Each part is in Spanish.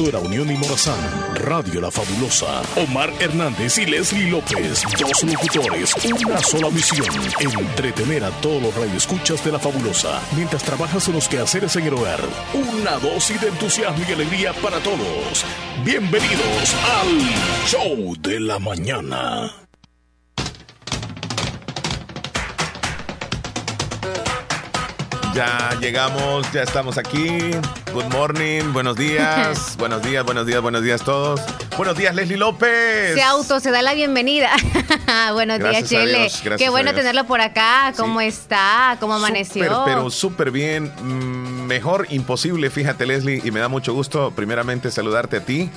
La Unión y Morazán, Radio La Fabulosa, Omar Hernández y Leslie López, dos locutores, una sola misión, entretener a todos los radioescuchas de La Fabulosa, mientras trabajas en los quehaceres en el hogar. Una dosis de entusiasmo y alegría para todos. Bienvenidos al Show de la Mañana. Ya llegamos, ya estamos aquí. Good morning, buenos días, buenos días, buenos días, buenos días todos. Buenos días, Leslie López. Se auto, se da la bienvenida. buenos días, Chele. Qué bueno tenerlo por acá. ¿Cómo está? ¿Cómo amaneció? pero súper bien. Mm, mejor imposible, fíjate, Leslie, y me da mucho gusto primeramente saludarte a ti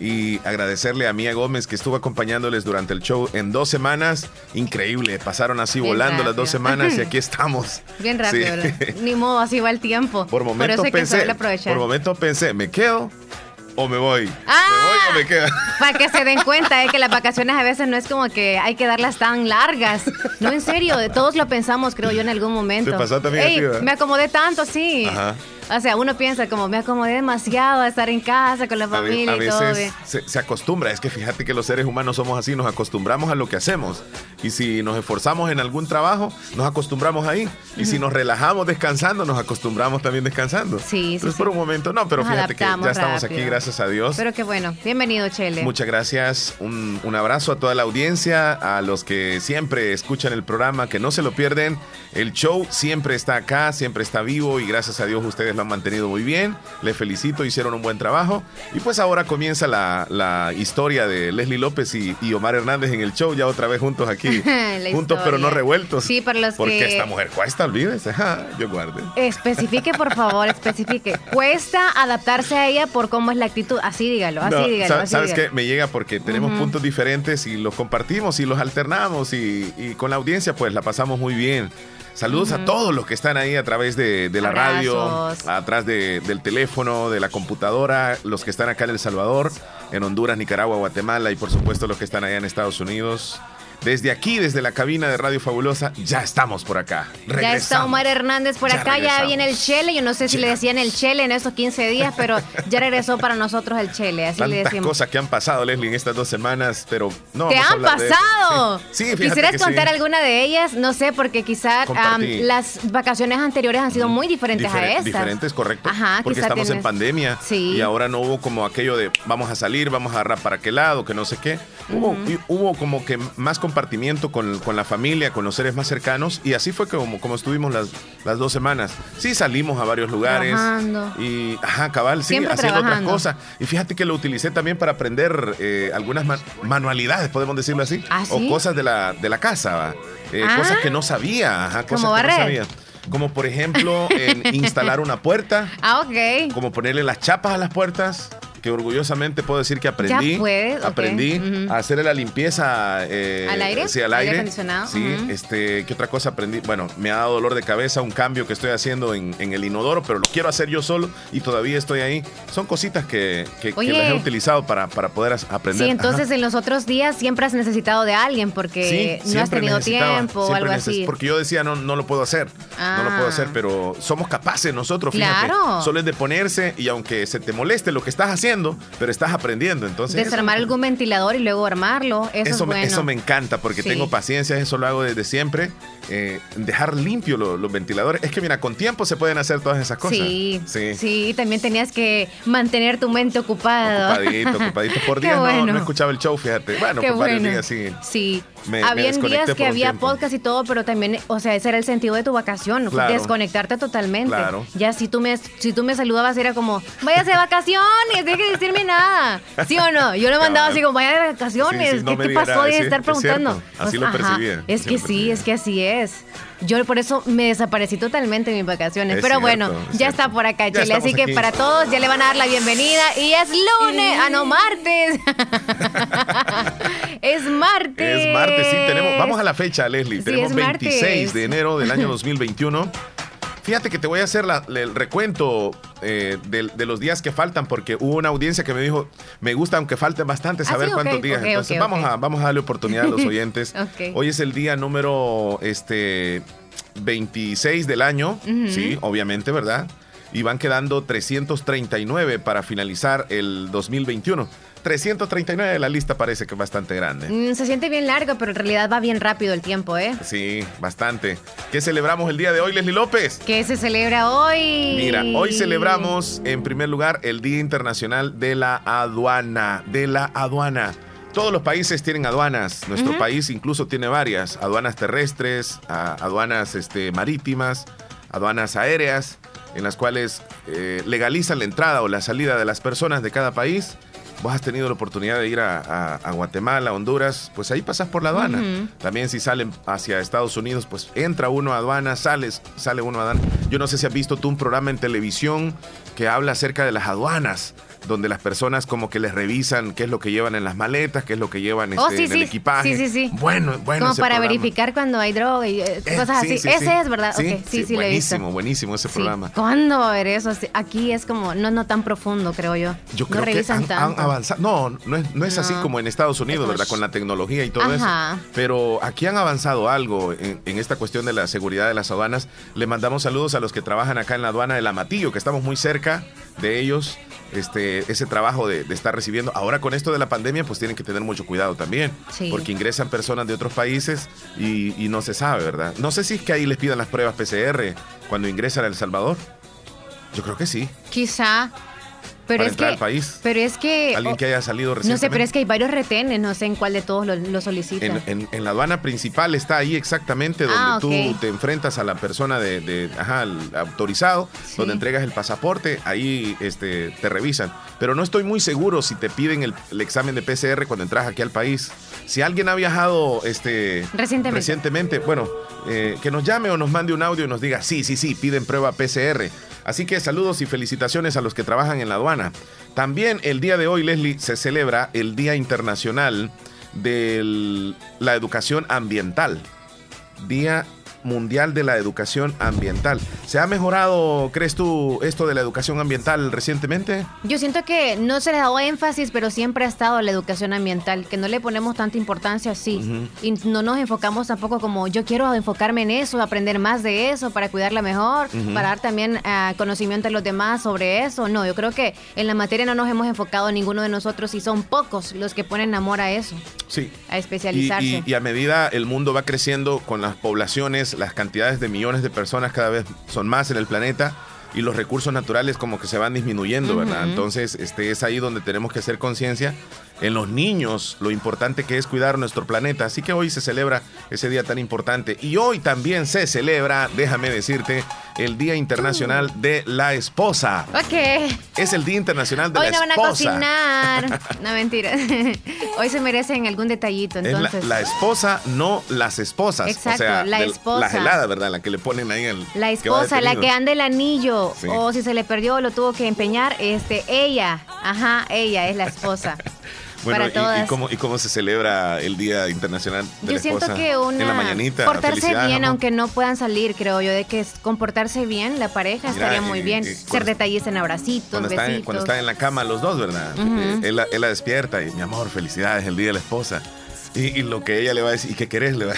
y agradecerle a Mía Gómez que estuvo acompañándoles durante el show en dos semanas. Increíble, pasaron así volando las dos semanas y aquí estamos. Bien rápido, Ni modo, así va el tiempo. Por momento pensé, por momento pensé, me quedo o me voy. Ah, ¿Me voy o me quedo? Para que se den cuenta de que las vacaciones a veces no es como que hay que darlas tan largas. No, en serio, todos lo pensamos, creo yo, en algún momento. ¿Te pasó también Me acomodé tanto, sí. Ajá. O sea, uno piensa como me acomodé demasiado a estar en casa con la familia y todo. Se, se, acostumbra, es que fíjate que los seres humanos somos así, nos acostumbramos a lo que hacemos. Y si nos esforzamos en algún trabajo, nos acostumbramos ahí. Y si nos relajamos descansando, nos acostumbramos también descansando. Sí, Entonces, por un momento, no, pero fíjate que ya estamos aquí, gracias a Dios. Pero qué bueno. Bienvenido, Chele. Muchas gracias. Un, un abrazo a toda la audiencia, a los que siempre escuchan el programa, que no se lo pierden. El show siempre está acá, siempre está vivo y gracias a Dios ustedes lo han mantenido muy bien. Les felicito, hicieron un buen trabajo. Y pues ahora comienza la, la historia de Leslie López y, y, Omar Hernández en el show, ya otra vez juntos aquí. juntos pero no revueltos. Sí, para los Porque esta mujer cuesta, olvídese. yo guarde. Especifique, por favor, especifique. Cuesta adaptarse a ella por cómo es la actitud. Así dígalo, así dígalo. ¿Sabes qué? Me llega porque tenemos puntos diferentes y los compartimos y los alternamos y, y con la audiencia pues la pasamos muy bien. Saludos a todos los que están ahí a través de, la radio, atrás del teléfono, de la computadora, los que están acá en El Salvador, en Honduras, Nicaragua, Guatemala y por supuesto los que están allá en Estados Unidos. Desde aquí, desde la cabina de Radio Fabulosa, ya estamos por acá. Ya está Omar Hernández por acá, ya viene el Chele. Yo no sé si le decían el Chele en esos 15 días, pero ya regresó para nosotros el Chele. Así Tantas le decimos. cosas que han pasado, Leslie, en estas dos semanas, pero no. ¿Te han pasado? Sí, ¿Quisieras contar alguna de ellas? No sé, porque quizás las vacaciones anteriores han sido muy diferentes a estas. Diferentes, correcto. Ajá, porque estamos en pandemia. Sí. Y ahora no hubo como aquello de vamos a salir, vamos a agarrar para qué lado, que no sé qué. Hubo, hubo como que más compartimiento con, con, la familia, con los seres más cercanos, y así fue como, como estuvimos las, las dos semanas. Sí, salimos a varios lugares. Trabajando. Y, ajá, cabal, sí, haciendo otras cosas. Y fíjate que lo utilicé también para aprender eh, algunas manualidades, podemos decirlo así. ¿Ah, o cosas de la, de la casa, eh, cosas que no sabía. Ajá, cosas como que barrer. no sabía. Como por ejemplo, en instalar una puerta. Ah, ok. Como ponerle las chapas a las puertas que orgullosamente puedo decir que aprendí. Ya puedes, aprendí okay. a hacerle la limpieza. Eh, ¿Al aire? Sí, al aire. acondicionado? Sí, uh -huh. este, ¿qué otra cosa aprendí? Bueno, me ha dado dolor de cabeza un cambio que estoy haciendo en, en, el inodoro, pero lo quiero hacer yo solo y todavía estoy ahí. Son cositas que, que, las he utilizado para, para poder aprender. Sí, entonces Ajá. en los otros días siempre has necesitado de alguien porque sí, no has tenido tiempo o algo así. Porque yo decía, no, no lo puedo hacer. Ah. No lo puedo hacer, pero somos capaces nosotros, fíjate. Claro. Solo es de ponerse y aunque se te moleste lo que estás haciendo, pero estás aprendiendo. Entonces, Desarmar eso, algún ventilador y luego armarlo. Eso, eso, es bueno. eso me encanta porque Sí. tengo paciencia, eso lo hago desde siempre. Eh, dejar limpio lo- los ventiladores. Es que mira, con tiempo se pueden hacer todas esas cosas. Sí, Sí. sí, también tenías que mantener tu mente ocupada. Ocupadito, ocupadito. Por Qué día no- no, bueno. escuchaba el show, fíjate. Bueno, Qué por varios bueno. días sí. Sí. Me- me Habían días que había tiempo. podcast y todo, pero también, o sea, ese era el sentido de tu vacación, Claro. desconectarte totalmente. Claro. Ya si tú me si tú me saludabas era como, "Váyase de vacaciones, de decirme nada." ¿Sí o no? Yo le mandaba así como, "Vaya de vacaciones, Sí, sí, no ¿qué diga pasó de sí, estar es preguntando?" cierto. Así lo ajá, percibía, Es así que sí, percibía. es que así es. Yo por eso me desaparecí totalmente en mis vacaciones. Es Pero cierto, bueno, es ya cierto. está por acá, Chile. Así que aquí. para todos ya le van a dar la bienvenida. Y es lunes, ah, no, martes. es martes. Es martes, sí, tenemos. Vamos a la fecha, Leslie. Sí, tenemos es martes. 26 de enero del año 2021. Fíjate que te voy a hacer la- el recuento eh, de, de los días que faltan, porque hubo una audiencia que me dijo, me gusta aunque falten bastante Ah, saber sí, cuántos días. Entonces vamos. A, vamos a darle oportunidad a los oyentes. Hoy es el día número este, 26 del año, sí, obviamente, ¿verdad? y van quedando 339 para finalizar el 2021. 339 la lista parece que es bastante grande. Mm, se siente bien largo, pero en realidad va bien rápido el tiempo, ¿eh? Sí, bastante. ¿Qué celebramos el día de hoy, Leslie López? ¿Qué se celebra hoy? Mira, hoy celebramos en primer lugar el Día Internacional de la Aduana. De la aduana. Todos los países tienen aduanas. Nuestro país incluso tiene varias. Aduanas terrestres, aduanas este, marítimas, aduanas aéreas, en las cuales eh, legalizan la entrada o la salida de las personas de cada país vos has tenido la oportunidad de ir a, Guatemala, Honduras, pues ahí pasas por la aduana. También si salen hacia Estados Unidos, pues entra uno a aduana, sales, sale uno a aduana. Yo no sé si has visto tú un programa en televisión que habla acerca de las aduanas donde las personas como que les revisan qué es lo que llevan en las maletas, qué es lo que llevan oh, este, en el equipaje. Sí, sí, sí. Bueno, bueno. Como para verificar cuando hay droga y eh, eh, cosas así. ese es, ¿verdad? Sí, sí, sí, Buenísimo, buenísimo ese programa. ¿Cuándo va a eso? Aquí es como, no, no tan profundo, creo yo. Yo creo que han, avanzado. No, no es, no es así como en Estados Unidos, ¿verdad? Con la tecnología y todo eso. Pero aquí han avanzado algo en, en esta cuestión de la seguridad de las aduanas. Le mandamos saludos a los que trabajan acá en la aduana del Amatillo, que estamos muy cerca de ellos este, ese trabajo de, estar recibiendo. Ahora con esto de la pandemia, pues tienen que tener mucho cuidado también, porque ingresan personas de otros países y, no se sabe, ¿verdad? No sé si es que ahí les pidan las pruebas PCR cuando ingresan a El Salvador. Yo creo que sí. Quizá, pero es que, al país. Pero es que. Alguien que haya salido recientemente. No sé, pero es que hay varios retenes, no sé en cuál de todos lo, solicitan. En, la aduana principal está ahí exactamente donde ah, tú te enfrentas a la persona de, ajá, autorizado, donde entregas el pasaporte, ahí este, te revisan. Pero no estoy muy seguro si te piden el, examen de PCR cuando entras aquí al país. Si alguien ha viajado este, recientemente. recientemente, bueno, eh, que nos llame o nos mande un audio y nos diga, sí, sí, sí, piden prueba PCR. Así que saludos y felicitaciones a los que trabajan en la aduana. También el día de hoy, Leslie, se celebra el Día Internacional de la Educación Ambiental. Día Mundial de la Educación Ambiental. ¿Se ha mejorado, crees tú, esto de la educación ambiental recientemente? Yo siento que no se le ha dado énfasis, pero siempre ha estado la educación ambiental, que no le ponemos tanta importancia así. Y no nos enfocamos tampoco como yo quiero enfocarme en eso, aprender más de eso para cuidarla mejor, para dar también uh, conocimiento a los demás sobre eso. No, yo creo que en la materia no nos hemos enfocado ninguno de nosotros y son pocos los que ponen amor a eso. Sí. A especializarse. y a medida el mundo va creciendo con las poblaciones, las cantidades de millones de personas cada vez son más en el planeta y los recursos naturales como que se van disminuyendo, ¿verdad? Entonces, este es ahí donde tenemos que hacer conciencia en los niños lo importante que es cuidar nuestro planeta. Así que hoy se celebra ese día tan importante. Y hoy también se celebra, déjame decirte, el Día Internacional de la Esposa. Ok. Es el Día Internacional de la Esposa. Hoy no van a cocinar. no, mentira. Hoy se merecen algún detallito, entonces. La, esposa, no las esposas. Exacto, la esposa. La gelada, ¿verdad? La que le ponen ahí el... La esposa, la que anda el anillo. O si se le perdió, lo tuvo que empeñar. Este, ella. Ajá, ella es la esposa. Bueno, y, cómo, ¿y, cómo, se celebra el Día Internacional de Yo siento que una... En la mañanita. Portarse bien, aunque no puedan salir, creo yo, de que comportarse bien la pareja estaría muy bien. Ser detalles en abracitos, cuando besitos. Están, cuando están en la cama los dos, ¿verdad? Eh, él, él, la despierta y, mi amor, felicidades, el Día de la Esposa. Y, lo que ella le va a decir, ¿y qué querés? Le va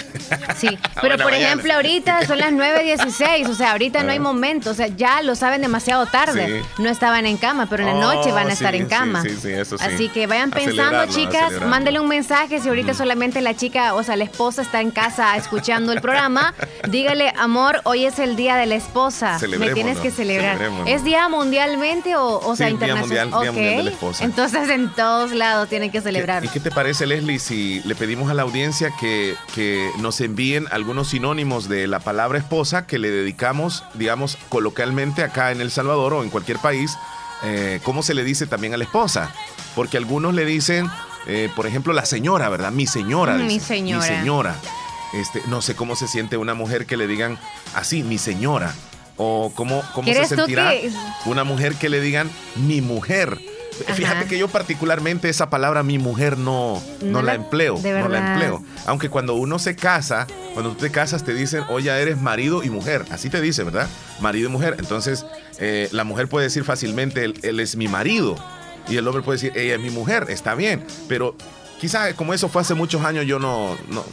Sí, pero por ejemplo, ahorita son las 9.16, o sea, ahorita no hay ah. momento, o sea, ya lo saben demasiado tarde. No estaban en cama, pero en la noche van a oh, estar en cama. Sí, sí, eso sí. Así que vayan pensando, chicas, mándele un mensaje si ahorita solamente la chica, o sea, la esposa está en casa escuchando el programa, dígale, amor, hoy es el día de la esposa, me tienes que celebrar. ¿Es día mundialmente o, o sea, internacional? Día mundial, día mundial de la esposa. Entonces en todos lados tienen que celebrar. ¿Y qué te parece, Leslie, si le pedimos a la audiencia que, que, nos envíen algunos sinónimos de la palabra esposa que le dedicamos, digamos, coloquialmente acá en El Salvador o en cualquier país, eh, cómo se le dice también a la esposa. Porque algunos le dicen, eh, por ejemplo, la señora, ¿verdad? Mi señora. Mi señora. Mi señora. Este, no sé cómo se siente una mujer que le digan así, mi señora. O cómo, cómo se sentirá una mujer que le digan mi mujer. Fíjate que yo particularmente esa palabra mi mujer no, no, la, empleo. no la empleo. Aunque cuando uno se casa, cuando tú te casas te dicen, oye, eres marido y mujer. Así te dice, ¿verdad? Marido y mujer. Entonces, eh, la mujer puede decir fácilmente, él, es mi marido. Y el hombre puede decir, ella es mi mujer. Está bien. Pero quizá como eso fue hace muchos años, yo no, no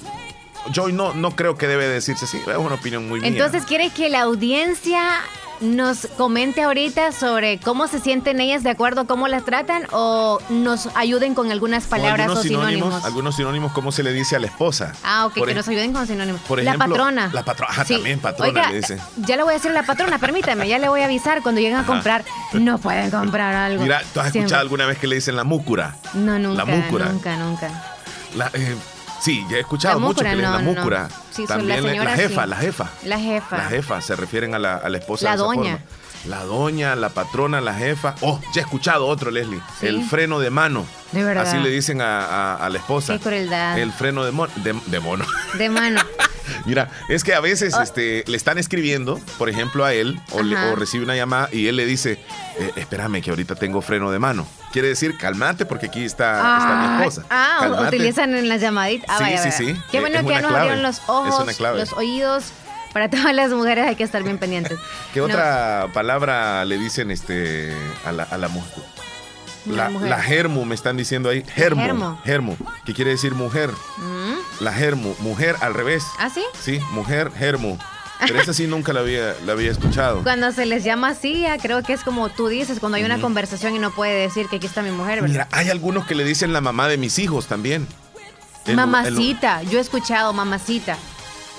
yo no, no creo que debe decirse así. Es una opinión muy Entonces, ¿quiere que la audiencia nos comente ahorita sobre cómo se sienten ellas de acuerdo a cómo las tratan o nos ayuden con algunas palabras o, sinónimos, Algunos sinónimos, ¿cómo se le dice a la esposa? Ah, ok, que nos ayuden con sinónimos. Por ejemplo, la patrona. La patrona, también patrona le dice. Ya le voy a decir a la patrona, permítame, ya le voy a avisar cuando lleguen a comprar. No pueden comprar algo. Mira, ¿tú has escuchado alguna vez que le dicen la múcura? No, nunca. La múcura. Nunca, nunca. La, eh, Sí, ya he escuchado mucho que no, la múcura. También la, jefa, la jefa. La jefa. La jefa, se refieren a la, a la esposa. La doña. La doña, la patrona, la jefa. Oh, ya he escuchado otro, Leslie. El freno de mano. De verdad. Así le dicen a, la esposa. Qué crueldad. El freno de, de, mono. De mano. Mira, es que a veces oh. este, le están escribiendo, por ejemplo, a él, o, recibe una llamada y él le dice, eh, espérame que ahorita tengo freno de mano. Quiere decir, calmate porque aquí está, mi esposa. Ah, utilizan en las llamaditas. Ah, sí, sí, sí. Qué bueno que ya nos abrieron los ojos, los oídos. Para todas las mujeres hay que estar bien pendientes. ¿Qué otra palabra le dicen este a la, a la mujer? La, la, germu me están diciendo ahí. Germu. Germu. que quiere decir mujer. Mm. La germu. Mujer al revés. ¿Ah, sí? Sí, mujer, germu. Pero esa sí nunca la había, la había escuchado. Cuando se les llama así, creo que es como tú dices, cuando hay una conversación y no puede decir que aquí está mi mujer, ¿verdad? Mira, hay algunos que le dicen la mamá de mis hijos también. mamacita, yo he escuchado mamacita.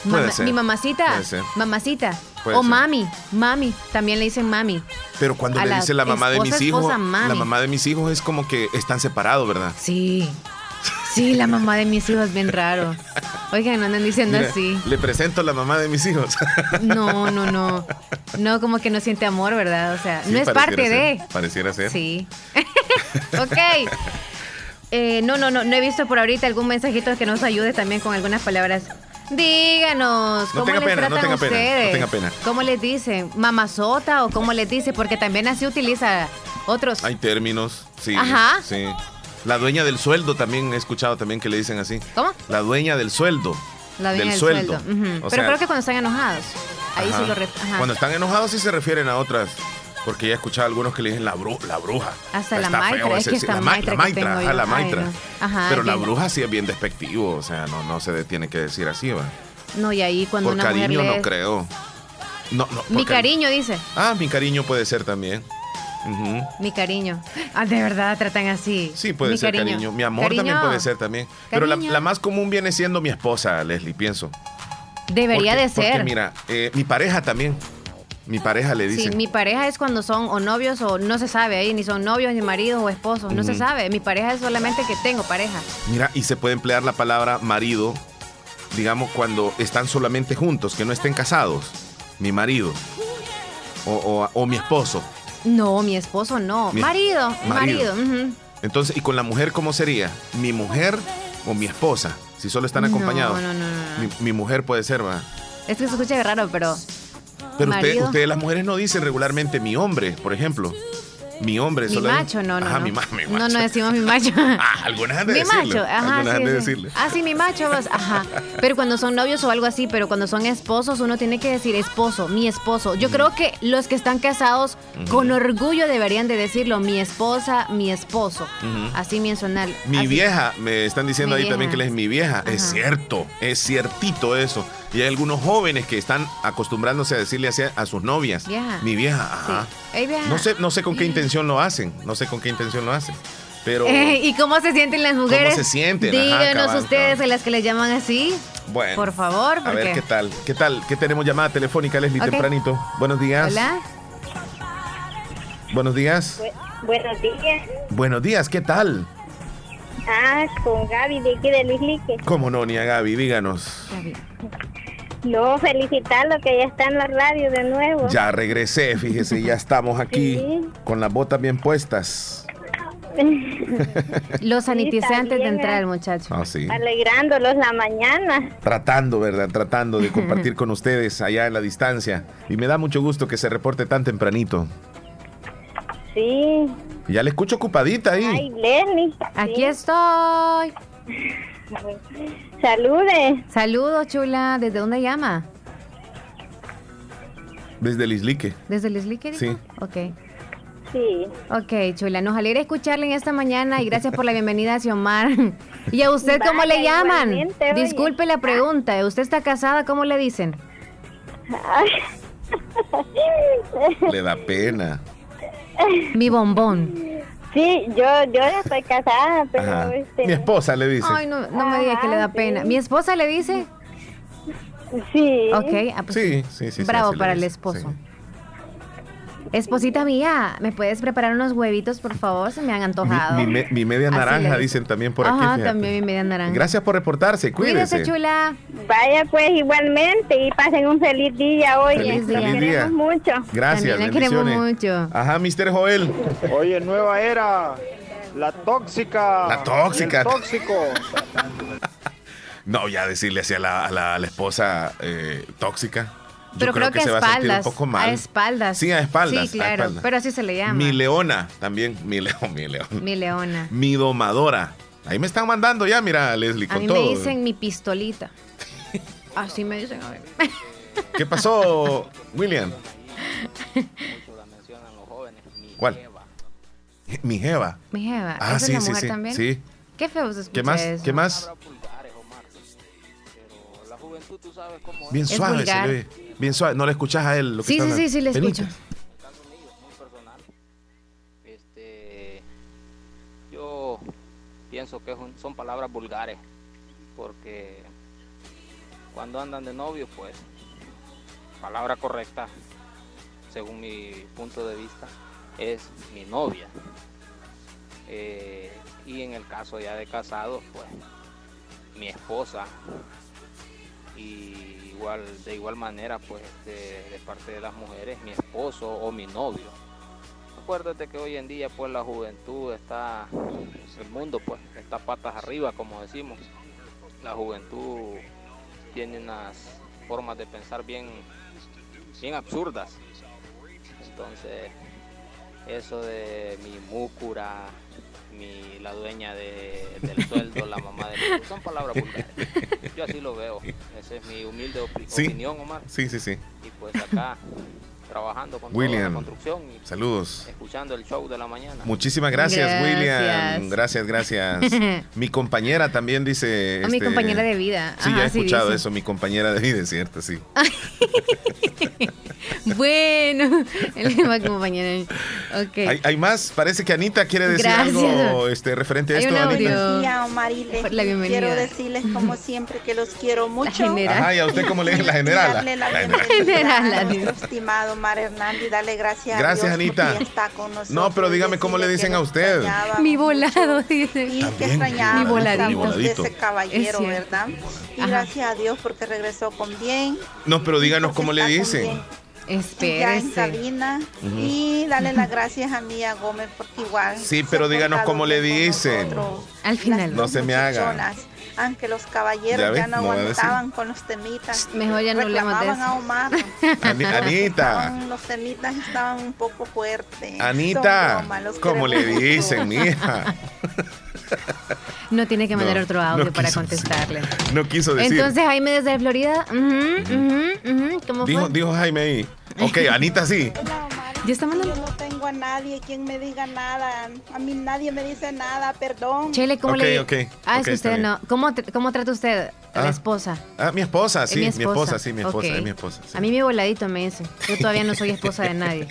Mi mamacita, mamacita. o mami, mami, también le dicen mami. Pero cuando le dice la mamá de mis hijos, la mamá de mis hijos es como que están separados, ¿verdad? Sí. Sí, la mamá de mis hijos bien raro. Oigan, no andan diciendo así. Le presento a la mamá de mis hijos. No, no, no. No, como que no siente amor, ¿verdad? O sea, no es parte de. Pareciera ser. Sí. ok. Eh, no, no, no. No he visto por ahorita algún mensajito que nos ayude también con algunas palabras. Díganos, ¿cómo les tratan no tenga ustedes? Pena, no tenga pena. ¿Cómo les dicen? ¿Mamazota o cómo les dice? Porque también así utiliza otros. Hay términos, sí. Ajá. Sí. La dueña del sueldo también he escuchado también que le dicen así. ¿Cómo? La dueña del sueldo. La dueña del, sueldo. Pero creo que cuando están enojados. Ahí sí lo Cuando están enojados sí se refieren a otras. Porque ya he escuchado a algunos que le dicen la, la bruja. Hasta la maitra, es que la, maitra, la maitra, la maitra. Pero la bruja sí es bien despectivo, o sea, no, no se tiene que decir así, ¿va? No, y ahí cuando por una cariño no creo. No, no, mi cariño, dice. Ah, mi cariño puede ser también. Mi cariño. Ah, de verdad tratan así. Sí, puede ser cariño. Mi amor también puede ser también. Pero la, más común viene siendo mi esposa, Leslie, pienso. Debería de ser. Porque mira, eh, mi pareja también. Mi pareja le dice. Sí, mi pareja es cuando son o novios o no se sabe ahí, ni son novios, ni maridos o esposos, no se sabe. Mi pareja es solamente que tengo pareja. Mira, y se puede emplear la palabra marido, digamos, cuando están solamente juntos, que no estén casados. Mi marido. o mi esposo. No, mi esposo no. marido, marido. Entonces, ¿y con la mujer cómo sería? ¿Mi mujer o mi esposa? Si solo están acompañados. No, no, no. Mi, mujer puede ser, va. Es que se escucha raro, pero. Pero usted, ustedes, las mujeres, no dicen regularmente mi hombre, por ejemplo. Mi hombre, mi macho, no, no. Ajá, no. Mi, macho. No, no decimos mi macho. ah, algunas han de mi macho, ajá. Algunas han de decirle. Ah, sí, mi macho, ajá. Pero cuando son novios o algo así, pero cuando son esposos, uno tiene que decir esposo, mi esposo. Yo creo que los que están casados con orgullo deberían de decirlo, mi esposa, mi esposo. Así mencionar. Mi vieja, me están diciendo ahí también que él es mi vieja. Es cierto, es ciertito eso. Y hay algunos jóvenes que están acostumbrándose a decirle así a sus novias. Mi vieja, ajá. No sé, no sé con qué intención lo hacen. No sé con qué intención lo hacen. Pero, ¿Y cómo se sienten las mujeres? ¿Cómo se sienten? Díganos ustedes a las que les llaman así. Bueno. Por favor. A ver qué tal. ¿Qué tal? ¿Qué tenemos llamada telefónica, Leslie, tempranito? Buenos días. Hola. Buenos días. buenos días. Buenos días, ¿qué tal? Ah, con Gaby de aquí de Luis Lique. ¿Cómo no, ni a Gaby? Díganos. Gaby. No, felicitarlo que ya está en la radio de nuevo. Ya regresé, fíjese, ya estamos aquí con las botas bien puestas. Los sanitizantes de entrar, muchacho. Ah, sí. Alegrándolos la mañana. Tratando, ¿verdad? Tratando de compartir con ustedes allá en la distancia. Y me da mucho gusto que se reporte tan tempranito. Sí. Ya le escucho ocupadita ahí. Ay, Lenny. Aquí estoy. Salude. Saludos, chula. ¿Desde dónde llama? Desde el Islique. ¿Desde el Islique? Sí. Ok. Sí. Ok, chula. Nos alegra escucharle en esta mañana y gracias por la bienvenida a Xiomar. ¿Y a usted cómo le llaman? Disculpe la pregunta. ¿Usted está casada? ¿Cómo le dicen? Le da pena. Mi bombón. Sí, yo, yo ya estoy casada, pero este... Mi esposa le dice. Ay, no, no me diga que le da pena. ¿Mi esposa le dice? Sí. Ok, ah, pues sí, sí, sí. Bravo sí, para el esposo. Esposita mía, ¿me puedes preparar unos huevitos, por favor? Se me han antojado. Mi, mi me- mi media naranja, dicen también por aquí. Ajá, también mi media naranja. Gracias por reportarse, cuídese. Cuídese, chula. Vaya pues igualmente y pasen un feliz día hoy. Feliz- Los feliz queremos día. mucho. Gracias, También la queremos mucho. Ajá, Mr. Joel. Oye, nueva era. La tóxica. La tóxica. el tóxico. No, ya decirle así a la, a la- a la esposa eh, tóxica. Pero creo, que, a se va a sentir espaldas. un poco mal. A espaldas. Sí, a espaldas. Sí, a claro. espaldas. Pero así se le llama. Mi leona, también. Mi león, mi león. Mi leona. Mi domadora. Ahí me están mandando ya, mira, Leslie, A con mí todo. me dicen mi pistolita. Así me dicen a mí. ¿Qué pasó, William? ¿Cuál? Mi jeva. Mi jeva. Ah, ¿Esa sí, es la sí, mujer sí. también? Sí. Qué feo se escucha ¿Qué más? eso. ¿Qué más? Bien Es suave se le ve. Bien suave. No le escuchas a él lo que Sí, sí, sí, sí, le escucho. Este, yo pienso que es un- son palabras vulgares, porque cuando andan de novio, pues, palabra correcta, según mi punto de vista, es mi novia. Eh, y en el caso ya de casados, pues, mi esposa. Y de igual manera, pues, este, de parte de las mujeres, mi esposo o mi novio. Acuérdate que hoy en día pues la juventud está, el mundo pues está patas arriba como decimos. La juventud tiene unas formas de pensar bien, bien absurdas. Entonces, eso de mi múcura, mi, la dueña de- del sueldo, la mamá de son palabras vulgares. Yo así lo veo. Esa es mi humilde opi- Sí. opinión, Omar. Sí, sí, sí. Y pues acá trabajando con toda William. la construcción y Saludos. escuchando el show de la mañana. Muchísimas gracias, Gracias. William. Gracias, gracias. mi compañera también dice. A mi este, compañera de vida. Sí, Ajá, ya he escuchado dice. eso, mi compañera de vida, es cierto, sí. Bueno, él va a acompañar. Ok. ¿Hay, hay más? Parece que Anita quiere decir Gracias. algo este, referente a Hay esto, un Anita. La bienvenida. Quiero decirles como siempre que los quiero mucho. general. Ajá, ¿y a usted cómo le dice la general? La La general, a Anita. nuestro estimado Omar Hernández y darle gracias Gracias, a Dios Anita. está con nosotros. No, pero dígame cómo le dicen a usted. Mi volado, dice. Y que extrañábamos Mi voladito. de voladito. ese caballero, Es. ¿verdad? Y Ajá. gracias a Dios porque regresó con bien. No, pero díganos Porque cómo le dicen. Ya en Espérese. cabina. Y darle las gracias a Mía Gómez porque igual. Sí, pero díganos cómo le dicen. Al final. No se me haga. Aunque los caballeros ya, no aguantaban con los temitas. Mejor ya no hablemos de eso. a Omar. Ani- Anita. Estaban- los temitas estaban un poco fuertes. Anita, ¿cómo le dicen, mija? No tiene que mandar No, otro audio no para contestarle. decir. No quiso decir. Entonces Jaime desde Florida. ¿Cómo dijo, fue? dijo Jaime ahí. Ok, Anita sí. Hola, Omar. ¿Ya está mandando? Yo no tengo a nadie quien me diga nada. A mí nadie me dice nada, perdón. Chele, ¿cómo Ok, le ok, Ah, es que usted bien. no. ¿Cómo, ¿Cómo trata usted a la Ah. esposa? Ah, mi esposa, Es sí. Mi esposa, sí, mi esposa, es mi esposa. sí. A mí mi voladito me dice. Yo todavía no soy esposa de nadie.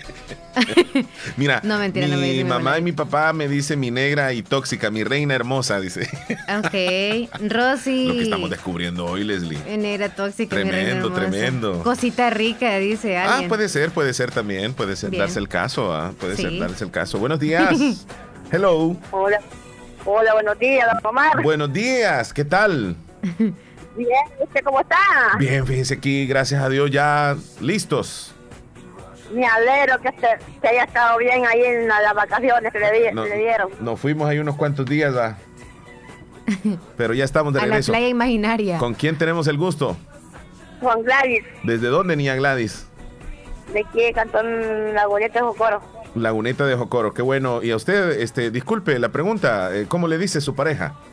Mira, No, mentira, no me mi dice mi mamá y mi papá me dicen mi negra y tóxica, mi reina hermosa, dice. Ok. Rosy. Lo que estamos descubriendo hoy, Leslie. En Negra tóxica. mi reina Tremendo, hermosa. tremendo. Cosita rica, dice Ah, alguien. Puede ser, puede ser también, puede ser Bien. darse el caso, ah, puede ser darse el caso. Buenos días. Hello. Hola. Hola, buenos días, don Omar. Buenos días, ¿qué tal? Bien, ¿usted cómo está? Bien, fíjense aquí, gracias a Dios, ya listos. Me alegro que se, se haya estado bien ahí en la- las vacaciones que le, di- No- le dieron. Nos fuimos ahí unos cuantos días, ah, pero ya estamos de a la regreso. playa imaginaria. ¿Con quién tenemos el gusto? Juan Gladys, ¿Desde dónde, niña Gladys? De aquí, Cantón Laguneta de Jocoro. Laguneta de Jocoro, qué bueno. Y a usted, este, disculpe la pregunta, eh, ¿cómo le dice su pareja?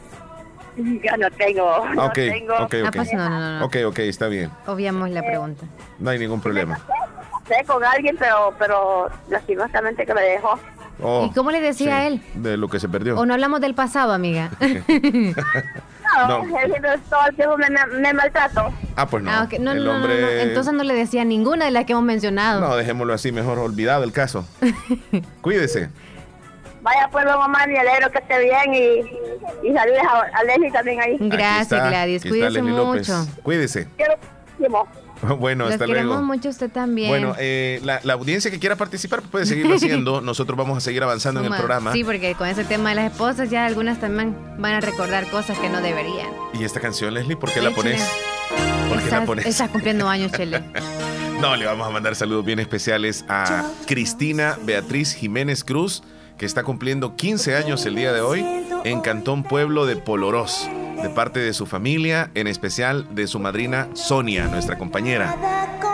Ya no tengo, no ok, tengo. ok, Ah, ok. pues no, no, no. no. Ok, ok, está bien. Obviamos la pregunta. No hay ningún problema. Sé con alguien, pero, pero lastimosamente que me dejó. Oh, ¿Y cómo le decía sí, a él? De lo que se perdió. ¿O no hablamos del pasado, amiga? No, No, no. todo el tiempo me, me, maltrato. Ah, pues no. Ah, no, el hombre... Entonces no le decía ninguna de las que hemos mencionado. No, dejémoslo así, mejor olvidado el caso. Cuídese. Vaya pues, mamá, me alegro que esté bien y, y saludes a, Leslie también ahí. Gracias, Gladys. Cuídese mucho. Cuídese. Bueno, hasta queremos mucho usted también. Bueno, eh, la, audiencia que quiera participar puede seguirlo haciendo. Nosotros vamos a seguir avanzando en el programa. Sí, porque con ese tema de las esposas ya algunas también van a recordar cosas que no deberían. ¿Y esta canción, Leslie, por qué la pones? ¿Por qué la pones? Estás cumpliendo años, Chele. no, le vamos a mandar saludos bien especiales a Cristina Beatriz Jiménez Cruz, que está cumpliendo 15 años el día de hoy en Cantón Pueblo de Polorós de parte de su familia, en especial de su madrina Sonia, nuestra compañera.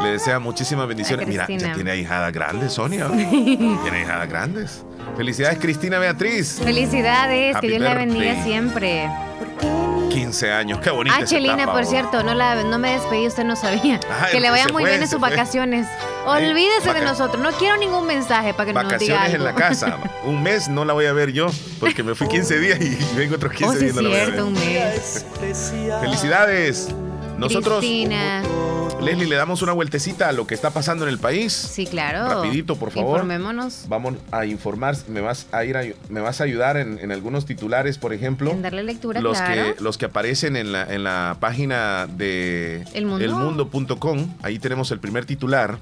Le desea muchísimas bendiciones. Mira, ya tiene ahijadas grandes, Sonia. tiene hijadas grandes. Felicidades, Cristina Beatriz. Felicidades, que Dios la bendiga siempre. 15 años, qué bonita. Ah, Chelina, por cierto, no, la, no me despedí, usted no sabía. que le vaya muy bien en sus vacaciones. Olvídese de nosotros, no quiero ningún mensaje para que nos diga Vacaciones en la casa. Un mes no la voy a ver yo, porque me fui 15 días y vengo otros 15 días. no cierto, un mes. Felicidades. Nosotros, Leslie, le damos una vueltecita a lo que está pasando en el país. Sí, claro. Rapidito, por favor. Informémonos. Vamos a informar. Me vas a ir me vas a ayudar en, algunos titulares, por ejemplo. En darle lectura, los claro. que Los que aparecen en la, en la página de elmundo.com. Ahí tenemos el primer titular.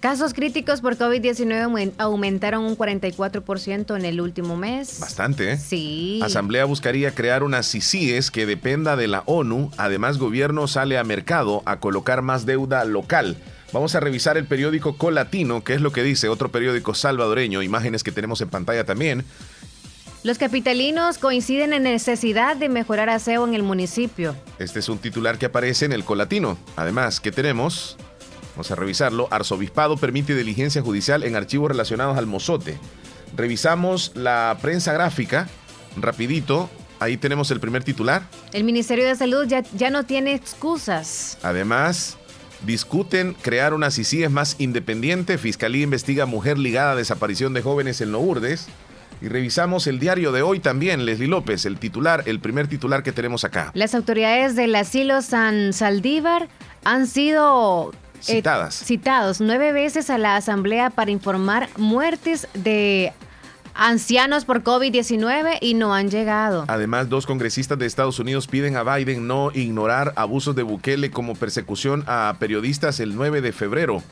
Casos críticos por COVID-19 aumentaron un 44% en el último mes. Bastante, ¿eh? Sí. Asamblea buscaría crear una CICIES que dependa de la ONU. Además, gobierno sale a mercado a colocar más deuda local. Vamos a revisar el periódico Colatino, que es lo que dice otro periódico salvadoreño, imágenes que tenemos en pantalla también. Los capitalinos coinciden en necesidad de mejorar aseo en el municipio. Este es un titular que aparece en el Colatino. Además, ¿qué tenemos? Vamos a revisarlo. Arzobispado permite diligencia judicial en archivos relacionados al mozote. Revisamos la prensa gráfica. Rapidito. Ahí tenemos el primer titular. El Ministerio de Salud ya, ya no tiene excusas. Además, discuten crear una CICIES más independiente. Fiscalía investiga mujer ligada a desaparición de jóvenes en Lourdes. Y revisamos el diario de hoy también, Leslie López, el titular, el primer titular que tenemos acá. Las autoridades del asilo San Saldívar han sido eh, citadas. citados nueve veces a la Asamblea para informar muertes de ancianos por COVID-19 y no han llegado. Además, dos congresistas de Estados Unidos piden a Biden no ignorar abusos de Bukele como persecución a periodistas el 9 de febrero.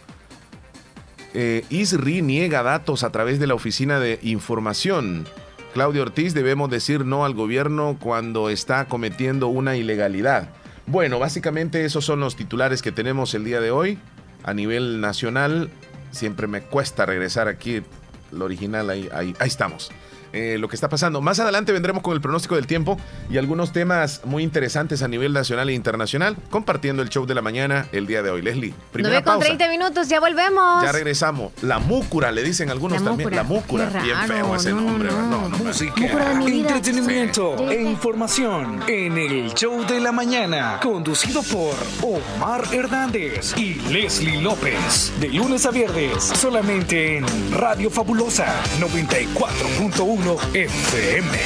Eh, ISRI niega datos a través de la Oficina de Información. Claudio Ortiz, debemos decir no al gobierno cuando está cometiendo una ilegalidad. Bueno, básicamente esos son los titulares que tenemos el día de hoy. A nivel nacional, siempre me cuesta regresar aquí, lo original, ahí, ahí, ahí estamos. Eh, lo que está pasando. Más adelante vendremos con el pronóstico del tiempo y algunos temas muy interesantes a nivel nacional e internacional, compartiendo el show de la mañana el día de hoy. Leslie, primera con 30 minutos, ya volvemos. Ya regresamos. La múcura, le dicen algunos también. La múcura. Bien feo ese nombre. No, Música, entretenimiento e información en el show de la mañana, conducido por Omar Hernández y Leslie López. De lunes a viernes, solamente en Radio Fabulosa 94.1 FM.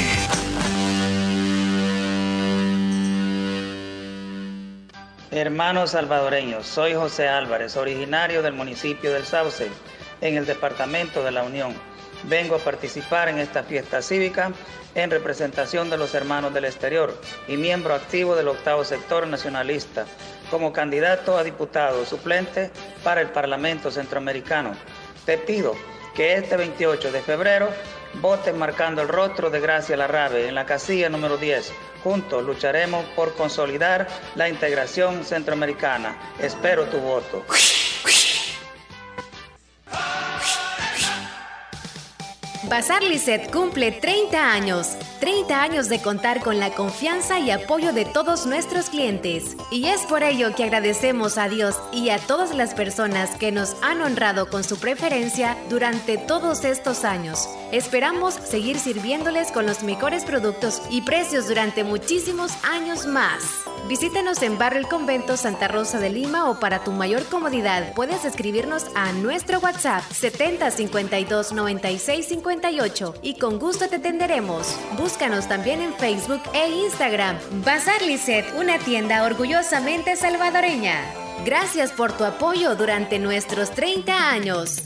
Hermanos salvadoreños, soy José Álvarez, originario del municipio del Sauce, en el departamento de la Unión. Vengo a participar en esta fiesta cívica en representación de los hermanos del exterior y miembro activo del octavo sector nacionalista como candidato a diputado suplente para el Parlamento Centroamericano. Te pido que este 28 de febrero voten marcando el rostro de Gracia Larrabe en la casilla número 10. Juntos lucharemos por consolidar la integración centroamericana. Espero tu voto. Bazar Lisset cumple 30 años. 30 años de contar con la confianza y apoyo de todos nuestros clientes. Y es por ello que agradecemos a Dios y a todas las personas que nos han honrado con su preferencia durante todos estos años. Esperamos seguir sirviéndoles con los mejores productos y precios durante muchísimos años más. Visítanos en Barrio El Convento Santa Rosa de Lima o para tu mayor comodidad puedes escribirnos a nuestro WhatsApp 70 52 96 58 y con gusto te atenderemos. Búscanos también en Facebook e Instagram. Bazar Lisset, una tienda orgullosamente salvadoreña. Gracias por tu apoyo durante nuestros 30 años.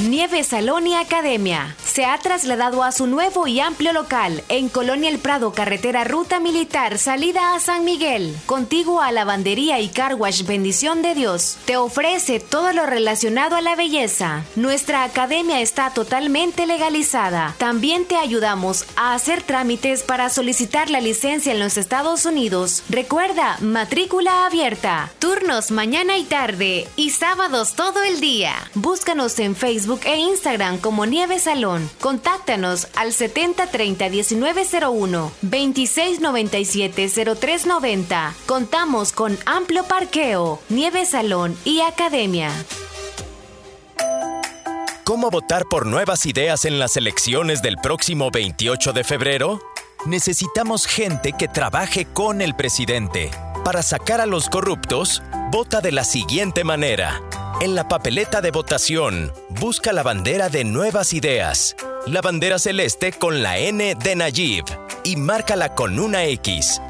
Nieve Salón y Academia se ha trasladado a su nuevo y amplio local en Colonia El Prado, carretera Ruta Militar, salida a San Miguel, contigo a Lavandería y Carwash Bendición de Dios. Te ofrece todo lo relacionado a la belleza. Nuestra academia está totalmente legalizada. También te ayudamos a hacer trámites para solicitar la licencia en los Estados Unidos. Recuerda, matrícula abierta, turnos mañana y tarde y sábados todo el día. Búscanos en Facebook e Instagram como Nieve Salón. Contáctanos al 7030-1901, 2697-0390. Contamos con amplio parqueo, nieve salón y academia. ¿Cómo votar por nuevas ideas en las elecciones del próximo 28 de febrero? Necesitamos gente que trabaje con el presidente. Para sacar a los corruptos, vota de la siguiente manera. En la papeleta de votación, busca la bandera de Nuevas Ideas, la bandera celeste con la N de Nayib y márcala con una X.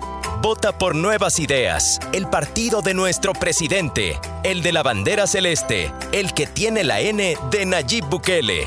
Vota por Nuevas Ideas, el partido de nuestro presidente, el de la bandera celeste, el que tiene la N de Nayib Bukele.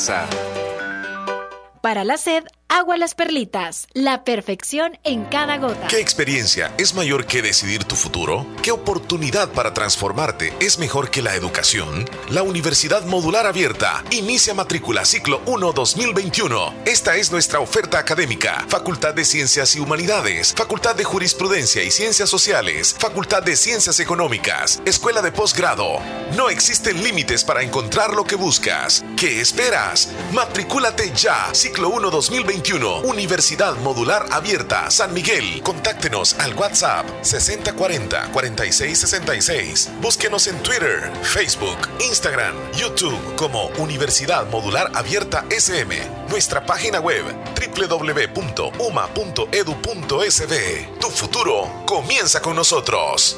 Para la sed, Agua Las Perlitas, la perfección en cada gota. ¿Qué experiencia es mayor que decidir tu futuro? ¿Qué oportunidad para transformarte es mejor que la educación? La Universidad Modular Abierta inicia matrícula ciclo 1 2021. Esta es nuestra oferta académica. Facultad de Ciencias y Humanidades, Facultad de Jurisprudencia y Ciencias Sociales, Facultad de Ciencias Económicas, Escuela de Posgrado. No existen límites para encontrar lo que buscas. ¿Qué esperas? Matricúlate ya. Ciclo 1 2021 Universidad Modular Abierta, San Miguel. Contáctenos al WhatsApp 6040-4666. Búsquenos en Twitter, Facebook, Instagram, YouTube como Universidad Modular Abierta SM. Nuestra página web www.uma.edu.sb. Tu futuro comienza con nosotros.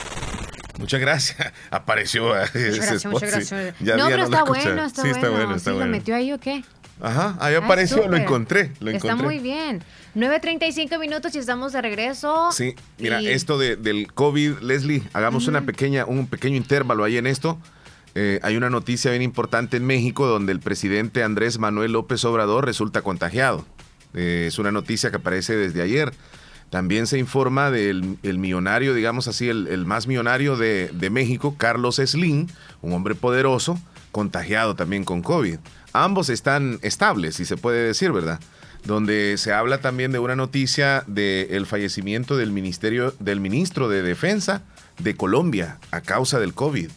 Muchas gracias. Apareció muchas gracias, muchas gracias. no, pero está bueno, está, sí, está bueno. Está bueno. ¿Lo metió ahí o qué? Ajá, ahí ah, apareció, lo encontré, lo Está muy bien. 9.35 minutos y estamos de regreso. Sí, mira, esto de, del COVID, Leslie, hagamos una pequeña, un pequeño intervalo ahí en esto. Eh, hay una noticia bien importante en México donde el presidente Andrés Manuel López Obrador resulta contagiado. Eh, es una noticia que aparece desde ayer. También se informa del el millonario, digamos así, el, más millonario de, México, Carlos Slim, un hombre poderoso, contagiado también con COVID. Ambos están estables, si se puede decir, ¿verdad? Donde se habla también de una noticia del fallecimiento del, ministerio, del ministro de Defensa de Colombia a causa del COVID.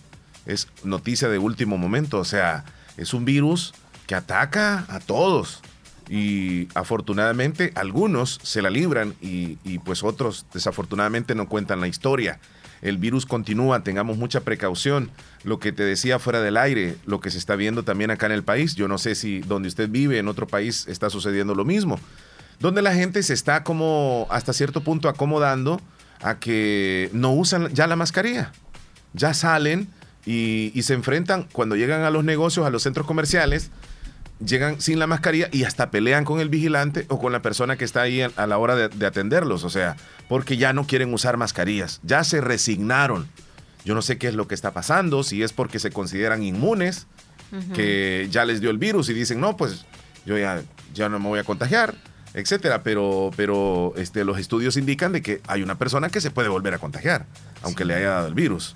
Es noticia de último momento, o sea, es un virus que ataca a todos y afortunadamente algunos se la libran y, pues otros desafortunadamente no cuentan la historia. El virus continúa, tengamos mucha precaución. Lo que te decía fuera del aire, lo que se está viendo también acá en el país, yo no sé si donde usted vive, en otro país, está sucediendo lo mismo, donde la gente se está como hasta cierto punto acomodando a que no usan ya la mascarilla. Ya salen y, y se enfrentan cuando llegan a los negocios, a los centros comerciales, llegan sin la mascarilla y hasta pelean con el vigilante o con la persona que está ahí a, la hora de, atenderlos. O sea, porque ya no quieren usar mascarillas, ya se resignaron. Yo no sé qué es lo que está pasando, si es porque se consideran inmunes, que ya les dio el virus y dicen, no, pues yo ya, ya no me voy a contagiar, etcétera. Pero, pero este, los estudios indican de que hay una persona que se puede volver a contagiar, aunque le haya dado el virus.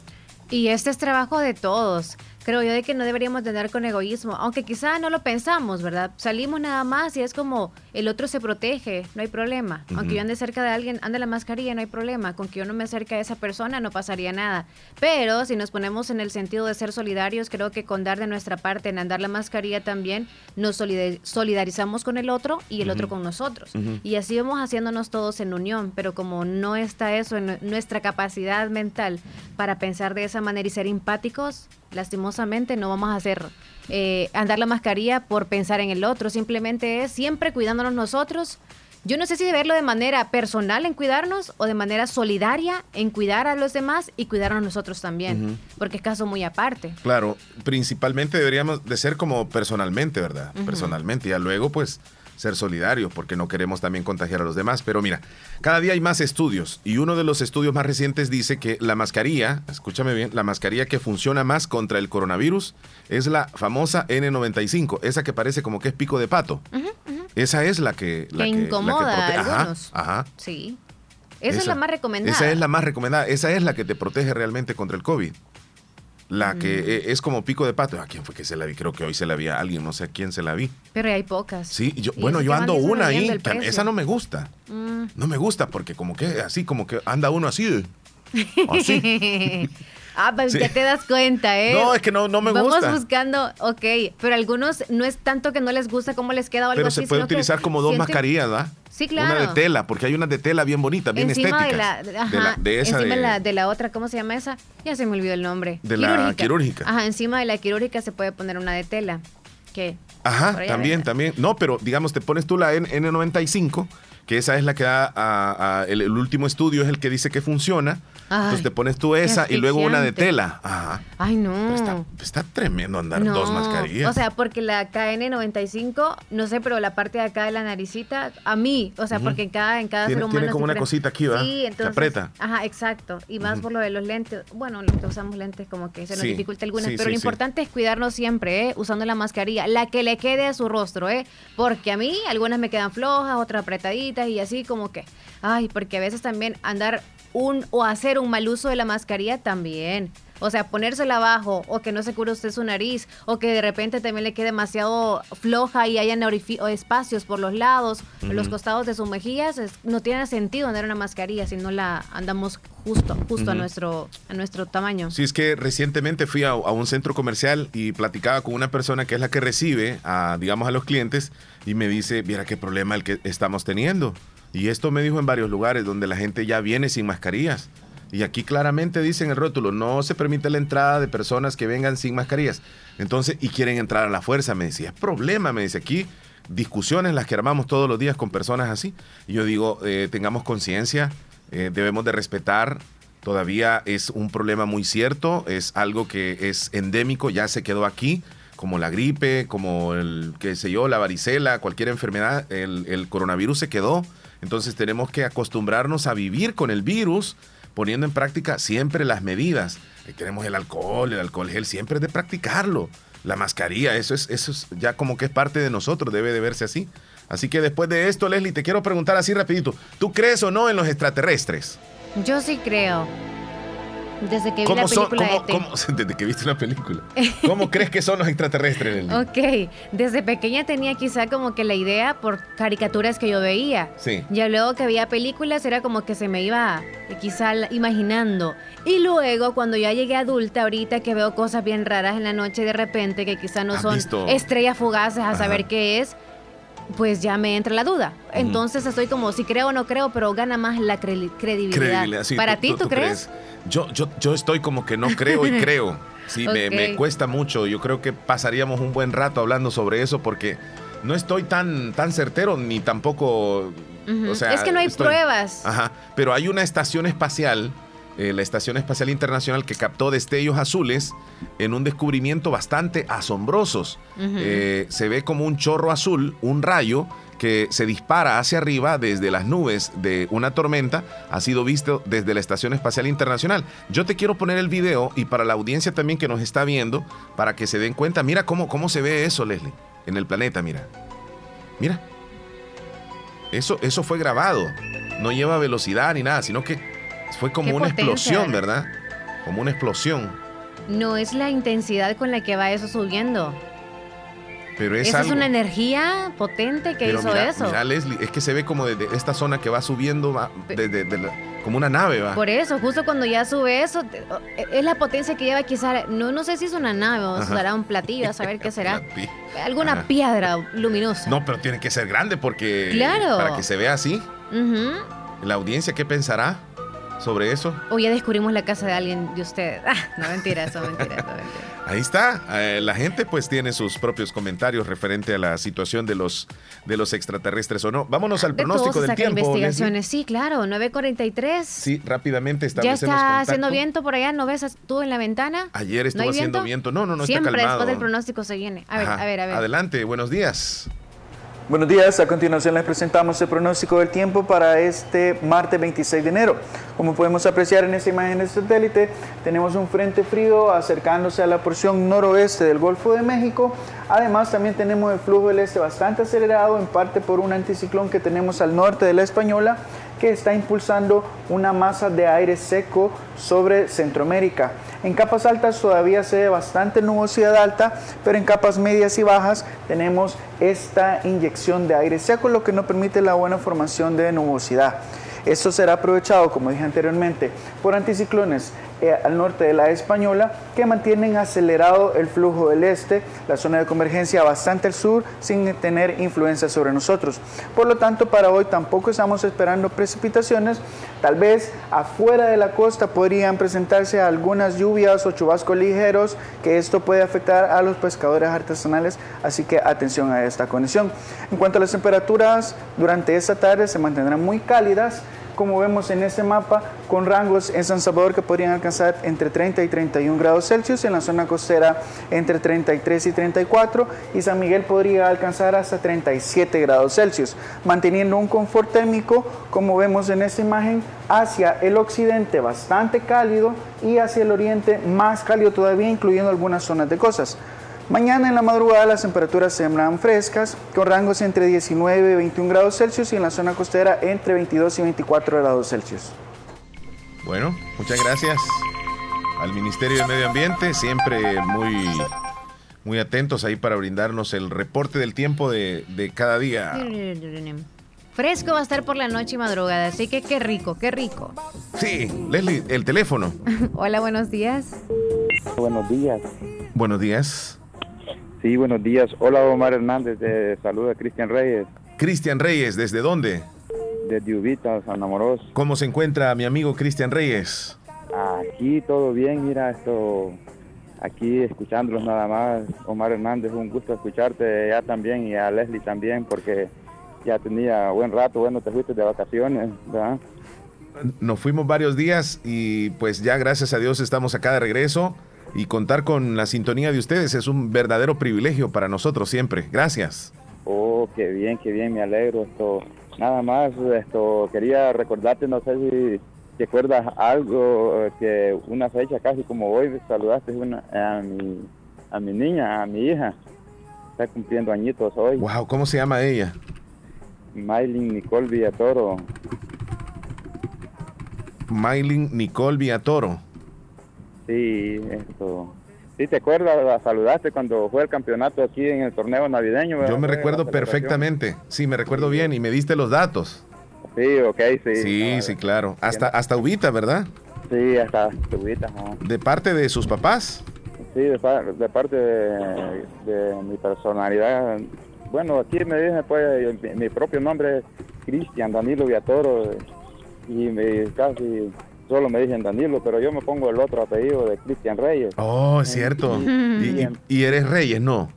Y este es trabajo de todos creo yo de que no deberíamos tener con egoísmo, aunque quizá no lo pensamos, ¿verdad? Salimos nada más y es como el otro se protege, no hay problema. Aunque yo ande cerca de alguien, ande la mascarilla, no hay problema. Con que yo no me acerque a esa persona no pasaría nada. Pero si nos ponemos en el sentido de ser solidarios, creo que con dar de nuestra parte en andar la mascarilla también nos solidarizamos con el otro y el otro con nosotros. Y así vamos haciéndonos todos en unión, pero como no está eso en nuestra capacidad mental para pensar de esa manera y ser empáticos, lastimosamente no vamos a hacer eh, andar la mascarilla por pensar en el otro, simplemente es siempre cuidándonos nosotros. Yo no sé si verlo de manera personal en cuidarnos o de manera solidaria en cuidar a los demás y cuidarnos nosotros también, porque es caso muy aparte. Claro, principalmente deberíamos de ser como personalmente, ¿verdad? Personalmente, ya luego pues ser solidarios porque no queremos también contagiar a los demás. Pero mira, cada día hay más estudios y uno de los estudios más recientes dice que la mascarilla, escúchame bien, la mascarilla que funciona más contra el coronavirus es la famosa N95, esa que parece como que es pico de pato. Esa es la que... La que, incomoda a algunos. Ajá, Sí. Esa, es la más recomendada. Esa es la más recomendada. Esa es la que te protege realmente contra el COVID. La que mm. e, es como pico de pato. ¿A quién fue que se la vi? Creo que hoy se la vi a alguien, no sé a quién se la vi. Pero hay pocas. Sí, yo, bueno, yo ando una ahí. esa no me gusta. Mm. No me gusta porque como que así, como que anda uno así. Así. Ah, pues ya te das cuenta, ¿eh? No, es que no, no me gusta. Vamos buscando, ok, pero algunos no es tanto que no les gusta cómo les queda o algo pero se puede utilizar como dos mascarillas, ¿verdad? Sí, claro. Una de tela, porque hay una de tela bien bonita, bien encima estéticas. De la, ajá, de, esa encima de, la, de la otra, ¿cómo se llama esa? Ya se me olvidó el nombre. De la quirúrgica. Ajá, encima de la quirúrgica se puede poner una de tela. ¿Qué? Ajá, también, también. No, pero digamos, te pones tú la N 95 que esa es la que da a, el, último estudio es el que dice que funciona. Entonces te pones tú esa y luego una de tela. Ajá. Ay, no. Está, tremendo andar dos mascarillas. O sea, porque la KN95, no sé, pero la parte de acá de la naricita, a mí, o sea, porque en cada, en cada ser humano. Tiene como una cosita aquí, ¿verdad? Sí, entonces. aprieta. Ajá, exacto. Y más por lo de los lentes. Bueno, los que usamos lentes, como que se nos dificulta algunas. pero lo importante es cuidarnos siempre, ¿eh? Usando la mascarilla. La que le quede a su rostro, ¿eh? Porque a mí algunas me quedan flojas, otras apretaditas y así como que, ay, porque a veces también andar un o hacer un mal uso de la mascarilla también. O sea, ponérsela abajo o que no se cure usted su nariz o que de repente también le quede demasiado floja y hayan espacios por los lados, los costados de sus mejillas, no tiene sentido andar una mascarilla si no la andamos justo, justo a, nuestro, a nuestro tamaño. Sí, es que recientemente fui a, un centro comercial y platicaba con una persona que es la que recibe, a, digamos, a los clientes y me dice, mira qué problema el que estamos teniendo. Y esto me dijo en varios lugares donde la gente ya viene sin mascarillas. Y aquí claramente dice en el rótulo, no se permite la entrada de personas que vengan sin mascarillas. Entonces, y quieren entrar a la fuerza, me decía, es problema, me dice aquí, discusiones las que armamos todos los días con personas así. Y yo digo, eh, tengamos conciencia, eh, debemos de respetar, todavía es un problema muy cierto, es algo que es endémico, ya se quedó aquí, como la gripe, como el, qué sé yo, la varicela, cualquier enfermedad, el, coronavirus se quedó. Entonces tenemos que acostumbrarnos a vivir con el virus poniendo en práctica siempre las medidas. tenemos el alcohol, el alcohol gel, siempre de practicarlo. La mascarilla, eso es, eso es ya como que es parte de nosotros, debe de verse así. Así que después de esto, Leslie, te quiero preguntar así rapidito, ¿tú crees o no en los extraterrestres? Yo sí creo. Desde que vi la película e desde que viste una película. ¿Cómo crees que son los extraterrestres? ok, desde pequeña tenía quizá como que la idea por caricaturas que yo veía. Sí. Ya luego que veía películas era como que se me iba quizá imaginando. Y luego cuando ya llegué adulta, ahorita que veo cosas bien raras en la noche de repente que quizá no son estrellas fugaces a saber qué es, pues ya me entra la duda. Entonces estoy como si creo o no creo, pero gana más la credibilidad. Para ti, ¿tú, crees? Yo, yo, yo estoy como que no creo y creo. Sí, me, cuesta mucho. Yo creo que pasaríamos un buen rato hablando sobre eso porque no estoy tan, tan certero ni tampoco... es que no hay pruebas. Ajá, pero hay una estación espacial eh, la Estación Espacial Internacional que captó destellos azules en un descubrimiento bastante asombrosos. Eh, se ve como un chorro azul, un rayo que se dispara hacia arriba desde las nubes de una tormenta, ha sido visto desde la Estación Espacial Internacional. Yo te quiero poner el video y para la audiencia también que nos está viendo, para que se den cuenta, mira cómo, cómo se ve eso, Leslie, en el planeta, mira. Mira. Eso, eso fue grabado. No lleva velocidad ni nada, sino que fue como una explosión, ¿verdad? Como una explosión. No es la intensidad con la que va eso subiendo. Pero es Esa es una energía potente que hizo eso. Mira, Leslie, es que se ve como desde esta zona que va subiendo, va como una nave, va. Por eso, justo cuando ya sube eso, es la potencia que lleva quizá, no, no sé si es una nave o será un platillo, a saber qué será. Alguna piedra luminosa. No, pero tiene que ser grande porque... Claro. Para que se vea así. La audiencia, ¿qué pensará? Sobre eso. O ya descubrimos la casa de alguien de ustedes. Ah, no mentira, eso mentira, eso mentira. Ahí está. Eh, la gente pues tiene sus propios comentarios referente a la situación de los de los extraterrestres o no. Vámonos al pronóstico del tiempo. investigaciones, sí, claro, 9:43. Sí, rápidamente establecemos Ya está haciendo viento por allá, ¿no ves tú en la ventana? Ayer estuvo haciendo viento? No, no, no Siempre está calmado. después del pronóstico se viene. A ver, a ver, a ver. Adelante, buenos días. Buenos días, a continuación les presentamos el pronóstico del tiempo para este martes 26 de enero. Como podemos apreciar en esta imagen de satélite, tenemos un frente frío acercándose a la porción noroeste del Golfo de México. Además, también tenemos el flujo del este bastante acelerado, en parte por un anticiclón que tenemos al norte de la Española que está impulsando una masa de aire seco sobre Centroamérica. En capas altas todavía se ve bastante nubosidad alta, pero en capas medias y bajas tenemos esta inyección de aire seco, lo que no permite la buena formación de nubosidad. Esto será aprovechado, como dije anteriormente, por anticiclones eh, al norte de la Española que mantienen acelerado el flujo del este, la zona de convergencia bastante al sur sin tener influencia sobre nosotros. Por lo tanto, para hoy tampoco estamos esperando precipitaciones. Tal vez afuera de la costa podrían presentarse algunas lluvias o chubascos ligeros que esto puede afectar a los pescadores artesanales, así que atención a esta condición. En cuanto a las temperaturas, durante esta tarde se mantendrán muy cálidas como vemos en este mapa, con rangos en San Salvador que podrían alcanzar entre 30 y 31 grados Celsius, en la zona costera entre 33 y 34 y San Miguel podría alcanzar hasta 37 grados Celsius, manteniendo un confort térmico, como vemos en esta imagen, hacia el occidente bastante cálido y hacia el oriente más cálido todavía, incluyendo algunas zonas de costas. Mañana en la madrugada las temperaturas se sembran frescas, con rangos entre 19 y 21 grados Celsius y en la zona costera entre 22 y 24 grados Celsius. Bueno, muchas gracias al Ministerio de Medio Ambiente, siempre muy, muy atentos ahí para brindarnos el reporte del tiempo de, de cada día. Fresco va a estar por la noche y madrugada, así que qué rico, qué rico. Sí, Leslie, el teléfono. Hola, buenos días. Buenos días. Buenos días. Sí, buenos días. Hola Omar Hernández, de saluda Cristian Reyes. Cristian Reyes, ¿desde dónde? Desde Ubita, San Amoros. ¿Cómo se encuentra mi amigo Cristian Reyes? Aquí todo bien, mira, esto, aquí escuchándolos nada más. Omar Hernández, un gusto escucharte ya también y a Leslie también, porque ya tenía buen rato, bueno, te fuiste de vacaciones, ¿verdad? Nos fuimos varios días y pues ya gracias a Dios estamos acá de regreso y contar con la sintonía de ustedes es un verdadero privilegio para nosotros siempre. Gracias. Oh, qué bien, qué bien, me alegro. Esto, nada más, esto quería recordarte, no sé si te acuerdas algo eh, que una fecha casi como hoy saludaste una, a mi a mi niña, a mi hija. Está cumpliendo añitos hoy. Wow, ¿cómo se llama ella? Maylin Nicole Villatoro. Maylin Nicole Villatoro. Sí, esto. Sí, te acuerdas, la saludaste cuando fue el campeonato aquí en el torneo navideño. Yo me recuerdo perfectamente. Sí, me recuerdo bien y me diste los datos. Sí, ok, sí. Sí, sí, claro. Hasta, hasta Ubita, ¿verdad? Sí, hasta Ubita. ¿De parte de sus papás? Sí, de, parte de, mi personalidad bueno, aquí me dicen pues mi, propio nombre es Cristian Danilo Viatoro y me casi solo me dicen Danilo, pero yo me pongo el otro apellido de Cristian Reyes. Oh, es cierto. y, eres Reyes, ¿no?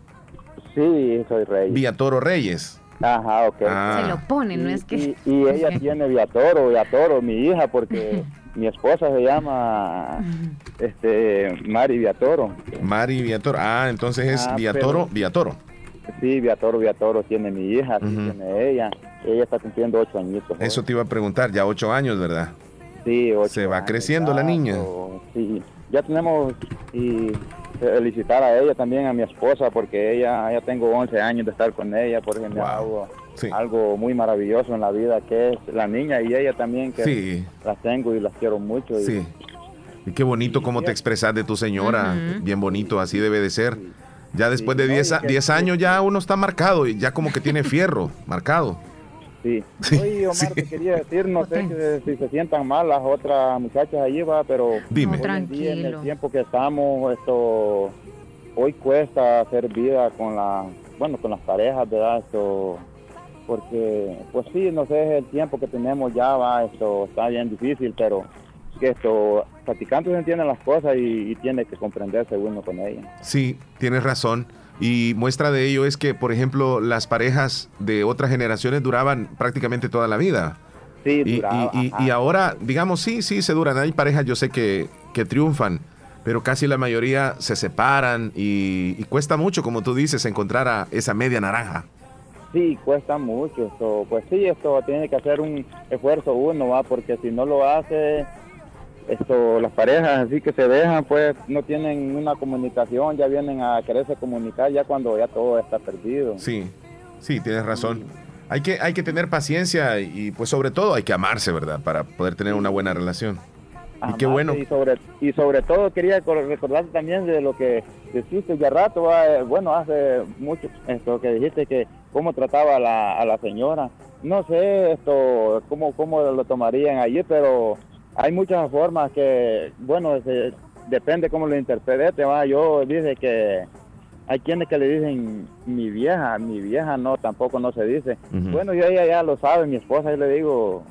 Sí, soy Reyes. Viatoro Reyes. Ajá, ok. Ah. Se lo ponen, no es que... Y, ella tiene Viatoro, Viatoro, mi hija, porque mi esposa se llama este Mari Viatoro. Mari Viatoro. Ah, entonces es ah, Viatoro, Viatoro. Sí, Viatoro, Viatoro tiene mi hija, tiene ella. Ella está cumpliendo ocho añitos. Eso te iba a preguntar, ya ocho años, ¿verdad? Sí, ocho Se va creciendo la niña. Sí, ya tenemos y felicitar a ella también, a mi esposa, porque ella, ya tengo 11 años de estar con ella, porque me algo, algo muy maravilloso en la vida, que es la niña y ella también, que las tengo y las quiero mucho. Y, sí. Y qué bonito cómo te expresas de tu señora, bien bonito, así debe de ser. Ya después de 10 años ya uno está marcado y ya como que tiene fierro marcado. Sí. Oye, Omar, te quería decir, no sé si se sientan mal las otras muchachas allí, va, pero Dime. Hoy en, el tiempo que estamos, esto, hoy cuesta hacer vida con la, bueno, con las parejas, ¿verdad? Esto, porque, pues sí, no sé, el tiempo que tenemos ya, va, esto está bien difícil, pero que esto, practicando se entienden las cosas y, y tiene que comprenderse uno con ellas. Sí, tienes razón. Y muestra de ello es que, por ejemplo, las parejas de otras generaciones duraban prácticamente toda la vida. Sí, y, y, ahora, digamos, sí, sí, se duran. Hay parejas, yo sé que, que triunfan, pero casi la mayoría se separan y, cuesta mucho, como tú dices, encontrar a esa media naranja. Sí, cuesta mucho. Esto, pues sí, esto tiene que hacer un esfuerzo uno, ¿va? porque si no lo hace, esto las parejas así que se dejan pues no tienen una comunicación ya vienen a quererse comunicar ya cuando ya todo está perdido. Sí sí tienes razón. Hay que hay que tener paciencia y pues sobre todo hay que amarse verdad para poder tener una buena relación. Y qué bueno. y sobre y sobre todo quería recordarte también de lo que dijiste ya rato eh, bueno hace mucho esto que dijiste que cómo trataba a la, a la señora. No sé esto cómo cómo lo tomarían allí pero hay muchas formas que, bueno, depende cómo lo interprete. ¿va? Yo dije que hay quienes que le dicen mi vieja, mi vieja no, tampoco no se dice. Bueno, yo ella ya lo sabe, mi esposa, yo le digo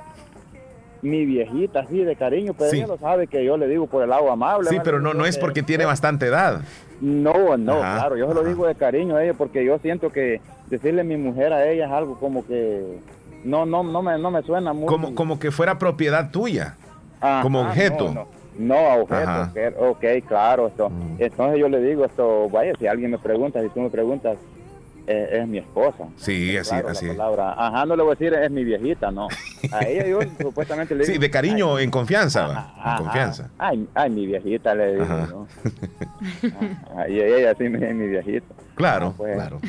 mi viejita, así de cariño, pero ella lo sabe que yo le digo por el lado amable. Sí, pero no, no es porque tiene bastante edad. No, no, claro, yo se lo digo de cariño a ella porque yo siento que decirle mi mujer a ella es algo como que no, no, no me, no me suena muy. Como, como que fuera propiedad tuya como objeto. No, no. objeto, ok, claro, esto. Mm. Entonces yo le digo esto, vaya, si alguien me pregunta, si tú me preguntas, eh, es mi esposa. Sí, así, así. Ajá, no le voy a decir es mi viejita, no. A ella yo supuestamente le digo. Sí, de cariño, en confianza, en confianza. Ay, ay, mi viejita le digo, ¿no? y ella sí es mi viejita. Claro, pues, claro.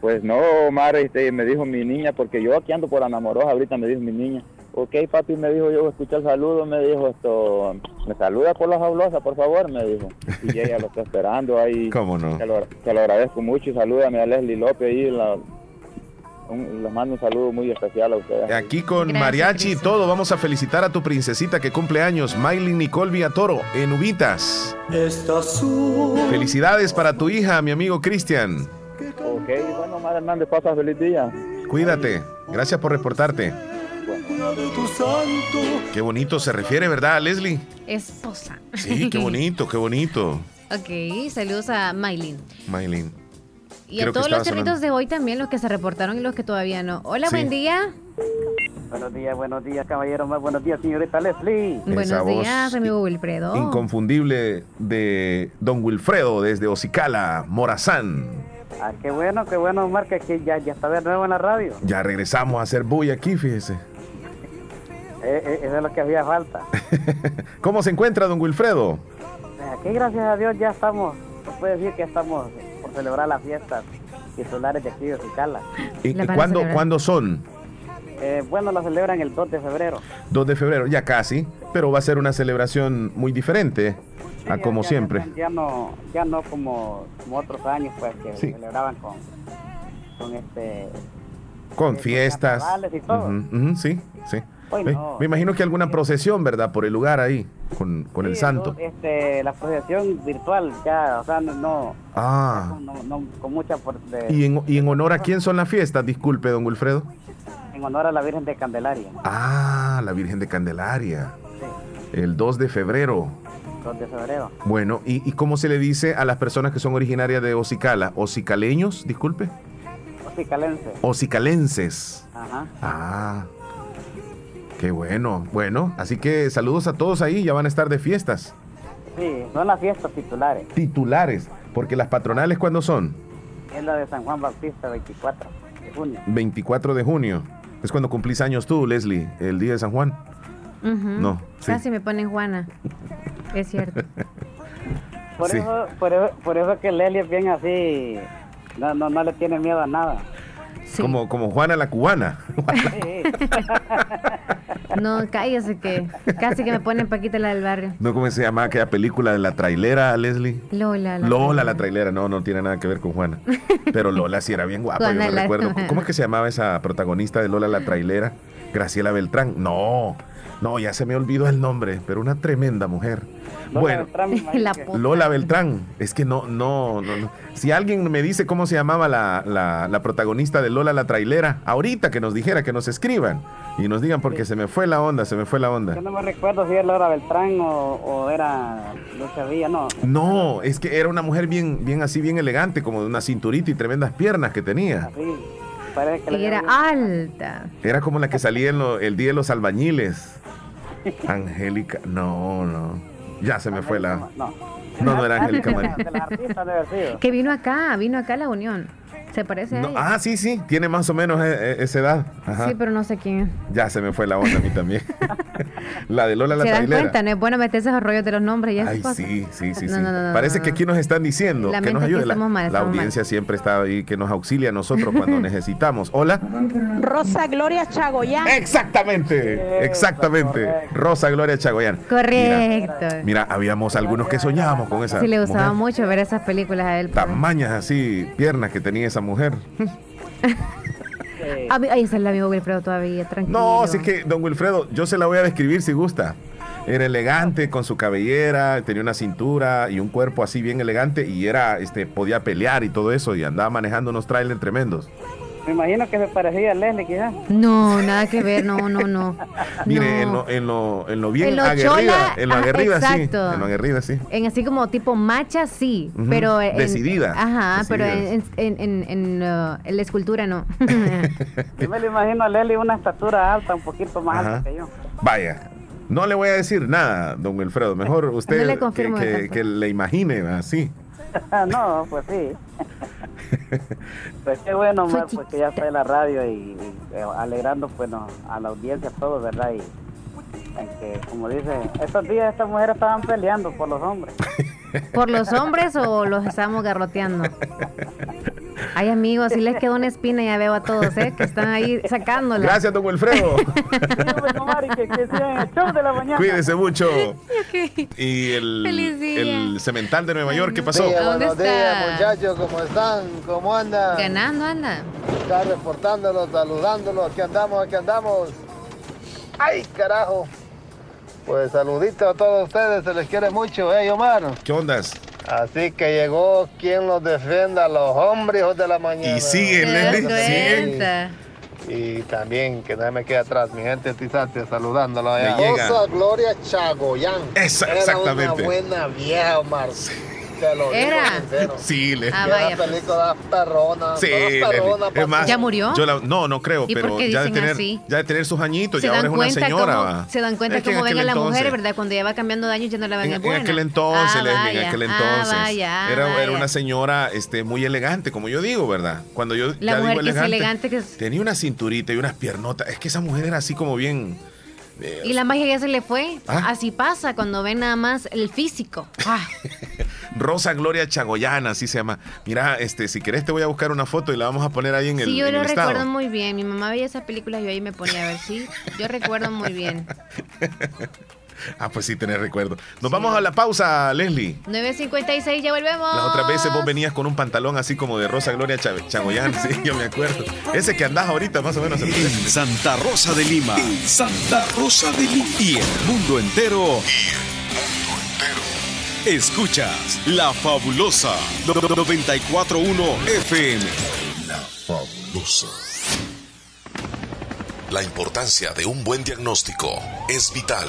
Pues no, Omar, este, me dijo mi niña, porque yo aquí ando por Anamorosa, ahorita me dijo mi niña, ok papi, me dijo yo, escuché el saludo, me dijo esto, me saluda por la fabulosa, por favor, me dijo. Y ella lo está esperando ahí. ¿Cómo no? Que lo, agradezco mucho y salúdame a Leslie López y la, les mando un saludo muy especial a ustedes. Aquí con mariachi y todo, vamos a felicitar a tu princesita que cumple años, Maylin Nicole Villatoro, en Ubitas. Felicidades para tu hija, mi amigo Cristian. Ok, bueno, Madre Hernández, pasa feliz día. Cuídate, gracias por reportarte. Qué bonito se refiere, ¿verdad, Leslie? Esposa. Sí, qué bonito, qué bonito. Ok, saludos a Maylin. Maylin. Y a todos los cerritos de hoy también, los que se reportaron y los que todavía no. Hola, buen día. Buenos días, buenos días, caballero. buenos días, señorita Leslie. buenos días, amigo Wilfredo. Inconfundible de don Wilfredo desde Ocicala, Morazán. Ah, qué bueno, qué bueno, Marca, que ya, ya está de nuevo en la radio. Ya regresamos a hacer bulla aquí, fíjese. Eh, eh, eso es lo que había falta. ¿Cómo se encuentra, don Wilfredo? Eh, aquí, gracias a Dios, ya estamos, se puede decir que estamos por celebrar las fiestas titulares de aquí de Cicala. ¿Y, cuándo, ¿cuándo son? bueno, la celebran el 2 de febrero. 2 de febrero, ya casi, pero va a ser una celebración muy diferente a como siempre. Ya no, ya no como, como otros años, pues, que celebraban con, con este... Con fiestas. Y todo. sí, sí. Me imagino que alguna procesión, ¿verdad? Por el lugar ahí, con, con el santo. Este, la procesión virtual, ya, o sea, no. Ah. No, con mucha. ¿Y, en, ¿Y en honor a quién son las fiestas? Disculpe, don Wilfredo. En honor a la Virgen de Candelaria. Ah, la Virgen de Candelaria. El 2 de febrero. 2 de febrero. Bueno, ¿y, ¿y, cómo se le dice a las personas que son originarias de Ocicala? ¿Ocicaleños? Disculpe. Ocicalenses. Ocicalenses. Ajá. Ah. Qué bueno. Bueno, así que saludos a todos ahí, ya van a estar de fiestas. Sí, son las fiestas titulares. Titulares, porque las patronales, ¿cuándo son? Es la de San Juan Bautista, 24 de junio. 24 de junio. Es cuando cumplís años tú, Leslie, el día de San Juan. No. Sí. Casi me ponen Juana. Es cierto. por, eso, por, eso, por eso que Leslie es bien así. No, no, no le tiene miedo a nada. Como, como Juana la cubana. no, cállese que casi que me ponen Paquita la del barrio. No, ¿cómo se llama aquella película de la trailera, Leslie? Lola. La Lola la trailera, no, no tiene nada que ver con Juana. Pero Lola sí era bien guapa, yo me recuerdo. ¿Cómo es que se llamaba esa protagonista de Lola la trailera? Graciela Beltrán. No, no, ya se me olvidó el nombre, pero una tremenda mujer. Lola bueno, Beltrán, Lola Beltrán. Es que no, no, no, Si alguien me dice cómo se llamaba la, la, la, protagonista de Lola la trailera, ahorita que nos dijera, que nos escriban y nos digan porque se me fue la onda, se me fue la onda. Yo no me recuerdo si era Lola Beltrán o, o era Lucha Villa, no. No, es que era una mujer bien, bien así, bien elegante, como de una cinturita y tremendas piernas que tenía. Así. Que y era alta. Era como la que salía en lo, el día de los albañiles. Angélica, no, no. Ya se me fue la. No, no, no era Angélica María. Que vino acá, vino acá a la Unión. ¿Se parece a ella? Ah, sí, sí, tiene más o menos e, e, esa edad. Ajá. Sí, pero no sé quién. Ya se me fue la onda a mí también. la de Lola la ¿Se dan cuenta? No es bueno meterse esos rollos de los nombres y esas Ay, cosas. sí, sí, sí. No, sí. no, no, no, Parece no, que aquí nos están diciendo que nos ayude. la mal, la estamos mal. audiencia siempre está ahí, que nos auxilia a nosotros cuando necesitamos. Hola. Rosa Gloria Chagoyán. Exactamente, exactamente. Rosa Gloria Chagoyán. Correcto. Mira, mira, habíamos algunos que soñábamos con esa Sí, le gustaba mujer. mucho ver esas películas a él. pues. Tamañas así, piernas que tenía esa mujer. A mí- Ay, esa es la amigo Wilfredo todavía, tranquilo. No, así que, don Wilfredo, yo se la voy a describir si gusta. Era elegante con su cabellera, tenía una cintura y un cuerpo así bien elegante y era, este, podía pelear y todo eso y andaba manejando unos trailers tremendos. Me imagino que se parecía a Leslie, quizás. No, nada que ver, no, no, no. Mire, en, No. lo, en, lo, en lo bien En lo aguerrida, chola, en lo ajá, aguerrida sí, exacto. en lo aguerrida sí. En así como tipo macha, sí, pero... en- decidida, Ajá, pero en, decidida. en, en, en, uh, en la escultura no. Yo me lo imagino a Leslie una estatura alta, un poquito más Ajá. alta que yo. Vaya, no le voy a decir nada, don Wilfredo, mejor usted le que, que- que le imagine así. no, pues sí. pues qué bueno, Soy Mar, pues que ya está en la radio y, y, eh, alegrando pues no, a la audiencia a todos, ¿verdad? Y en que, como dice, estos días estas mujeres estaban peleando por los hombres. ¿Por los hombres o los estamos garroteando? Ay, amigos, si les quedó una espina, ya veo a todos, ¿eh? Que están ahí sacándola. Gracias, don Wilfredo. que, que el show de la mañana. Cuídese mucho. Y el, Feliz día. el cemental de Nueva York, ¿qué pasó? Sí, ¿Dónde buenos está? días, muchachos, ¿cómo están? ¿Cómo andan? Ganando, anda. Está reportándolos, saludándolos, aquí andamos, aquí andamos. ¡Ay, carajo! Pues saluditos a todos ustedes, se les quiere mucho, ¿eh, Omar? ¿Qué ondas? Así que llegó quien los defienda, los hombres hijos de la mañana. Y sigue, ¿Te das Leslie? Y también, que no me quede atrás, mi gente Tizate, saludándolo allá. Le llega. Rosa Gloria Chagoyán. Esa- Era exactamente. una buena vieja, Omar. Te lo digo Era. sincero. Sí, Leslie. Ah, vaya, pues. película perrona. Sí, perrona, Es más, ¿Ya murió? yo la- no, no creo, ¿Y por pero ya de, tener, así? ya de tener sus añitos, ya ahora es una señora. cómo, se dan cuenta Es que cómo ven a la mujer, entonces- ¿verdad? Cuando ya va cambiando de años ya no la ven En, es en buena. aquel entonces, Ah, Leslie, en aquel Ah, entonces. vaya, era, era vaya. una señora este, muy elegante, como yo digo, ¿verdad? Cuando yo La ya mujer digo que es elegante, elegante, que es- tenía una cinturita y unas piernotas. Es que esa mujer era así como bien. Eh, Y la magia ya se le fue. ¿Ah? Así pasa cuando ven nada más el físico. Ah, Rosa Gloria Chagoyana, así se llama. Mira, este, si querés te voy a buscar una foto y la vamos a poner ahí en el, sí, yo lo estado. recuerdo muy bien. Mi mamá veía esas películas y yo ahí me ponía a ver, sí. Yo recuerdo muy bien. ah, pues sí, tenés recuerdo. Nos vamos a la pausa, Leslie. 9.56, ya volvemos. Las otras veces vos venías con un pantalón así como de Rosa Gloria Chagoyán, sí, yo me acuerdo. Ese que andás ahorita más o menos. En Santa Rosa de Lima. En Santa Rosa de Lima. Y el mundo entero. Y el mundo entero. Escuchas La Fabulosa 941 FM. La Fabulosa. La importancia de un buen diagnóstico es vital.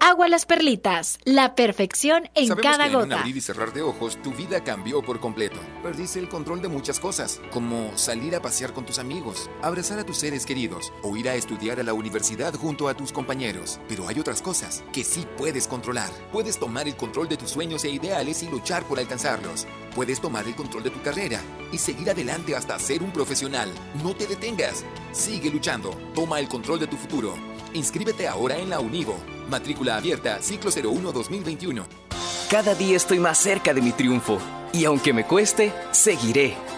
agua las perlitas. La perfección en cada que gota. En un abrir y cerrar de ojos, tu vida cambió por completo. Perdiste el control de muchas cosas, como salir a pasear con tus amigos, abrazar a tus seres queridos o ir a estudiar a la universidad junto a tus compañeros. Pero hay otras cosas que sí puedes controlar. Puedes tomar el control de tus sueños e ideales y luchar por alcanzarlos. Puedes tomar el control de tu carrera y seguir adelante hasta ser un profesional. No te detengas. Sigue luchando. Toma el control de tu futuro. Inscríbete ahora en la Univo. Matrícula abierta, ciclo 01-2021. Cada día estoy más cerca de mi triunfo. Y aunque me cueste, seguiré.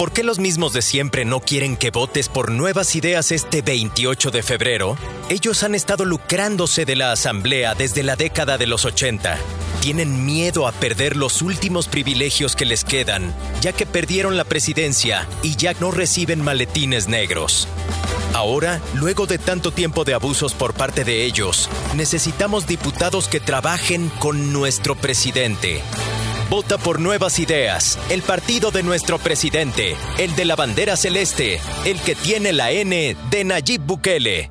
¿Por qué los mismos de siempre no quieren que votes por nuevas ideas este 28 de febrero? Ellos han estado lucrándose de la Asamblea desde la década de los 80. Tienen miedo a perder los últimos privilegios que les quedan, ya que perdieron la presidencia y ya no reciben maletines negros. Ahora, luego de tanto tiempo de abusos por parte de ellos, necesitamos diputados que trabajen con nuestro presidente. Vota por nuevas ideas, el partido de nuestro presidente, el de la bandera celeste, el que tiene la N de Nayib Bukele.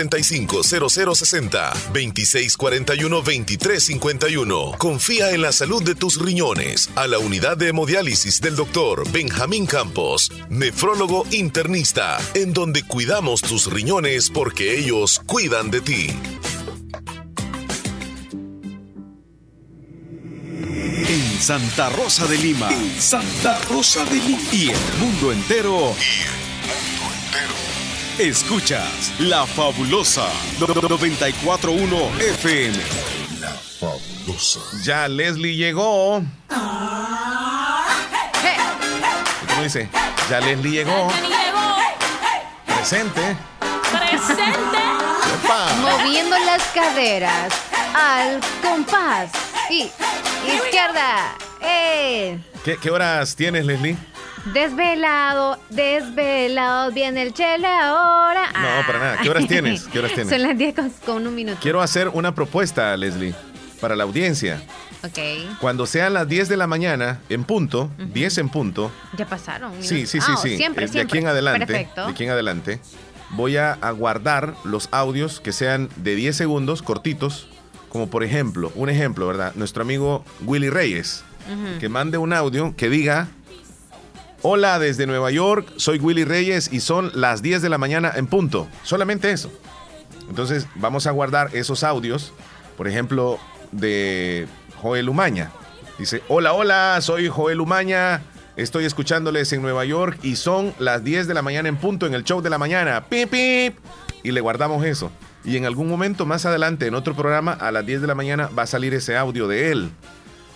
450060 2641 2351. Confía en la salud de tus riñones a la unidad de hemodiálisis del doctor Benjamín Campos, nefrólogo internista, en donde cuidamos tus riñones porque ellos cuidan de ti. En Santa Rosa de Lima. Santa Rosa de Lima. Y el mundo entero. Escuchas La Fabulosa 941 FM. La Fabulosa. Ya Leslie llegó. ¿Cómo dice? Ya Leslie llegó. Presente. Presente. Moviendo las caderas al compás. Y izquierda. Eh. ¿Qué, ¿Qué horas tienes, Leslie? Desvelado, desvelado, viene el chele ahora. No, para nada. ¿Qué horas tienes? ¿Qué horas tienes? Son las 10 con, con un minuto. Quiero hacer una propuesta, Leslie, para la audiencia. Ok. Cuando sean las 10 de la mañana, en punto, 10 en punto, Ya pasaron. Sí, sí, sí, Ah, sí. Siempre, Eh, de siempre. aquí en adelante, Perfecto. de aquí en adelante, voy a, a guardar los audios que sean de 10 segundos, cortitos, como por ejemplo, un ejemplo, ¿verdad? Nuestro amigo Willy Reyes, que mande un audio que diga, hola desde Nueva York, soy Willy Reyes y son las 10 de la mañana en punto. Solamente eso. Entonces vamos a guardar esos audios, por ejemplo, de Joel Umaña. Dice, hola, hola, soy Joel Umaña, estoy escuchándoles en Nueva York y son las 10 de la mañana en punto en el show de la mañana. Pip. Y le guardamos eso. Y en algún momento más adelante, en otro programa, a las 10 de la mañana va a salir ese audio de él.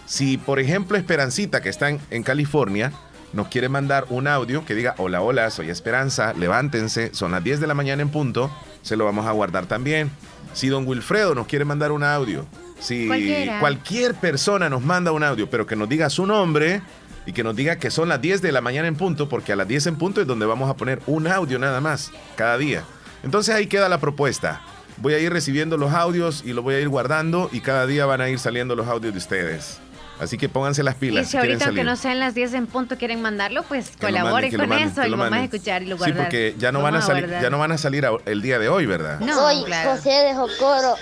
Si, por ejemplo, Esperancita, que está en California, nos quiere mandar un audio que diga, hola, hola, soy Esperanza, levántense, son las 10 de la mañana en punto, se lo vamos a guardar también. Si don Wilfredo nos quiere mandar un audio, si Cualquiera. cualquier persona nos manda un audio, pero que nos diga su nombre y que nos diga que son las 10 de la mañana en punto, porque a las 10 en punto es donde vamos a poner un audio nada más, cada día. Entonces ahí queda la propuesta. Voy a ir recibiendo los audios y los voy a ir guardando y cada día van a ir saliendo los audios de ustedes. Así que pónganse las Y pilas. si quieren ahorita, aunque no sean las 10 en punto, quieren mandarlo, pues Que colaboren manden, con manden, eso y lo lo vamos a escuchar y lo Sí, guardar. porque ya no van a salir, ya no van a salir el día de hoy, ¿verdad? No, Soy claro. José de Jocoro.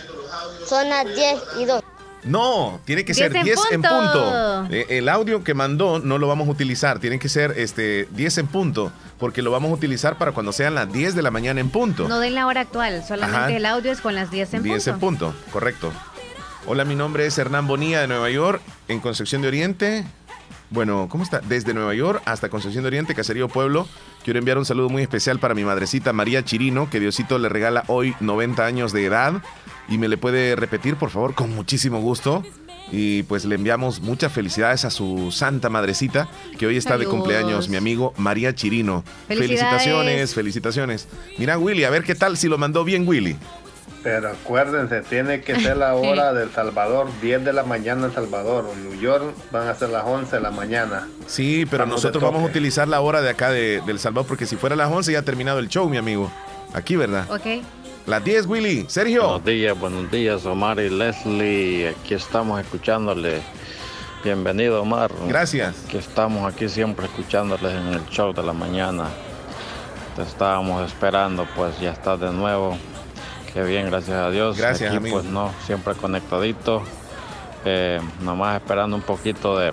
Son las 10 y 2. No, tiene que ser 10 en 10 en punto. Eh, el audio que mandó no lo vamos a utilizar, tiene que ser este 10 en punto, porque lo vamos a utilizar para cuando sean las 10 de la mañana en punto. No den la hora actual, solamente Ajá. el audio es con las 10 en 10 punto. en punto, correcto. Hola, mi nombre es Hernán Bonilla de Nueva York, en Concepción de Oriente. Bueno, ¿cómo está? Desde Nueva York hasta Concepción de Oriente, Caserío Pueblo. Quiero enviar un saludo muy especial para mi madrecita María Chirino, que Diosito le regala hoy 90 años de edad. Y me le puede repetir, por favor, con muchísimo gusto. Y pues le enviamos muchas felicidades a su santa madrecita, que hoy está de cumpleaños, mi amigo María Chirino. Felicitaciones, felicitaciones. Mira, Willy, a ver qué tal si lo mandó bien Willy. Pero acuérdense, tiene que ser la hora del Salvador, 10 de la mañana en Salvador. En New York van a ser las 11 de la mañana. Sí, pero Estamos nosotros vamos a utilizar la hora de acá de, del Salvador, porque si fuera las 11 ya ha terminado el show, mi amigo. Aquí, ¿verdad? Ok. Las 10, Willy. Sergio. Buenos días, buenos días, Omar y Leslie. Aquí estamos escuchándole. Bienvenido, Omar. Gracias. Que estamos aquí siempre escuchándoles en el show de la mañana. Te estábamos esperando, pues ya estás de nuevo. Qué bien, gracias a Dios. Gracias, Aquí, amigo. pues no, siempre conectadito. Eh, nomás esperando un poquito de,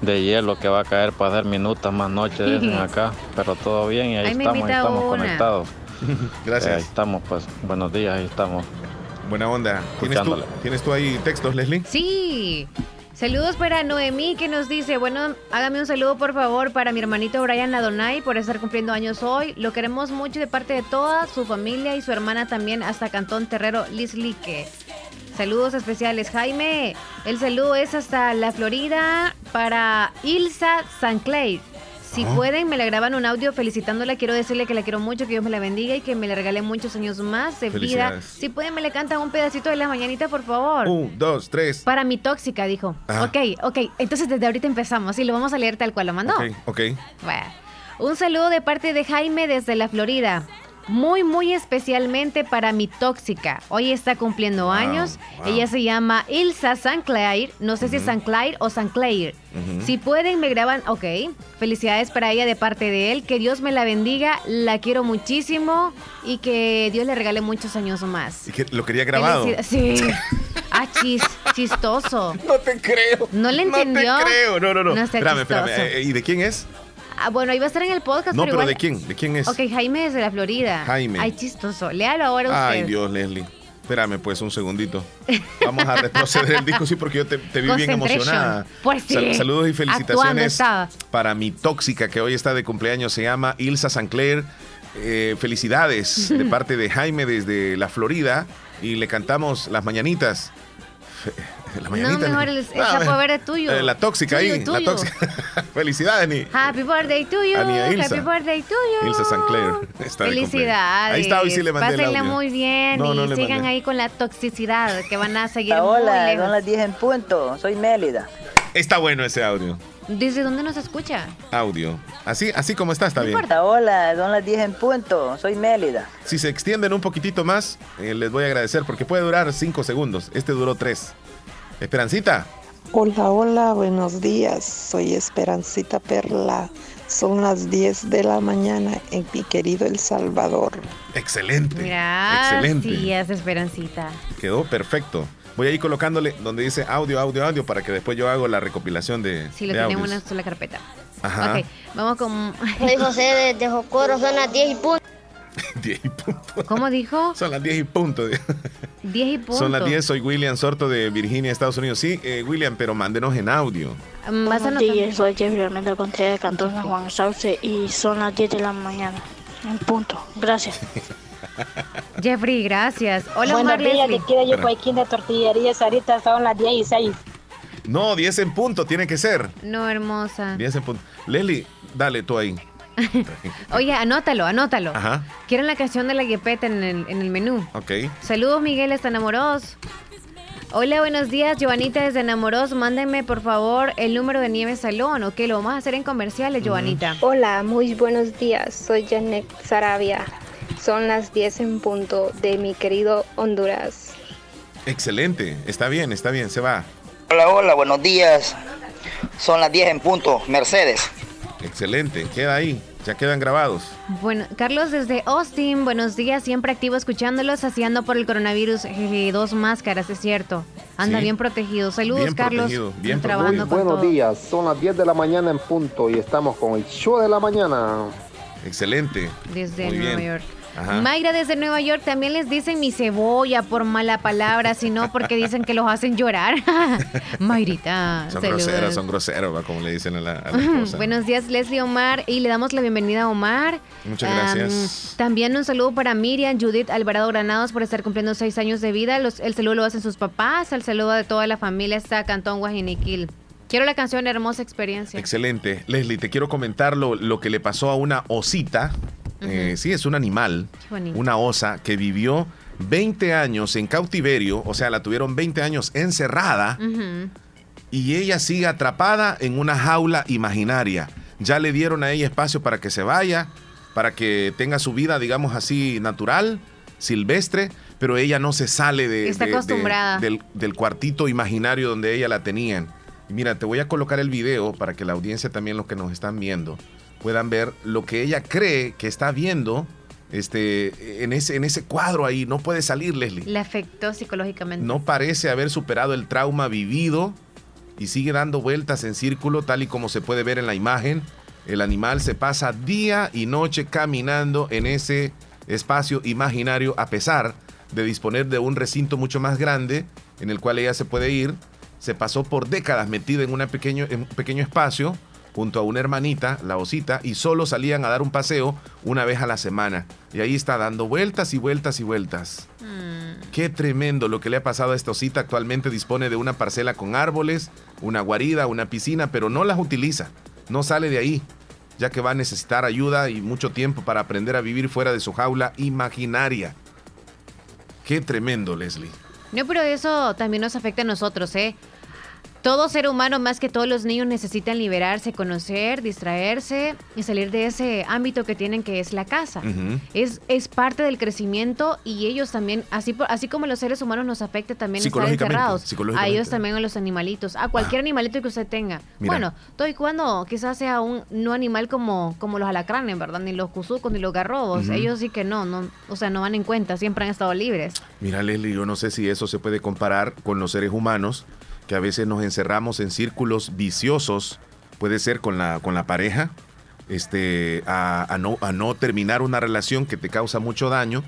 de hielo que va a caer para hacer minutas más noche, dicen acá. Pero todo bien y ahí estamos, ahí estamos una. conectados. Gracias. Eh, ahí estamos, pues. Buenos días, ahí estamos. Buena onda. ¿Tienes tú. ¿Tienes tú ahí textos, Leslie? Sí. Saludos para Noemí que nos dice, bueno, hágame un saludo por favor para mi hermanito Brian Adonai por estar cumpliendo años hoy. Lo queremos mucho de parte de toda su familia y su hermana también hasta Cantón Terrero Lislique. Saludos especiales, Jaime. El saludo es hasta la Florida para Ilsa Sanclair. Si Ah. pueden, me le graban un audio felicitándola. Quiero decirle que la quiero mucho, que Dios me la bendiga y que me le regale muchos años más de vida. Si pueden, me le cantan un pedacito de la mañanita, por favor. Un, dos, tres. Para mi tóxica, dijo. Ajá. Ok, ok. Entonces desde ahorita empezamos y lo vamos a leer tal cual lo mandó. Ok, ok. Bueno. Un saludo de parte de Jaime desde la Florida. Muy, muy especialmente para mi tóxica. Hoy está cumpliendo Wow, años. wow. Ella se llama Ilsa Sanclair. No sé si es Sanclair o Sanclair. Ujú. Si pueden, me graban. Ok. Felicidades para ella de parte de él. Que Dios me la bendiga. La quiero muchísimo. Y que Dios le regale muchos años más. Y que lo quería grabado. Sí. Ah, chis, chistoso. No te creo. No le entendió. No te creo. No, no, no. No espérame, chistoso. espérame. Eh, ¿Y de quién es? Ah, bueno, va a estar en el podcast, No, pero pero igual... ¿de quién? ¿De quién es? Ok, Jaime desde la Florida. Jaime. Ay, chistoso. Léalo ahora usted. Ay, Dios, Leslie. Espérame, pues, un segundito. Vamos a retroceder el disco, sí, porque yo te, te vi bien emocionada. Pues sí. Sal- saludos y felicitaciones para mi tóxica que hoy está de cumpleaños. Se llama Ilsa Sancler. Eh, felicidades de parte de Jaime desde la Florida. Y le cantamos las mañanitas. La No, mejor el, el Ah, sapo verde tuyo. Eh, la tóxica Tuyo, ahí, la tuyo. tóxica. Felicidades, Ni. Happy birthday to you. A Nia Ilsa. Happy birthday to you. Ilse Sancler. Está de cumpleaños. Felicidades. Ahí está, hoy sí le mandé el Pásenla audio. muy bien No, y sigan mandé. ahí con la toxicidad que van a seguir muy Hola, lejos. son las 10 en punto. Soy Mélida. Está bueno ese audio. ¿Desde dónde nos escucha? Audio. Así, así como está, está bien. Hola, son las 10 en punto. Soy Mélida. Si se extienden un poquitito más, eh, les voy a agradecer porque puede durar cinco segundos. Este duró tres. Esperancita. Hola, hola, buenos días. Soy Esperancita Perla. Son las 10 de la mañana en mi querido El Salvador. Excelente. Mira, Excelente. sí, es Esperancita. Quedó perfecto. Voy a ir colocándole donde dice audio, audio, audio para que después yo hago la recopilación de, Sí, lo de tenemos en una sola carpeta. Ajá. Ok, vamos con... Soy José de, de Jocoro, son las 10 y punto. 10 y punto. ¿Cómo dijo? Son las 10 y punto. 10 y punto. Son las 10. Soy William Sorto de Virginia, Estados Unidos. Sí, eh, William, pero mándenos en audio. Mm, ¿Vas a Buenos días, soy Jeffrey Armenta Contreras de Cantón San Juan Sauce y son las 10 de la mañana. En punto. Gracias. Jeffrey, gracias. Hola, Buenos días, te quiero yo. Joaquín de Tortillerías. Ahorita son las 10 y 6. No, 10 en punto, tiene que ser. No, hermosa. 10 en punto. Leslie, dale tú ahí. Oye, anótalo, anótalo. Ajá, Quieren la canción de la guepeta en el, en el menú. ok. Saludos, Miguel, está enamoros. Hola, buenos días, Joanita desde Enamoros. Mándenme, por favor, el número de Nieves Salón, ¿ok? Lo vamos a hacer en comerciales, Joanita. Hola, muy buenos días. Soy Janet Sarabia. Son las 10 en punto de mi querido Honduras. Excelente. Está bien, está bien, se va. Hola, hola, buenos días. Son las 10 en punto. Mercedes. Excelente. Queda ahí. Ya quedan grabados. Bueno, Carlos desde Austin, buenos días, siempre activo escuchándolos, saciando por el coronavirus, jeje, dos máscaras, es cierto. Anda Sí. bien protegido. Saludos, Bien Carlos. protegido, bien buenos todo. días, son las 10 de la mañana en punto y estamos con el show de la mañana. Excelente. Desde Muy Nueva bien. York. Ajá. Mayra desde Nueva York también les dicen mi cebolla por mala palabra, sino porque dicen que los hacen llorar. Mayrita, Son saludos. groseros, son groseros, va, como le dicen a la, a la esposa. Buenos días, Leslie Omar, y le damos la bienvenida a Omar. Muchas gracias. también un saludo para Miriam Judith Alvarado Granados por estar cumpliendo seis años de vida. Los- el saludo lo hacen sus papás, el saludo de toda la familia está Cantón Guajiniquil. Quiero la canción Hermosa Experiencia. Excelente. Leslie, te quiero comentar lo, lo que le pasó a una osita. Eh, sí, es un animal. Una osa que vivió 20 años en cautiverio, o sea, la tuvieron 20 años encerrada y ella sigue atrapada en una jaula imaginaria. Ya le dieron a ella espacio para que se vaya, para que tenga su vida, digamos así, natural, silvestre, pero ella no se sale de, Está de- de- acostumbrada. del, del cuartito imaginario donde ella la tenían. Mira, te voy a colocar el video para que la audiencia también, los que nos están viendo, puedan ver lo que ella cree que está viendo este, en, ese, en ese cuadro ahí. No puede salir, Leslie. Le afectó psicológicamente. No parece haber superado el trauma vivido y sigue dando vueltas en círculo, tal y como se puede ver en la imagen. El animal se pasa día y noche caminando en ese espacio imaginario a pesar de disponer de un recinto mucho más grande en el cual ella se puede ir. Se pasó por décadas metida en, una pequeño, en un pequeño espacio junto a una hermanita, la osita, y solo salían a dar un paseo una vez a la semana. Y ahí está dando vueltas y vueltas y vueltas. Qué tremendo lo que le ha pasado a esta osita. Actualmente dispone de una parcela con árboles, una guarida, una piscina, pero no las utiliza. No sale de ahí, ya que va a necesitar ayuda y mucho tiempo para aprender a vivir fuera de su jaula imaginaria. Qué tremendo, Leslie. No, pero eso también nos afecta a nosotros, ¿eh? Todo ser humano, más que todos los niños, necesitan liberarse, conocer, distraerse y salir de ese ámbito que tienen que es la casa. Es, es parte del crecimiento y ellos también, así, así como los seres humanos nos afecta también estar encerrados. A ellos también a los animalitos, a cualquier animalito que usted tenga. Mira. Bueno, estoy cuando quizás sea un no animal como, como los alacranes, ¿verdad? Ni los cuzucos, ni los garrobos. Ellos sí que no, no, o sea, no van en cuenta, siempre han estado libres. Mira, Leslie, yo no sé si eso se puede comparar con los seres humanos, que a veces nos encerramos en círculos viciosos, puede ser con la, con la pareja, este, a, no, a no terminar una relación que te causa mucho daño,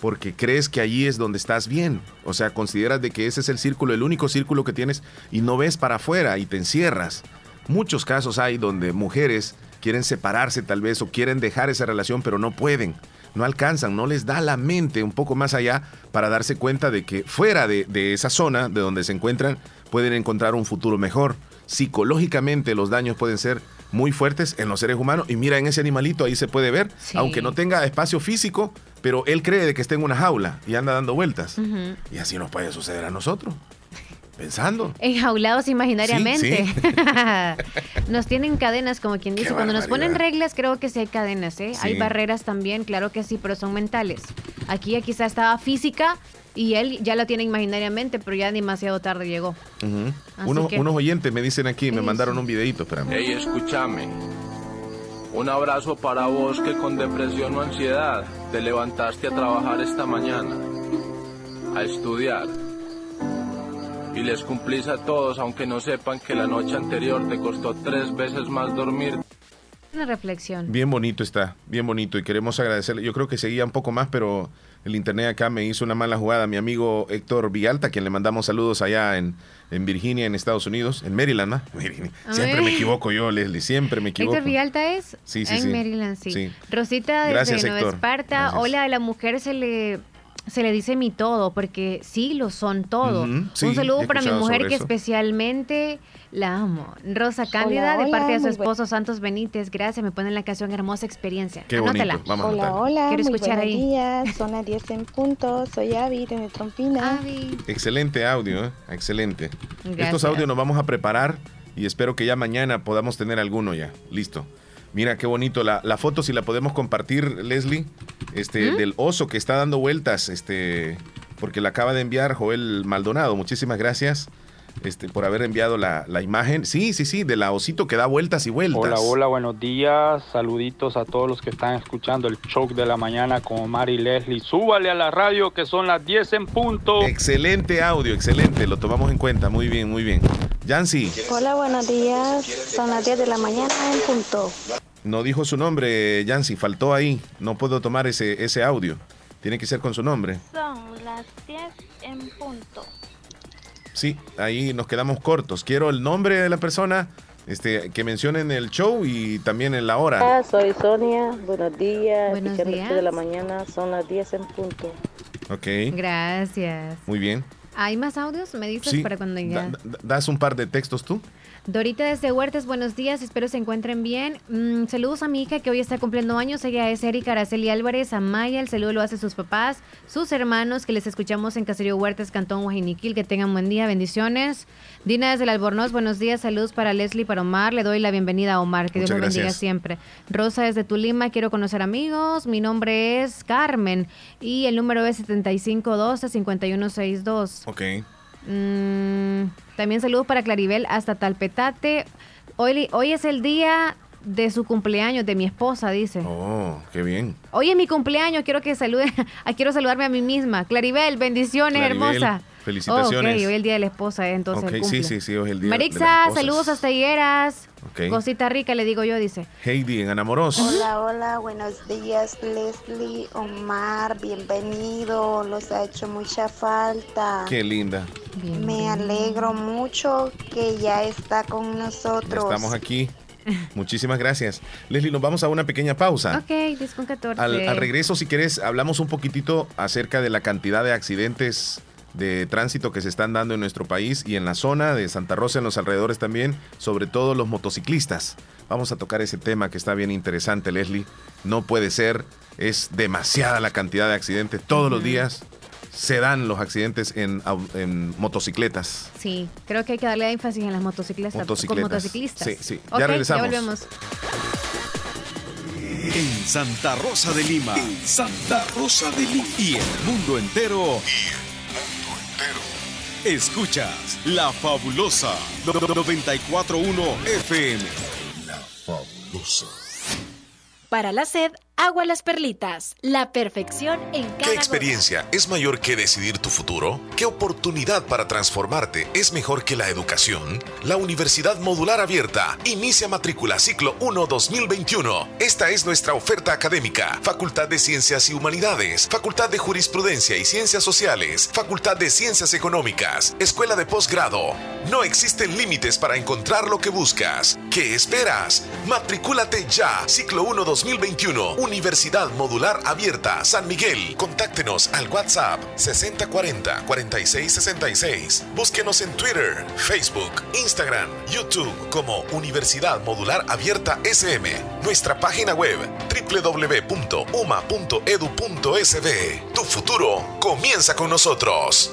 porque crees que allí es donde estás bien. O sea, consideras de que ese es el círculo, el único círculo que tienes, y no ves para afuera y te encierras. Muchos casos hay donde mujeres quieren separarse tal vez o quieren dejar esa relación, pero no pueden. no alcanzan, no les da la mente un poco más allá para darse cuenta de que fuera de, de esa zona de donde se encuentran pueden encontrar un futuro mejor. Psicológicamente los daños pueden ser muy fuertes en los seres humanos y mira en ese animalito ahí se puede ver, aunque no tenga espacio físico, pero él cree de que está en una jaula y anda dando vueltas. Y así nos puede suceder a nosotros. Pensando. Enjaulados imaginariamente. Sí, nos tienen cadenas, como quien dice. Qué Cuando nos ponen reglas, creo que sí hay cadenas, ¿eh? Hay barreras también, claro que sí, pero son mentales. Aquí ya quizá estaba física y él ya la tiene imaginariamente, pero ya demasiado tarde llegó. Ujú. Así Unos, que- unos oyentes me dicen aquí, me mandaron un videito, espérame. Hey, escúchame. Un abrazo para vos que con depresión o ansiedad te levantaste a trabajar esta mañana, a estudiar. Y les cumplís a todos aunque no sepan que la noche anterior te costó tres veces más dormir. Una reflexión. Bien bonito está, bien bonito y queremos agradecerle. Yo creo que seguía un poco más, pero el internet acá me hizo una mala jugada. Mi amigo Héctor Villalta, a quien le mandamos saludos allá en, en Virginia, en Estados Unidos, en Maryland, ¿no? Virginia. Siempre me equivoco yo, Leslie, siempre me equivoco. Héctor Villalta es Sí, sí, en sí. Maryland, sí. Sí. Rosita desde Gracias, Nueva. Esparta. Gracias. Hola, a la mujer se le se le dice mi todo, porque sí lo son todo. Sí, Un saludo para mi mujer que eso. especialmente la amo. Rosa Cándida, de hola, parte de su esposo Santos Benítez. Gracias, me ponen la canción Hermosa Experiencia. Qué bonito, vamos a Hola, hola, Quiero muy escuchar buenos ahí. días, son las 10 en punto, soy Avi de Trompina. Excelente audio, ¿eh? excelente. Gracias. Estos audios nos vamos a preparar y espero que ya mañana podamos tener alguno ya. Listo. Mira qué bonito la, la foto, si la podemos compartir, Leslie, este, ¿Mm? del oso que está dando vueltas, este, porque la acaba de enviar Joel Maldonado. Muchísimas gracias este, por haber enviado la, la imagen. Sí, sí, sí, de la osito que da vueltas y vueltas. Hola, hola, buenos días. Saluditos a todos los que están escuchando el show de la mañana con Omar y Leslie. Súbale a la radio que son las 10 en punto. Excelente audio, excelente, lo tomamos en cuenta. Muy bien, muy bien. Yancy, Hola, buenos días, son las 10 de la mañana en punto. no dijo su nombre, Yancy, faltó ahí. No puedo tomar ese, ese audio. Tiene que ser con su nombre. Son las 10 en punto. Sí, ahí nos quedamos cortos. Quiero el nombre de la persona este, que mencionen el show y también en la hora. Hola, soy Sonia. Buenos días. Buenos días. de la mañana son las 10 en punto. Ok, Gracias. muy bien. ¿Hay más audios? ¿Me dices Sí, para cuando ya? da- da- ¿Das un par de textos tú? Dorita desde Huertas, buenos días, espero se encuentren bien. Mm, saludos a mi hija que hoy está cumpliendo años, ella es Erika Araceli Álvarez, a Maya, el saludo lo hace sus papás, sus hermanos que les escuchamos en Caserío Huertas, Cantón Guajiniquil, que tengan buen día, bendiciones. Dina desde el Albornoz, buenos días, saludos para Leslie, para Omar, le doy la bienvenida a Omar, que Dios lo bendiga siempre. Rosa desde Tulima, quiero conocer amigos, mi nombre es Carmen y el número es 7512-5162. Ok. Mm, también saludos para Claribel hasta Talpetate. Hoy, hoy es el día de su cumpleaños, de mi esposa, dice. Oh, qué bien. Hoy es mi cumpleaños, quiero que salude, quiero saludarme a mí misma. Claribel, bendiciones, Claribel, hermosa. Felicitaciones. Ok, hoy es el día de la esposa, eh, entonces Ok, cumple. sí, sí, sí, hoy es el día de Marixa, las esposas. saludos hasta Higueras. Ok. Cosita rica, le digo yo, dice. Heidi en Anamoros. Hola, hola, buenos días, Leslie, Omar, bienvenido, los ha hecho mucha falta. Qué linda. Me alegro mucho que ya está con Ya nosotros. estamos aquí. Muchísimas gracias. Leslie, nos vamos a una pequeña pausa. Ok, 10 con 14. Al, al regreso, si quieres, hablamos un poquitito acerca de la cantidad de accidentes de tránsito que se están dando en nuestro país y en la zona de Santa Rosa, en los alrededores también, sobre todo los motociclistas. Vamos a tocar ese tema que está bien interesante, Leslie. No puede ser, es demasiada la cantidad de accidentes. Todos los días se dan los accidentes en, en motocicletas. Sí, creo que hay que darle énfasis en las motocicletas. Con motociclistas. Sí, sí. Ya regresamos. Ya volvemos. En Santa Rosa de Lima. Santa Rosa de Lima. Y el mundo entero. Escuchas La Fabulosa 941 FM. La Fabulosa. Para la sed, agua las perlitas. La perfección en cada ¿Qué gota. experiencia es mayor que decidir tu futuro? ¿Qué oportunidad para transformarte es mejor que la educación? La Universidad Modular Abierta inicia matrícula ciclo 1 2021. Esta es nuestra oferta académica. Facultad de Ciencias y Humanidades, Facultad de Jurisprudencia y Ciencias Sociales, Facultad de Ciencias Económicas, Escuela de Posgrado. No existen límites para encontrar lo que buscas. ¿Qué esperas? Matricúlate ya. Ciclo 1 2021. Universidad Modular Abierta San Miguel. Contáctenos al WhatsApp 6040-4666. Búsquenos en Twitter, Facebook, Instagram, YouTube como Universidad Modular Abierta SM. Nuestra página web www.uma.edu.sb. Tu futuro comienza con nosotros.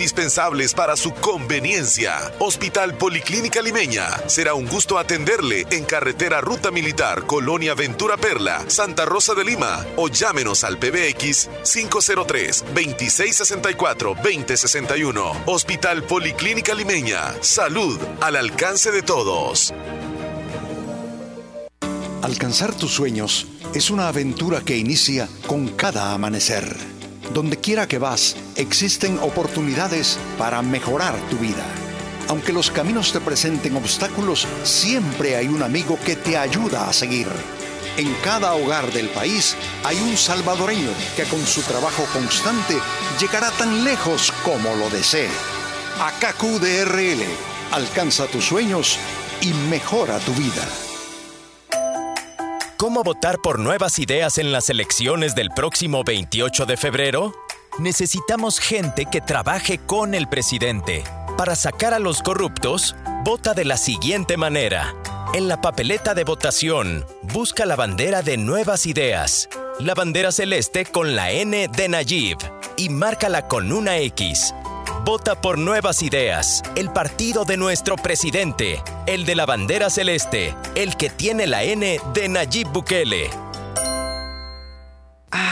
indispensables para su conveniencia. Hospital Policlínica Limeña. Será un gusto atenderle en carretera Ruta Militar, Colonia Ventura Perla, Santa Rosa de Lima o llámenos al PBX 503-2664-2061. Hospital Policlínica Limeña. Salud al alcance de todos. Alcanzar tus sueños es una aventura que inicia con cada amanecer. Donde quiera que vas, existen oportunidades para mejorar tu vida. Aunque los caminos te presenten obstáculos, siempre hay un amigo que te ayuda a seguir. En cada hogar del país hay un salvadoreño que con su trabajo constante llegará tan lejos como lo desee. AKQDRL, alcanza tus sueños y mejora tu vida. ¿Cómo votar por nuevas ideas en las elecciones del próximo 28 de febrero? Necesitamos gente que trabaje con el presidente. Para sacar a los corruptos, vota de la siguiente manera. En la papeleta de votación, busca la bandera de nuevas ideas, la bandera celeste con la N de Nayib y márcala con una X. Vota por Nuevas Ideas, el partido de nuestro presidente, el de la bandera celeste, el que tiene la N de Nayib Bukele.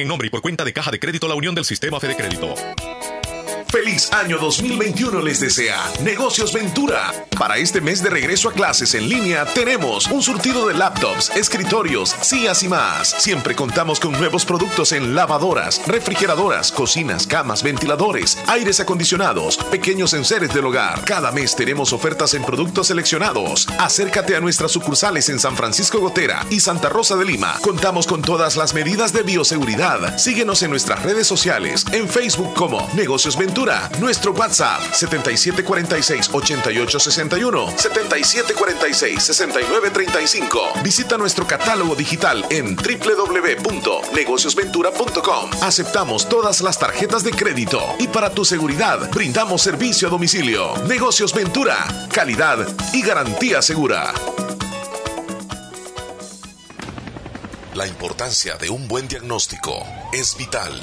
en nombre y por cuenta de Caja de Crédito La Unión del Sistema Fede Crédito. Feliz año 2021 les desea Negocios Ventura. Para este mes de regreso a clases en línea tenemos un surtido de laptops, escritorios, sillas y más. Siempre contamos con nuevos productos en lavadoras, refrigeradoras, cocinas, camas, ventiladores, aires acondicionados, pequeños enseres del hogar. Cada mes tenemos ofertas en productos seleccionados. Acércate a nuestras sucursales en San Francisco Gotera y Santa Rosa de Lima. Contamos con todas las medidas de bioseguridad. Síguenos en nuestras redes sociales, en Facebook como Negocios Ventura nuestro WhatsApp 7746-8861, 7746-6935. Visita nuestro catálogo digital en www.negociosventura.com. Aceptamos todas las tarjetas de crédito y para tu seguridad brindamos servicio a domicilio. Negocios Ventura, calidad y garantía segura. La importancia de un buen diagnóstico es vital.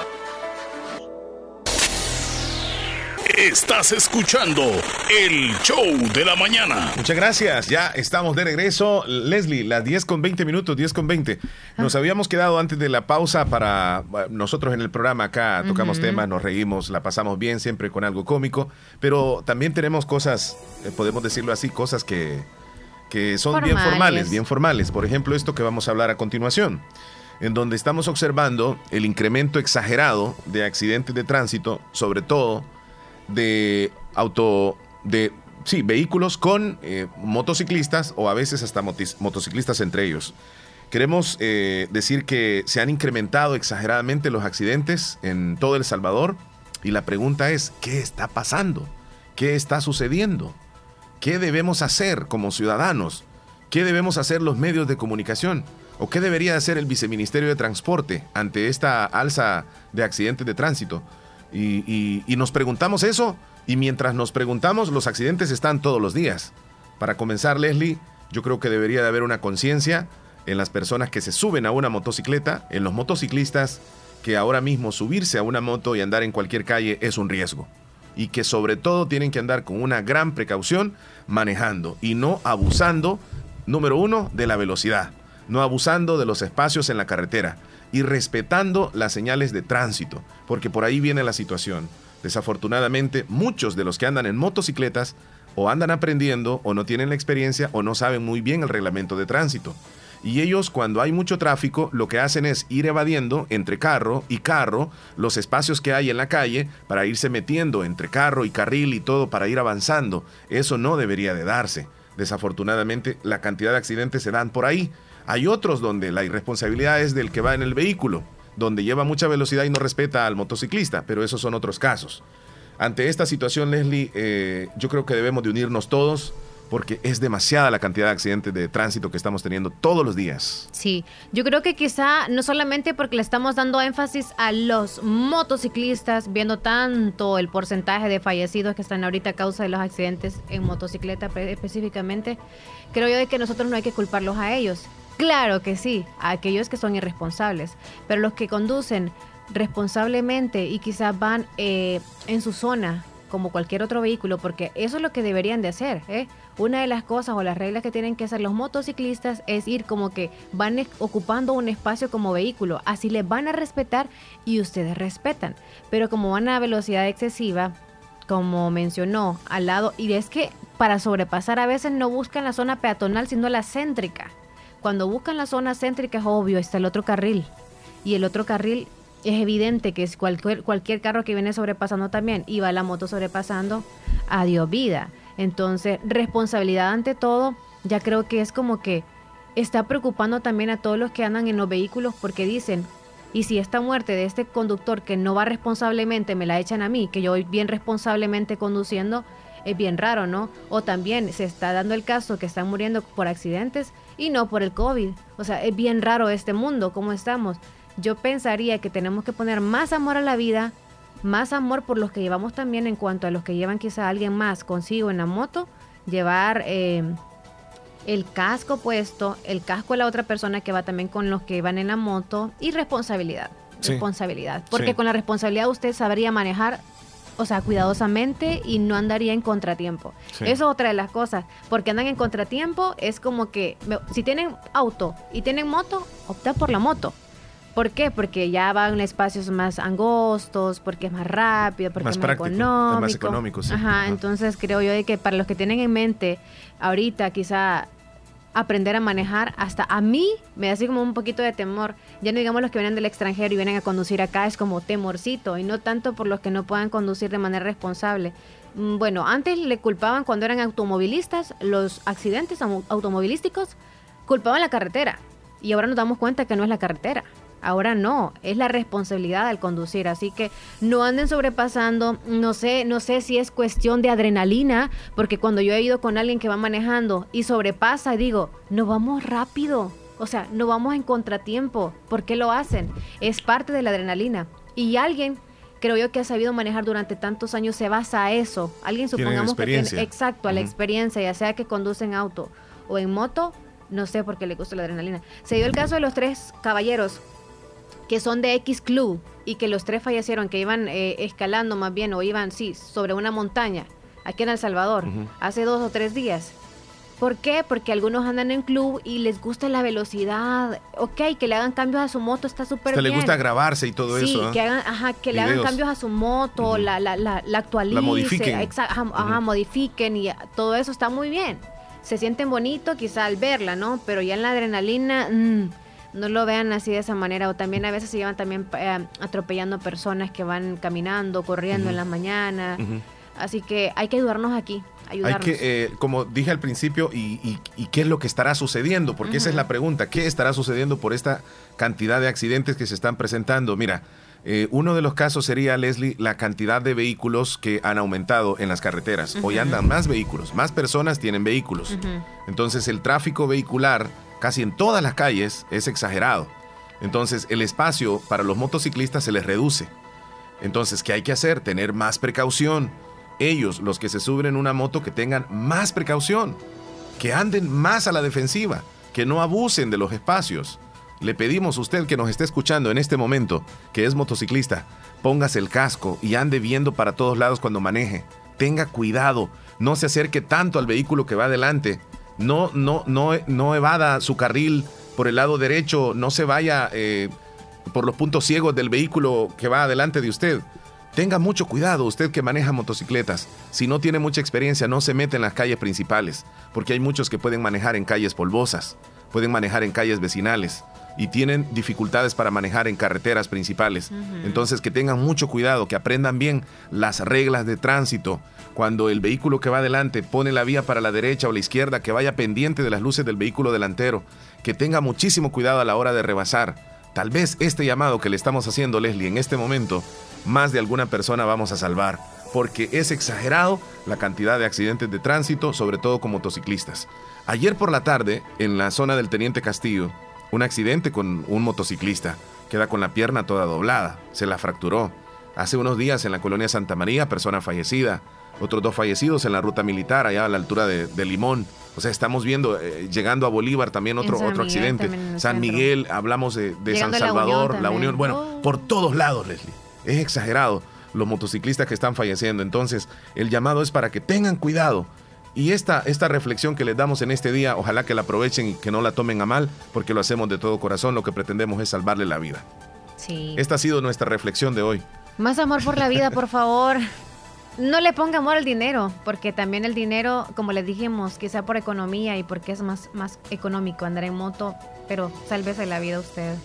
Estás escuchando el show de la mañana. Muchas gracias. Ya estamos de regreso. Leslie, las 10 con 20 minutos, 10 con 20. Nos habíamos quedado antes de la pausa para nosotros en el programa acá tocamos temas, nos reímos, la pasamos bien, siempre con algo cómico, pero también tenemos cosas, eh, podemos decirlo así, cosas que, que son bien Formales. formales, bien formales. Por ejemplo, esto que vamos a hablar a continuación. en donde estamos observando el incremento exagerado de accidentes de tránsito, sobre todo de auto de sí, vehículos con eh, motociclistas o a veces hasta motociclistas entre ellos. Queremos eh, decir que se han incrementado exageradamente los accidentes en todo El Salvador y la pregunta es, ¿qué está pasando? ¿Qué está sucediendo? ¿Qué debemos hacer como ciudadanos? ¿Qué debemos hacer los medios de comunicación? ¿O qué debería hacer el Viceministerio de Transporte ante esta alza de accidentes de tránsito? Y, nos preguntamos eso, y mientras nos preguntamos, los accidentes están todos los días. Para comenzar, Leslie, yo creo que debería de haber una conciencia en las personas que se suben a una motocicleta, en los motociclistas, que ahora mismo subirse a una moto y andar en cualquier calle es un riesgo. Y que sobre todo tienen que andar con una gran precaución manejando y no abusando, número uno, de la velocidad no abusando de los espacios en la carretera y respetando las señales de tránsito, porque por ahí viene la situación. Desafortunadamente, muchos de los que andan en motocicletas o andan aprendiendo o no tienen la experiencia o no saben muy bien el reglamento de tránsito. Y ellos cuando hay mucho tráfico lo que hacen es ir evadiendo entre carro y carro los espacios que hay en la calle para irse metiendo entre carro y carril y todo para ir avanzando. Eso no debería de darse. Desafortunadamente la cantidad de accidentes se dan por ahí hay otros donde la irresponsabilidad es del que va en el vehículo, donde lleva mucha velocidad y no respeta al motociclista, pero esos son otros casos. Ante esta situación, Leslie, eh, yo creo que debemos de unirnos todos porque es demasiada la cantidad de accidentes de tránsito que estamos teniendo todos los días. Sí, yo creo que quizá no solamente porque le estamos dando énfasis a los motociclistas, viendo tanto el porcentaje de fallecidos que están ahorita a causa de los accidentes en motocicleta específicamente, creo yo que nosotros no hay que culparlos a ellos, Claro que sí, a aquellos que son irresponsables, pero los que conducen responsablemente y quizás van eh, en su zona como cualquier otro vehículo, porque eso es lo que deberían de hacer. ¿eh? Una de las cosas o las reglas que tienen que hacer los motociclistas es ir como que van ocupando un espacio como vehículo, así les van a respetar y ustedes respetan. Pero como van a velocidad excesiva, como mencionó, al lado, y es que para sobrepasar a veces no buscan la zona peatonal, sino la céntrica. Cuando buscan la zona céntrica es obvio, está el otro carril. Y el otro carril es evidente que es cualquier, cualquier carro que viene sobrepasando también y va la moto sobrepasando, adiós vida. Entonces, responsabilidad ante todo, ya creo que es como que está preocupando también a todos los que andan en los vehículos porque dicen, y si esta muerte de este conductor que no va responsablemente me la echan a mí, que yo voy bien responsablemente conduciendo, es bien raro, ¿no? O también se está dando el caso que están muriendo por accidentes y no por el COVID. O sea, es bien raro este mundo, cómo estamos. Yo pensaría que tenemos que poner más amor a la vida, más amor por los que llevamos también en cuanto a los que llevan quizá a alguien más consigo en la moto, llevar eh, el casco puesto, el casco de la otra persona que va también con los que van en la moto y responsabilidad. Responsabilidad. Porque con la responsabilidad usted sabría manejar o sea, cuidadosamente y no andaría en contratiempo. Eso es otra de las cosas, porque andan en contratiempo es como que si tienen auto y tienen moto, opta por la moto. ¿Por qué? Porque ya van en espacios más angostos, porque es más rápido, porque es más económico. más económico, sí. Ajá, entonces creo yo que para los que tienen en mente ahorita quizá aprender a manejar, hasta a mí me da así como un poquito de temor. Ya no digamos los que vienen del extranjero y vienen a conducir acá, es como temorcito, y no tanto por los que no puedan conducir de manera responsable. Mm, bueno, antes le culpaban cuando eran automovilistas, los accidentes automovilísticos culpaban la carretera, y ahora nos damos cuenta que no es la carretera, Ahora no, es la responsabilidad al conducir, así que no anden sobrepasando, no sé, no sé si es cuestión de adrenalina, porque cuando yo he ido con alguien que va manejando y sobrepasa, digo, no vamos rápido, o sea, no vamos en contratiempo, ¿por qué lo hacen? Es parte de la adrenalina. Y alguien creo yo que ha sabido manejar durante tantos años se basa a eso. Alguien supongamos que tiene exacto, a la experiencia, ya sea que conduce en auto o en moto, no sé por qué le gusta la adrenalina. Se dio el caso de los tres caballeros que son de X Club y que los tres fallecieron, que iban eh, escalando más bien o iban, sí, sobre una montaña, aquí en El Salvador, hace dos o tres días. ¿Por qué? Porque algunos andan en club y les gusta la velocidad. Ok, que le hagan cambios a su moto está súper bien. le gusta grabarse y todo eso. Sí, que, hagan, ajá, que le hagan cambios a su moto, la, la, la, la, actualicen. La modifiquen. ajá, modifiquen y todo eso está muy bien. Se sienten bonito quizá al verla, ¿no? Pero ya en la adrenalina, mm, no lo vean así de esa manera. O también a veces se llevan también eh, atropellando personas que van caminando, corriendo en la mañana. Así que hay que ayudarnos aquí. Ayudarnos. Hay que, eh, como dije al principio, y, qué es lo que estará sucediendo? Porque esa es la pregunta. ¿Qué estará sucediendo por esta cantidad de accidentes que se están presentando? Mira, eh, uno de los casos sería, Leslie, la cantidad de vehículos que han aumentado en las carreteras. Hoy andan más vehículos, más personas tienen vehículos. Entonces el tráfico vehicular casi en todas las calles es exagerado. Entonces el espacio para los motociclistas se les reduce. Entonces, ¿qué hay que hacer? Tener más precaución. Ellos, los que se suben en una moto, que tengan más precaución, que anden más a la defensiva, que no abusen de los espacios. Le pedimos a usted que nos esté escuchando en este momento, que es motociclista, póngase el casco y ande viendo para todos lados cuando maneje. Tenga cuidado, no se acerque tanto al vehículo que va adelante. No, no, no, no evada su carril por el lado derecho, no se vaya eh, por los puntos ciegos del vehículo que va adelante de usted. Tenga mucho cuidado usted que maneja motocicletas. Si no tiene mucha experiencia, no se mete en las calles principales, porque hay muchos que pueden manejar en calles polvosas, pueden manejar en calles vecinales y tienen dificultades para manejar en carreteras principales. Entonces que tengan mucho cuidado, que aprendan bien las reglas de tránsito. Cuando el vehículo que va adelante pone la vía para la derecha o la izquierda, que vaya pendiente de las luces del vehículo delantero, que tenga muchísimo cuidado a la hora de rebasar. Tal vez este llamado que le estamos haciendo, Leslie, en este momento, más de alguna persona vamos a salvar, porque es exagerado la cantidad de accidentes de tránsito, sobre todo con motociclistas. Ayer por la tarde, en la zona del Teniente Castillo, un accidente con un motociclista. Queda con la pierna toda doblada, se la fracturó. Hace unos días en la colonia Santa María, persona fallecida. Otros dos fallecidos en la ruta militar, allá a la altura de, Limón. O sea, estamos viendo, eh, llegando a Bolívar también otro, otro accidente. San Miguel, hablamos de, San Salvador, la Unión. Bueno, oh. por todos lados, Leslie. Es exagerado los motociclistas que están falleciendo. Entonces, el llamado es para que tengan cuidado y esta, esta reflexión que les damos en este día, ojalá que la aprovechen y que no la tomen a mal, porque lo hacemos de todo corazón, lo que pretendemos es salvarle la vida. Sí. Esta ha sido nuestra reflexión de hoy. Más amor por la vida, por favor. No le ponga amor al dinero, porque también el dinero, como les dijimos, quizá por economía y porque es más, más económico andar en moto, pero sálvese la vida usted.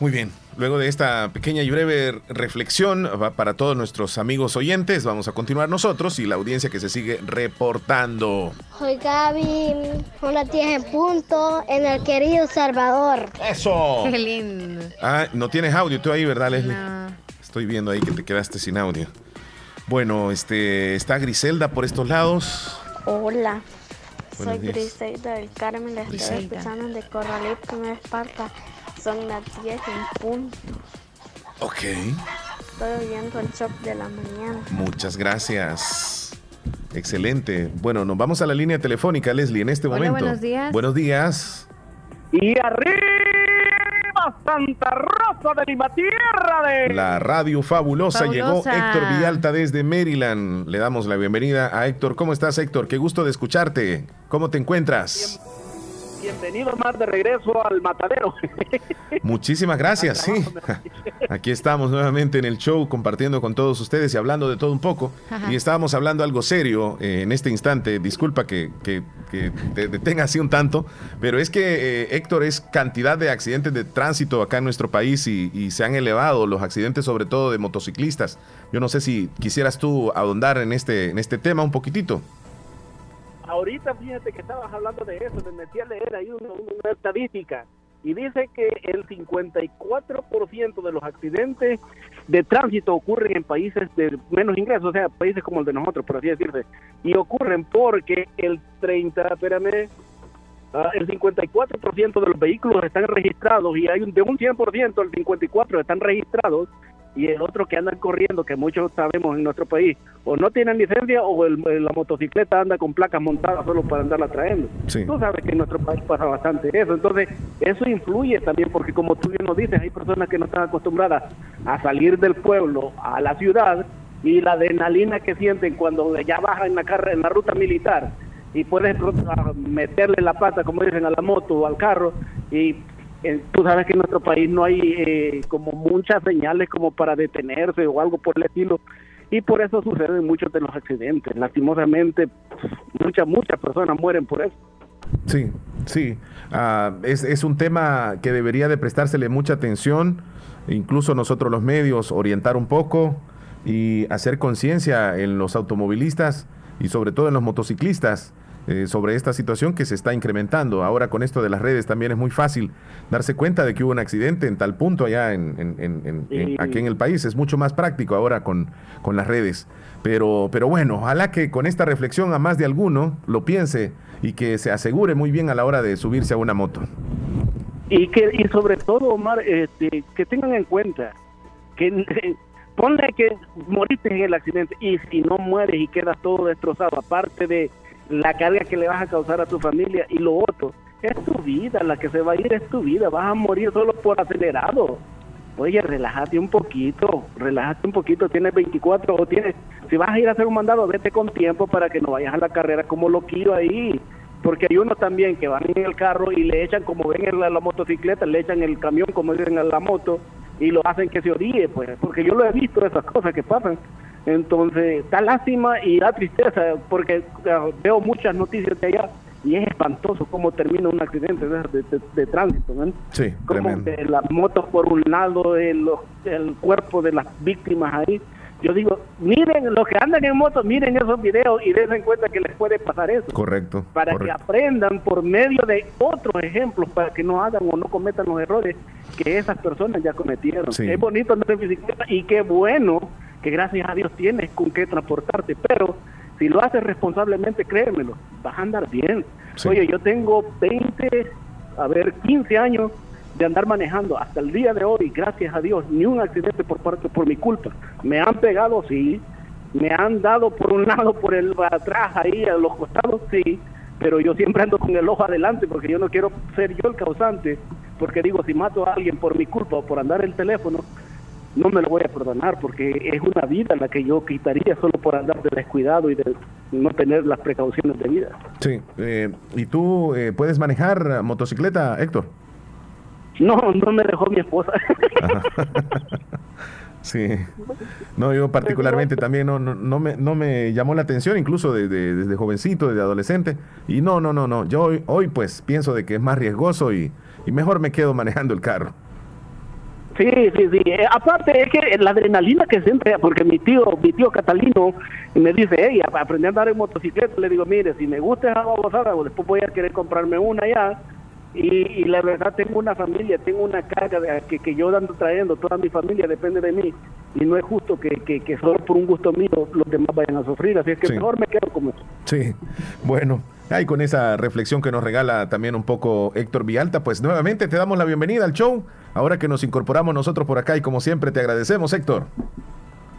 Muy bien, luego de esta pequeña y breve reflexión para todos nuestros amigos oyentes, vamos a continuar nosotros y la audiencia que se sigue reportando. Soy Gaby, una 10 en punto en el querido Salvador. ¡Eso! ¡Qué lindo! Ah, no tienes audio tú ahí, ¿verdad, Leslie? Estoy viendo ahí que te quedaste sin audio. Bueno, este, está Griselda por estos lados. Hola. Soy Griselda del Carmen, la estoy escuchando de Corralito, en Esparta. Son las 10 en punto. Ok. Estoy oyendo el shock de la mañana. Muchas gracias. Excelente. Bueno, nos vamos a la línea telefónica, Leslie, en este momento. Buenos días. Buenos días. Y arriba Santa Rosa de Lima, tierra de... La radio fabulosa, llegó Héctor Villalta desde Maryland. Le damos la bienvenida a Héctor. ¿Cómo estás, Héctor? Qué gusto de escucharte. ¿Cómo te encuentras? Bienvenido más de regreso al matadero. Muchísimas gracias, sí. Aquí estamos nuevamente en el show compartiendo con todos ustedes y hablando de todo un poco. Y estábamos hablando algo serio eh, en este instante. Disculpa que, que, te detenga así un tanto, pero es que, eh, Héctor, es cantidad de accidentes de tránsito acá en nuestro país y, y se han elevado los accidentes sobre todo de motociclistas. Yo no sé si quisieras tú ahondar en este, en este tema un poquitito ahorita fíjate que estabas hablando de eso, me metí a leer ahí una, estadística y dice que el 54% de los accidentes de tránsito ocurren en países de menos ingresos, o sea, países como el de nosotros, por así decirse, y ocurren porque el 30, espérame, ah, el 54% de los vehículos están registrados y hay un, de un 100% el 54 están registrados y el otro que andan corriendo, que muchos sabemos en nuestro país, o no tienen licencia o la motocicleta anda con placas montadas solo para andarla trayendo. Tú sabes que en nuestro país pasa bastante eso. Entonces, eso influye también porque como tú bien nos dices, hay personas que no están acostumbradas a salir del pueblo a la ciudad y la adrenalina que sienten cuando ya bajan en la, carrera, en la ruta militar y puedes meterle la pata, como dicen, a la moto o al carro y tú sabes que en nuestro país no hay eh, como muchas señales como para detenerse o algo por el estilo y por eso suceden muchos de los accidentes. Lastimosamente, muchas, muchas personas mueren por eso. Sí, sí. Ah, es, es un tema que debería de prestársele mucha atención, incluso nosotros los medios, orientar un poco y hacer conciencia en los automovilistas y sobre todo en los motociclistas eh, sobre esta situación que se está incrementando. Ahora con esto de las redes también es muy fácil darse cuenta de que hubo un accidente en tal punto allá en, aquí en el país. Es mucho más práctico ahora con, con las redes. Pero, pero bueno, ojalá que con esta reflexión a más de alguno lo piense y que se asegure muy bien a la hora de subirse a una moto. Y que y sobre todo, Omar, este, que tengan en cuenta que ponle que moriste en el accidente y si no mueres y quedas todo destrozado, aparte de la carga que le vas a causar a tu familia y lo otro, es tu vida, la que se va a ir es tu vida, vas a morir solo por acelerado. Oye, relájate un poquito, relájate un poquito, tienes 24 o tienes, si vas a ir a hacer un mandado, vete con tiempo para que no vayas a la carrera como lo quiero ahí. Porque hay unos también que van en el carro y le echan, como ven en la, motocicleta, le echan el camión, como dicen en la moto, y lo hacen que se oríe, pues, porque yo lo he visto, esas cosas que pasan. Entonces, da lástima y da tristeza porque veo muchas noticias de allá y es espantoso cómo termina un accidente de, tránsito. ¿no? Sí, como las motos por un lado, el, el cuerpo de las víctimas ahí. Yo digo, miren, los que andan en moto, miren esos videos y den cuenta que les puede pasar eso. Correcto. Para que aprendan por medio de otros ejemplos, para que no hagan o no cometan los errores que esas personas ya cometieron. Es bonito andar en bicicleta y qué bueno que gracias a Dios tienes con qué transportarte, pero si lo haces responsablemente, créemelo, vas a andar bien. Oye, yo tengo 20, a ver, 15 años de andar manejando hasta el día de hoy, gracias a Dios, ni un accidente por parte por mi culpa. Me han pegado, sí, me han dado por un lado, por el atrás, ahí a los costados, sí, pero yo siempre ando con el ojo adelante porque yo no quiero ser yo el causante, porque digo, si mato a alguien por mi culpa o por andar el teléfono, no me lo voy a perdonar porque es una vida la que yo quitaría solo por andar de descuidado y de no tener las precauciones de vida. Sí, eh, ¿y tú eh, puedes manejar motocicleta, Héctor? No, no me dejó mi esposa. sí, no, yo particularmente también no, no, me, no me llamó la atención, incluso desde jovencito, desde adolescente, y no, no, no, no, yo hoy, hoy pues pienso de que es más riesgoso y, y mejor me quedo manejando el carro. Sí, sí, sí. Eh, aparte es que la adrenalina que siempre, porque mi tío, mi tío Catalino me dice, hey, aprendí a andar en motocicleta. Le digo, mire, si me gusta esa babosada, después voy a querer comprarme una ya. Y, la verdad tengo una familia, tengo una carga de, que, que yo ando trayendo, toda mi familia depende de mí. Y no es justo que, que, solo por un gusto mío los demás vayan a sufrir. Así es que mejor me quedo como Sí, bueno. Ahí con esa reflexión que nos regala también un poco Héctor Vialta, pues nuevamente te damos la bienvenida al show. Ahora que nos incorporamos nosotros por acá y como siempre te agradecemos, Héctor.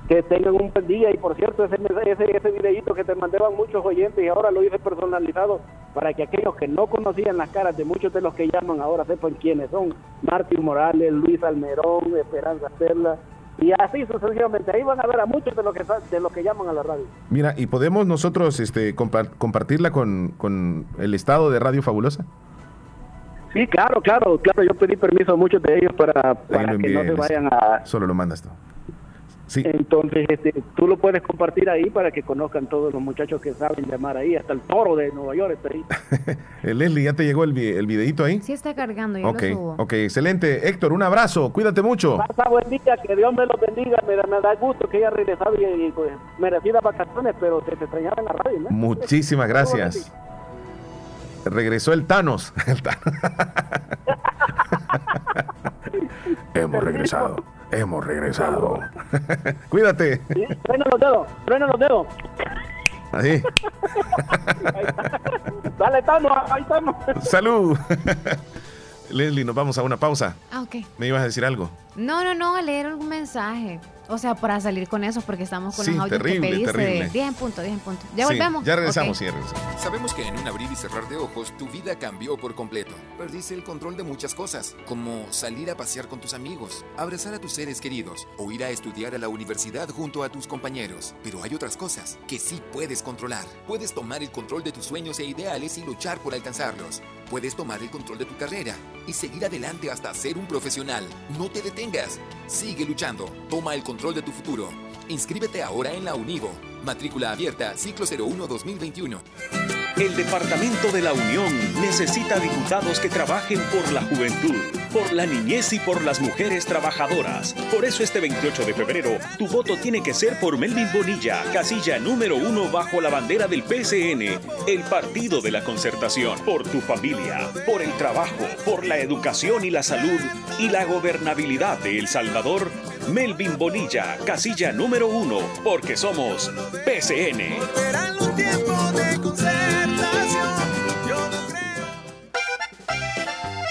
Que tengan un buen día y por cierto, ese, ese, ese videito que te mandaban muchos oyentes y ahora lo hice personalizado para que aquellos que no conocían las caras de muchos de los que llaman ahora sepan quiénes son. Martín Morales, Luis Almerón, Esperanza Perla, y así sucesivamente. Ahí van a ver a muchos de los que, de los que llaman a la radio. Mira, ¿y podemos nosotros este, compartirla con, con el estado de Radio Fabulosa? Sí, claro, claro, claro. Yo pedí permiso a muchos de ellos para, para que no se vayan a... Solo lo mandas tú. Entonces, este, tú lo puedes compartir ahí para que conozcan todos los muchachos que saben llamar ahí, hasta el toro de Nueva York está ahí. Eh, Leslie, ¿ya te llegó el, el videito ahí? Sí, está cargando, ya okay, lo subo. Ok, excelente. Héctor, un abrazo, cuídate mucho. Pasa buen día, que Dios me lo bendiga, me, da gusto que haya regresado y, y pues, merecidas vacaciones, pero se te extrañaba en la radio, ¿no? Muchísimas gracias. Regresó el Thanos. El Thanos. Hemos regresado. Hemos regresado. Cuídate. Sí, los dedos, truena los dedos. Ahí. Dale, estamos, ahí estamos. Salud. Leslie, nos vamos a una pausa. Ah, ok. ¿Me ibas a decir algo? No, no, no, a leer algún mensaje. O sea, para salir con eso, porque estamos con sí, los audios terrible, que pediste. Terrible. 10 en punto, 10 en punto. Ya volvemos. Ya regresamos, sí, ya regresamos. Sabemos que en un abrir y cerrar de ojos, tu vida cambió por completo. Perdiste el control de muchas cosas, como salir a pasear con tus amigos, abrazar a tus seres queridos o ir a estudiar a la universidad junto a tus compañeros. Pero hay otras cosas que sí puedes controlar. Puedes tomar el control de tus sueños e ideales y luchar por alcanzarlos. Puedes tomar el control de tu carrera y seguir adelante hasta ser un profesional. No te detengas. Sigue luchando. Toma el control de tu futuro. Inscríbete ahora en la Univo. Matrícula abierta, ciclo 01 2021. El Departamento de la Unión necesita diputados que trabajen por la juventud, por la niñez y por las mujeres trabajadoras. Por eso este 28 de febrero, tu voto tiene que ser por Melvin Bonilla, casilla número uno bajo la bandera del PCN, el Partido de la Concertación. Por tu familia, por el trabajo, por la educación y la salud y la gobernabilidad de El Salvador. Melvin Bonilla, casilla número uno, porque somos PCN.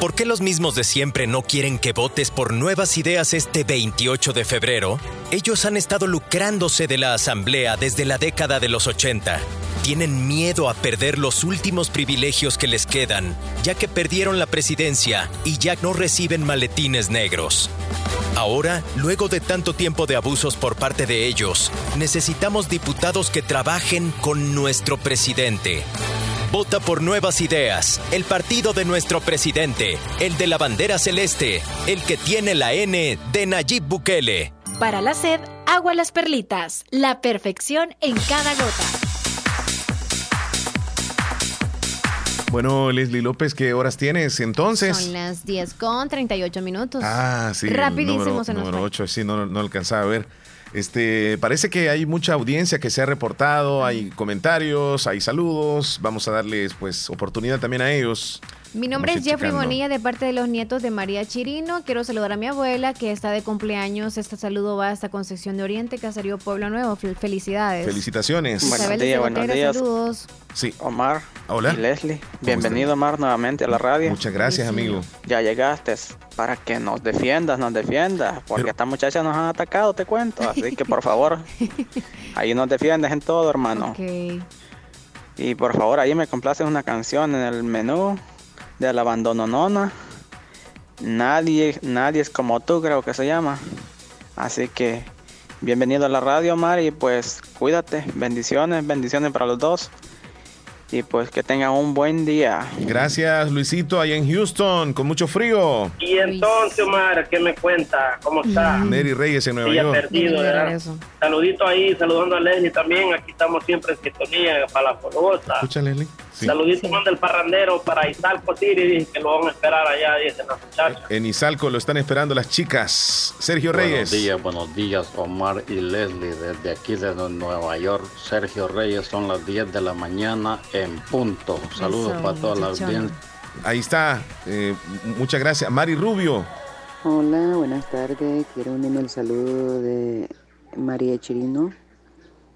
¿Por qué los mismos de siempre no quieren que votes por nuevas ideas este 28 de febrero? Ellos han estado lucrándose de la Asamblea desde la década de los 80. Tienen miedo a perder los últimos privilegios que les quedan, ya que perdieron la presidencia y ya no reciben maletines negros. Ahora, luego de tanto tiempo de abusos por parte de ellos, necesitamos diputados que trabajen con nuestro presidente. Vota por Nuevas Ideas, el partido de nuestro presidente, el de la bandera celeste, el que tiene la N de Nayib Bukele. Para la sed, agua las perlitas, la perfección en cada gota. Bueno, Leslie López, ¿qué horas tienes entonces? Son las 10 con 38 minutos. Ah, sí. Rapidísimo número, se nos número fue. 8, sí, no, no alcanzaba a ver. Este, parece que hay mucha audiencia que se ha reportado, hay comentarios, hay saludos. Vamos a darles pues oportunidad también a ellos. Mi nombre Vamos es Jeffrey checando. Bonilla de parte de los nietos de María Chirino. Quiero saludar a mi abuela que está de cumpleaños. Este saludo va hasta Concepción de Oriente, Caserío Pueblo Nuevo. Fel- Felicidades. Felicitaciones. Isabel de Cebotera, Saludos. Sí. Omar. Hola. Y Leslie. Bienvenido, Omar, nuevamente a la radio. Muchas gracias, amigo. Ya llegaste para que nos defiendas, nos defiendas, porque estas muchachas nos han atacado, te cuento. Así que, por favor, ahí nos defiendes en todo, hermano. Ok. Y por favor, ahí me complaces una canción en el menú de la abandononona. Nadie, nadie es como tú, creo que se llama. Así que bienvenido a la radio, Omar, y pues cuídate. Bendiciones, bendiciones para los dos. Y pues que tengan un buen día. Gracias, Luisito, allá en Houston, con mucho frío. Y entonces, Omar, ¿qué me cuenta? ¿Cómo está? Neri Reyes en Nueva Día York. perdido, ¿verdad? Saludito ahí, saludando a Leslie también. Aquí estamos siempre en sintonía para la Formosa. Escucha, Leslie. Sí. Saludito manda el parrandero para Izalco Tiri, que lo van a esperar allá, dicen las muchachas. En Izalco lo están esperando las chicas. Sergio Reyes. Buenos días, buenos días, Omar y Leslie, desde aquí, desde Nueva York. Sergio Reyes, son las 10 de la mañana en punto. Saludos Eso, para toda la muchachón. audiencia. Ahí está. eh, muchas gracias. Mari Rubio. Hola, buenas tardes. Quiero unirme al saludo de María Chirino,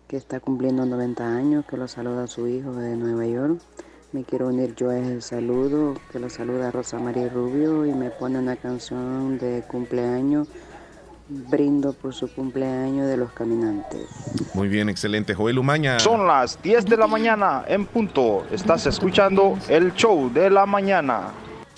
que está cumpliendo 90 años, que lo saluda a su hijo de Nueva York. Me quiero unir yo a ese saludo, que lo saluda Rosa María Rubio y me pone una canción de cumpleaños. Brindo por su cumpleaños de los caminantes. Muy bien, excelente. Joel Umaña. Son las 10 de la mañana en punto. Estás escuchando el show de la mañana.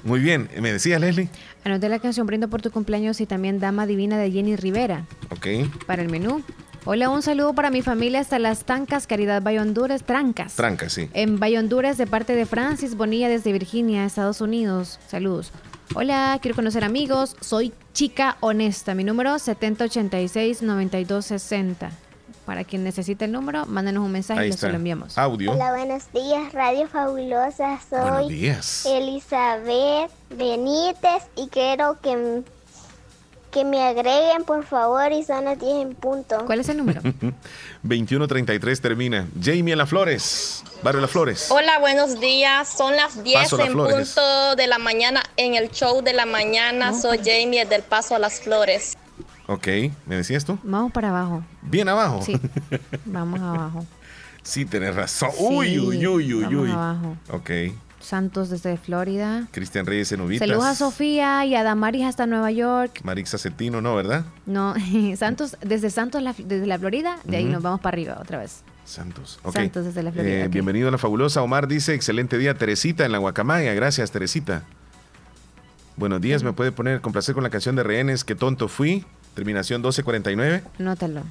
Muy bien. ¿Me decías, Leslie? Anoté la canción Brindo por tu cumpleaños y también Dama Divina de Jenny Rivera Ok. para el menú. Hola, un saludo para mi familia hasta las Tancas, Caridad Valle Honduras, Trancas. Tranca, sí. En Valle Honduras de parte de Francis Bonilla desde Virginia, Estados Unidos. Saludos. Hola, quiero conocer amigos. Soy chica honesta. Mi número 7086-9260. Para quien necesite el número, mándenos un mensaje y se lo enviamos. Audio. Hola, buenos días, Radio Fabulosa. Buenos Soy días. Elizabeth Benítez y quiero que, que me agreguen, por favor, y son las 10 en punto. ¿Cuál es el número? 2133 termina. Jamie La Flores. Barrio La Flores. Hola, buenos días. Son las 10 Paso Las en punto de la mañana en el show de la mañana. Soy Jamie del Paso a las Flores. Ok, ¿me decías tú? Vamos para abajo. Bien abajo. Sí. Vamos abajo. Sí, tenés razón. Sí, uy, uy, uy, uy, vamos uy. abajo. Ok. Santos desde Florida. Cristian Reyes en Ubitas. Saludos a Sofía y a Damaris hasta Nueva York. Marixa Cetino, no, ¿verdad? No, Santos, desde Santos, la- desde la Florida, de ahí nos vamos para arriba otra vez. Santos. ok. Santos desde la Florida. Eh. Bienvenido a la fabulosa. Omar dice, excelente día, Teresita en la Guacamaya. Gracias, Teresita. Buenos días, ¿me puede poner complacer con la canción de Rehenes? Qué tonto fui. Terminación 1249. Nótalo.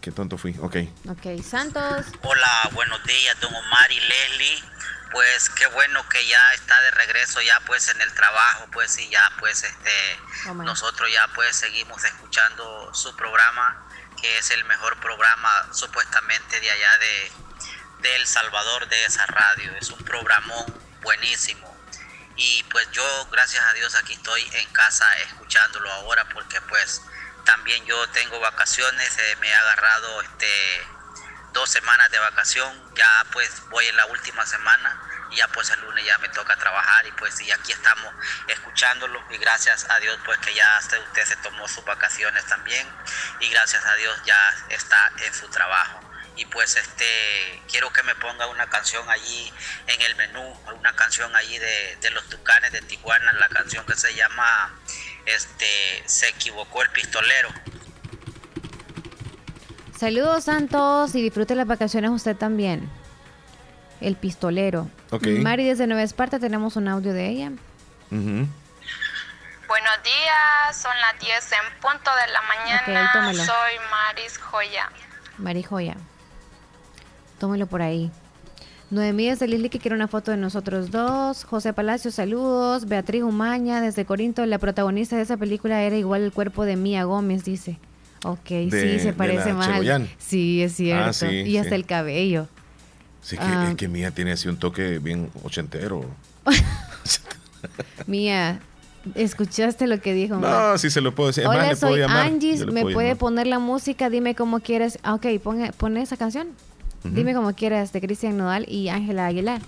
Qué tonto fui. Ok. Ok, Santos. Hola, buenos días, don Omar y Leslie. Pues qué bueno que ya está de regreso ya pues en el trabajo, pues sí, ya pues este Omar. nosotros ya pues seguimos escuchando su programa, que es el mejor programa supuestamente de allá de, de El Salvador de esa radio. Es un programón buenísimo. Y pues yo, gracias a Dios, aquí estoy en casa escuchándolo ahora porque pues también yo tengo vacaciones, eh, me he agarrado este dos semanas de vacación, ya pues voy en la última semana y ya pues el lunes ya me toca trabajar y pues y aquí estamos escuchándolo y gracias a Dios pues que ya usted, se tomó sus vacaciones también y gracias a Dios ya está en su trabajo. Y pues este quiero que me ponga una canción allí en el menú una canción allí de, de los Tucanes de Tijuana la canción que se llama este se equivocó el pistolero Saludos, Santos, y disfrute las vacaciones usted también. El pistolero. Ok. Mari desde Nueva Esparta, tenemos un audio de ella. Ujú. Buenos días, son las 10 en punto de la mañana. Ok, tómelo. Soy Maris Joya. Mari Joya. Tómelo por ahí. Noemí desde Lisli que quiere una foto de nosotros dos. José Palacio, saludos. Beatriz Umaña desde Corinto. La protagonista de esa película era igual el cuerpo de Mía Gómez, dice. Ok, De- sí, se parece más. al-. Sí, es cierto. Ah, sí, y hasta el cabello. Sí, que, Ah. es que Mía tiene así un toque bien ochentero. Mía, ¿escuchaste lo que dijo? No, sí se lo puedo decir. Es más, Hola, le puedo soy llamar. Angie. ¿Me puede llamar. poner la música? Dime cómo quieres. Ah, ok, pon, pon esa canción. Dime cómo quieras de Cristian Nodal y Ángela Aguilar.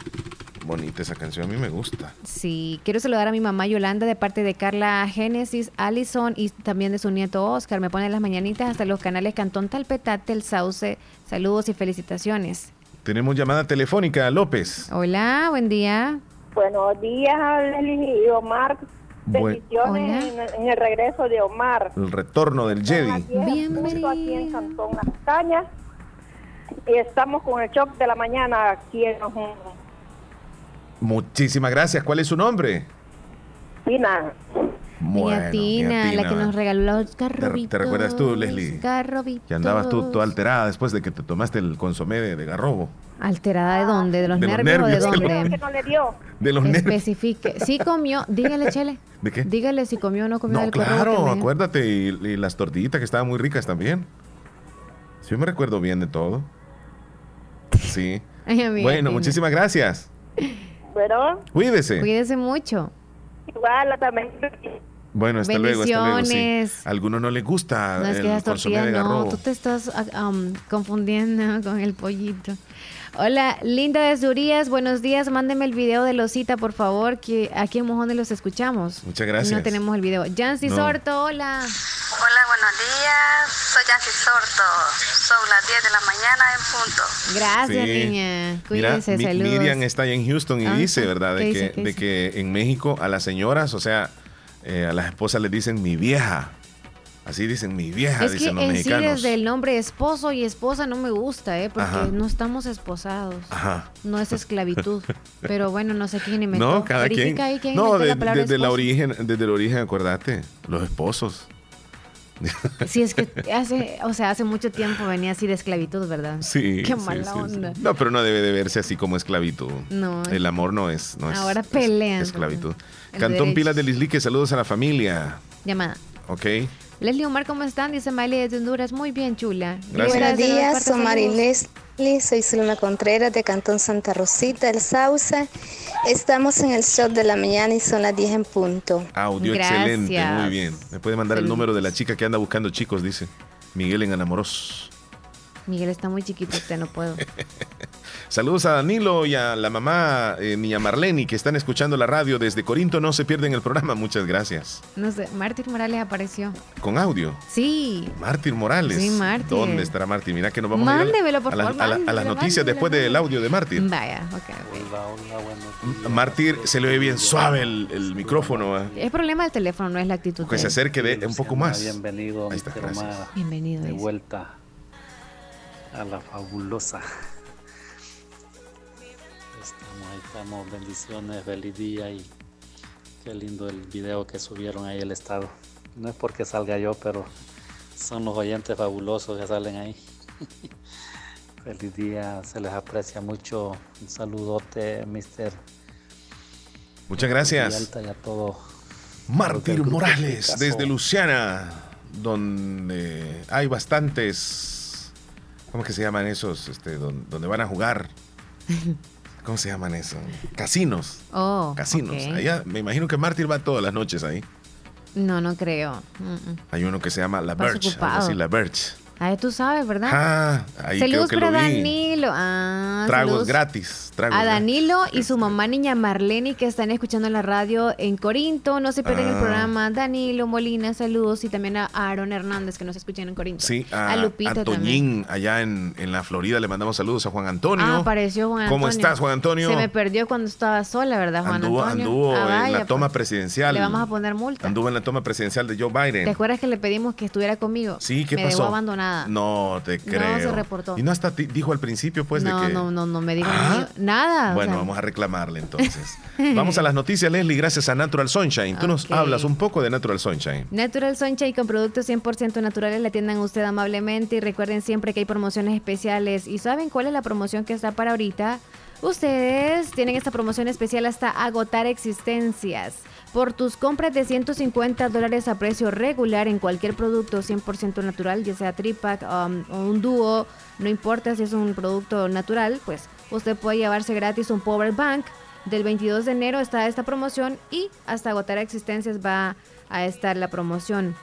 Bonita esa canción, a mí me gusta. Sí, quiero saludar a mi mamá Yolanda de parte de Carla Génesis, Allison y también de su nieto Oscar. Me pone las mañanitas hasta los canales Cantón Talpetate, El Sauce. Saludos y felicitaciones. Tenemos llamada telefónica, López. Hola, buen día. Buenos días, Leslie y Omar. Buen- Bendiciones en, en el regreso de Omar. El retorno del Jedi. Bienvenido. Aquí en Cantón Las Cañas. Y estamos con el shock de la mañana aquí en Muchísimas gracias. ¿Cuál es su nombre? Tina. Bueno, Tina, mira, la que nos regaló los ¿Te, garrobitos. te recuerdas tú, Leslie? Garrobitos. Que andabas tú toda alterada después de que te tomaste el consomé de, de garrobo. ¿Alterada de dónde? ¿De los De los nervios, o de nervios, de los- dónde? que no le dio. De los nervios. Especifique. Sí comió. Dígale, Chele. ¿De qué? Dígale si comió o no comió No, del claro, acuérdate. Y, y las tortillitas que estaban muy ricas también. Sí, yo me recuerdo bien de todo. Sí. Ay, amiga, bueno, Tina. muchísimas gracias. Pero Cuídese. Cuídese mucho. igual también. Bueno, hasta luego, hasta luego. Sí. Algunos no les gusta No es que el tortillas de no, tú te estás ah, um, confundiendo con el pollito. Hola, Linda de Zurías, buenos días. Mándeme el video de Losita, por favor, que aquí en Mojones los escuchamos. Muchas gracias. No tenemos el video. Jancy No. Sorto, hola. Hola, buenos días. Soy Yancy Sorto. Son las 10 de la mañana en punto. Gracias, Sí. niña. Mira, Cuídense, Mi- saludos. Miriam está en Houston y Ah, dice. ¿verdad? ¿Qué De, que, ¿Qué de que en México a las señoras, o sea, eh, a las esposas les dicen mi vieja. Así dicen mi vieja, Es que dicen los en sí mexicanos. desde el nombre esposo y esposa no me gusta, ¿eh? Porque Ajá. no estamos esposados. Ajá. No es esclavitud. Pero bueno, no sé quién inventó. No, cada quien. Ahí quién No, de- la desde, el esposo. origen, desde el origen, acuérdate, los esposos. Sí, es que hace, o sea, hace mucho tiempo venía así de esclavitud, ¿verdad? Sí. Qué mala onda. No, pero no debe de verse así como esclavitud. No. El amor no es. No es Ahora pelean. esclavitud. Cantón derecho. Pilas de Lislique, saludos a la familia. Llamada. Ok. Leslie Omar, ¿cómo están? Dice Miley de Honduras. Muy bien, chula. Gracias. Buenos días, soy Mari. Leslie, soy Zulma Contreras de Cantón Santa Rosita, El Sauce. Estamos en el show de la mañana y son las 10 en punto. Audio Gracias. excelente, muy bien. Me puede mandar el número de la chica que anda buscando chicos, dice. Miguel en Anamoros. Miguel está muy chiquito, usted no puedo. Saludos a Danilo y a la mamá, eh, Niña Marleni, que están escuchando la radio desde Corinto. No se pierden el programa. Muchas gracias. No sé, Mártir Morales apareció. Con audio. Sí. Mártir Morales. Sí, Mártir. ¿Dónde estará Mártir? Mira que nos vamos Mándemelo, a ir por a, la- favor, a la- a las noticias después del audio de Mártir. Vaya, ok. Mártir se le ve bien suave el, el micrófono. ¿ah? El problema del teléfono no es la actitud. Que se acerque de, un poco más. Bienvenido, Ahí está, gracias. Bienvenido. De vuelta a la fabulosa. Estamos ahí, estamos. Bendiciones, feliz día y qué lindo el video que subieron ahí el estado. No es porque salga yo, pero son los oyentes fabulosos que salen ahí. feliz día, se les aprecia mucho. Un saludote, Mr. Muchas gracias. Villalta y a todo. Mártir Morales, desde Luciana, donde hay bastantes. ¿Cómo que se llaman esos? Este, don- donde van a jugar. ¿Cómo se llaman eso? Casinos. Oh, Casinos. Allá, me imagino que Mártir va todas las noches ahí. No, no creo. Mm, mm. Hay uno que se llama La Vas Birch. algo ocupado. así, La Birch. Ay, tú sabes, ¿verdad? Ah, ahí saludos creo que para lo vi. Danilo. Ah, Tragos saludos gratis. Tragos A gratis. Danilo y su mamá niña Marlene que están escuchando la radio en Corinto. No se pierden el Ah. programa. Danilo Molina, saludos. Y también a Aaron Hernández que nos escuchan en Corinto. Sí, a, a Lupita a también. Toñín, allá en, en la Florida, le mandamos saludos a Juan Antonio. Ah, apareció Juan Antonio. ¿Cómo estás, Juan Antonio? Se me perdió cuando estaba sola, ¿verdad, Juan anduvo Antonio? anduvo Ah, en la toma pues. presidencial. Le vamos a poner multa. Anduvo en la toma presidencial de Joe Biden. ¿Te acuerdas que le pedimos que estuviera conmigo? Sí, ¿qué me pasó? dejó No te creo. se reportó. Y no hasta dijo al principio, pues, no, de que. no, no, no me dijo Ah. nada. o Bueno, sea. vamos a reclamarle entonces. vamos a las noticias, Leslie, gracias a Natural Sunshine. Tú nos hablas un poco de Natural Sunshine. Natural Sunshine con productos 100% naturales le atiendan a usted amablemente y recuerden siempre que hay promociones especiales. ¿Y saben cuál es la promoción que está para ahorita? Ustedes tienen esta promoción especial hasta agotar existencias. Por tus compras de 150 dólares a precio regular en cualquier producto 100% natural, ya sea tripack um, o un dúo, no importa si es un producto natural, pues usted puede llevarse gratis un power bank. Del 22 de enero está esta promoción y hasta agotar existencias va a estar la promoción.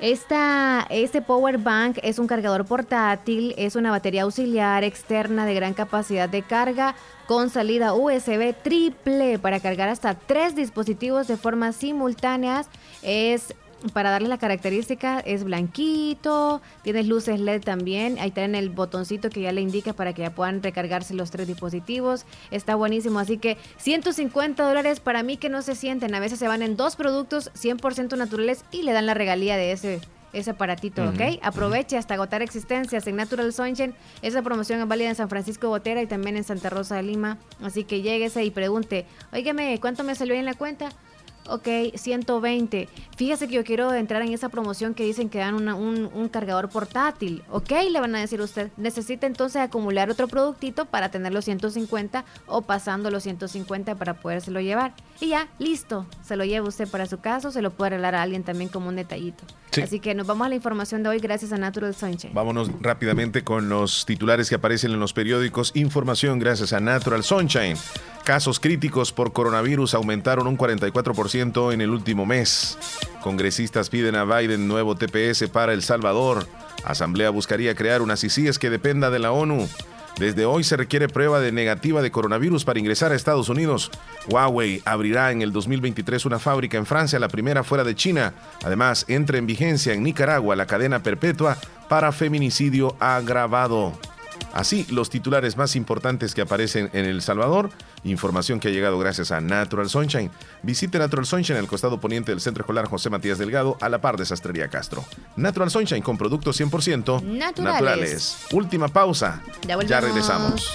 Esta, este Power Bank es un cargador portátil, es una batería auxiliar externa de gran capacidad de carga con salida USB triple para cargar hasta tres dispositivos de forma simultánea. Es para darle la característica, es blanquito, tiene luces LED también, ahí tienen el botoncito que ya le indica para que ya puedan recargarse los tres dispositivos, está buenísimo, así que 150 dólares para mí que no se sienten, a veces se van en dos productos 100% naturales y le dan la regalía de ese ese aparatito, ¿ok? Aproveche hasta agotar existencias en Natural Sunshine. Esa promoción es válida en San Francisco Botera y también en Santa Rosa de Lima. Así que lléguese y pregunte, óigame, ¿cuánto me salió en la cuenta? Ok, 120. Fíjese que yo quiero entrar en esa promoción que dicen que dan una- un, un cargador portátil. Ok, le van a decir usted. Necesita entonces acumular otro productito para tener los 150 o pasando los 150 para podérselo llevar. Y ya, listo. Se lo lleva usted para su caso, se lo puede regalar a alguien también como un detallito. Sí. Así que nos vamos a la información de hoy gracias a Natural Sunshine. Vámonos rápidamente con los titulares que aparecen en los periódicos. Información gracias a Natural Sunshine. Casos críticos por coronavirus aumentaron un 44% en el último mes. Congresistas piden a Biden nuevo TPS para El Salvador. Asamblea buscaría crear una CICIES que dependa de la ONU. Desde hoy se requiere prueba de negativa de coronavirus para ingresar a Estados Unidos. Huawei abrirá en el 2023 una fábrica en Francia, la primera fuera de China. Además, entra en vigencia en Nicaragua la cadena perpetua para feminicidio agravado. Así, los titulares más importantes que aparecen en El Salvador, información que ha llegado gracias a Natural Sunshine. Visite Natural Sunshine al costado poniente del Centro Escolar José Matías Delgado, a la par de Sastrería Castro. Natural Sunshine con productos 100% Naturales. Última pausa. Ya regresamos.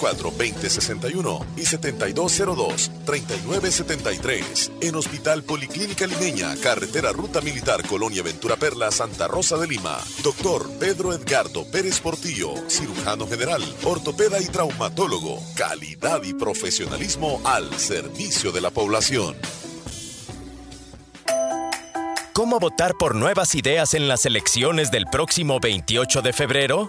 2061 y 7202-3973. En Hospital Policlínica Limeña, Carretera Ruta Militar Colonia Ventura Perla, Santa Rosa de Lima. Doctor Pedro Edgardo Pérez Portillo, cirujano general, ortopeda y traumatólogo. Calidad y profesionalismo al servicio de la población. ¿Cómo votar por nuevas ideas en las elecciones del próximo 28 de febrero?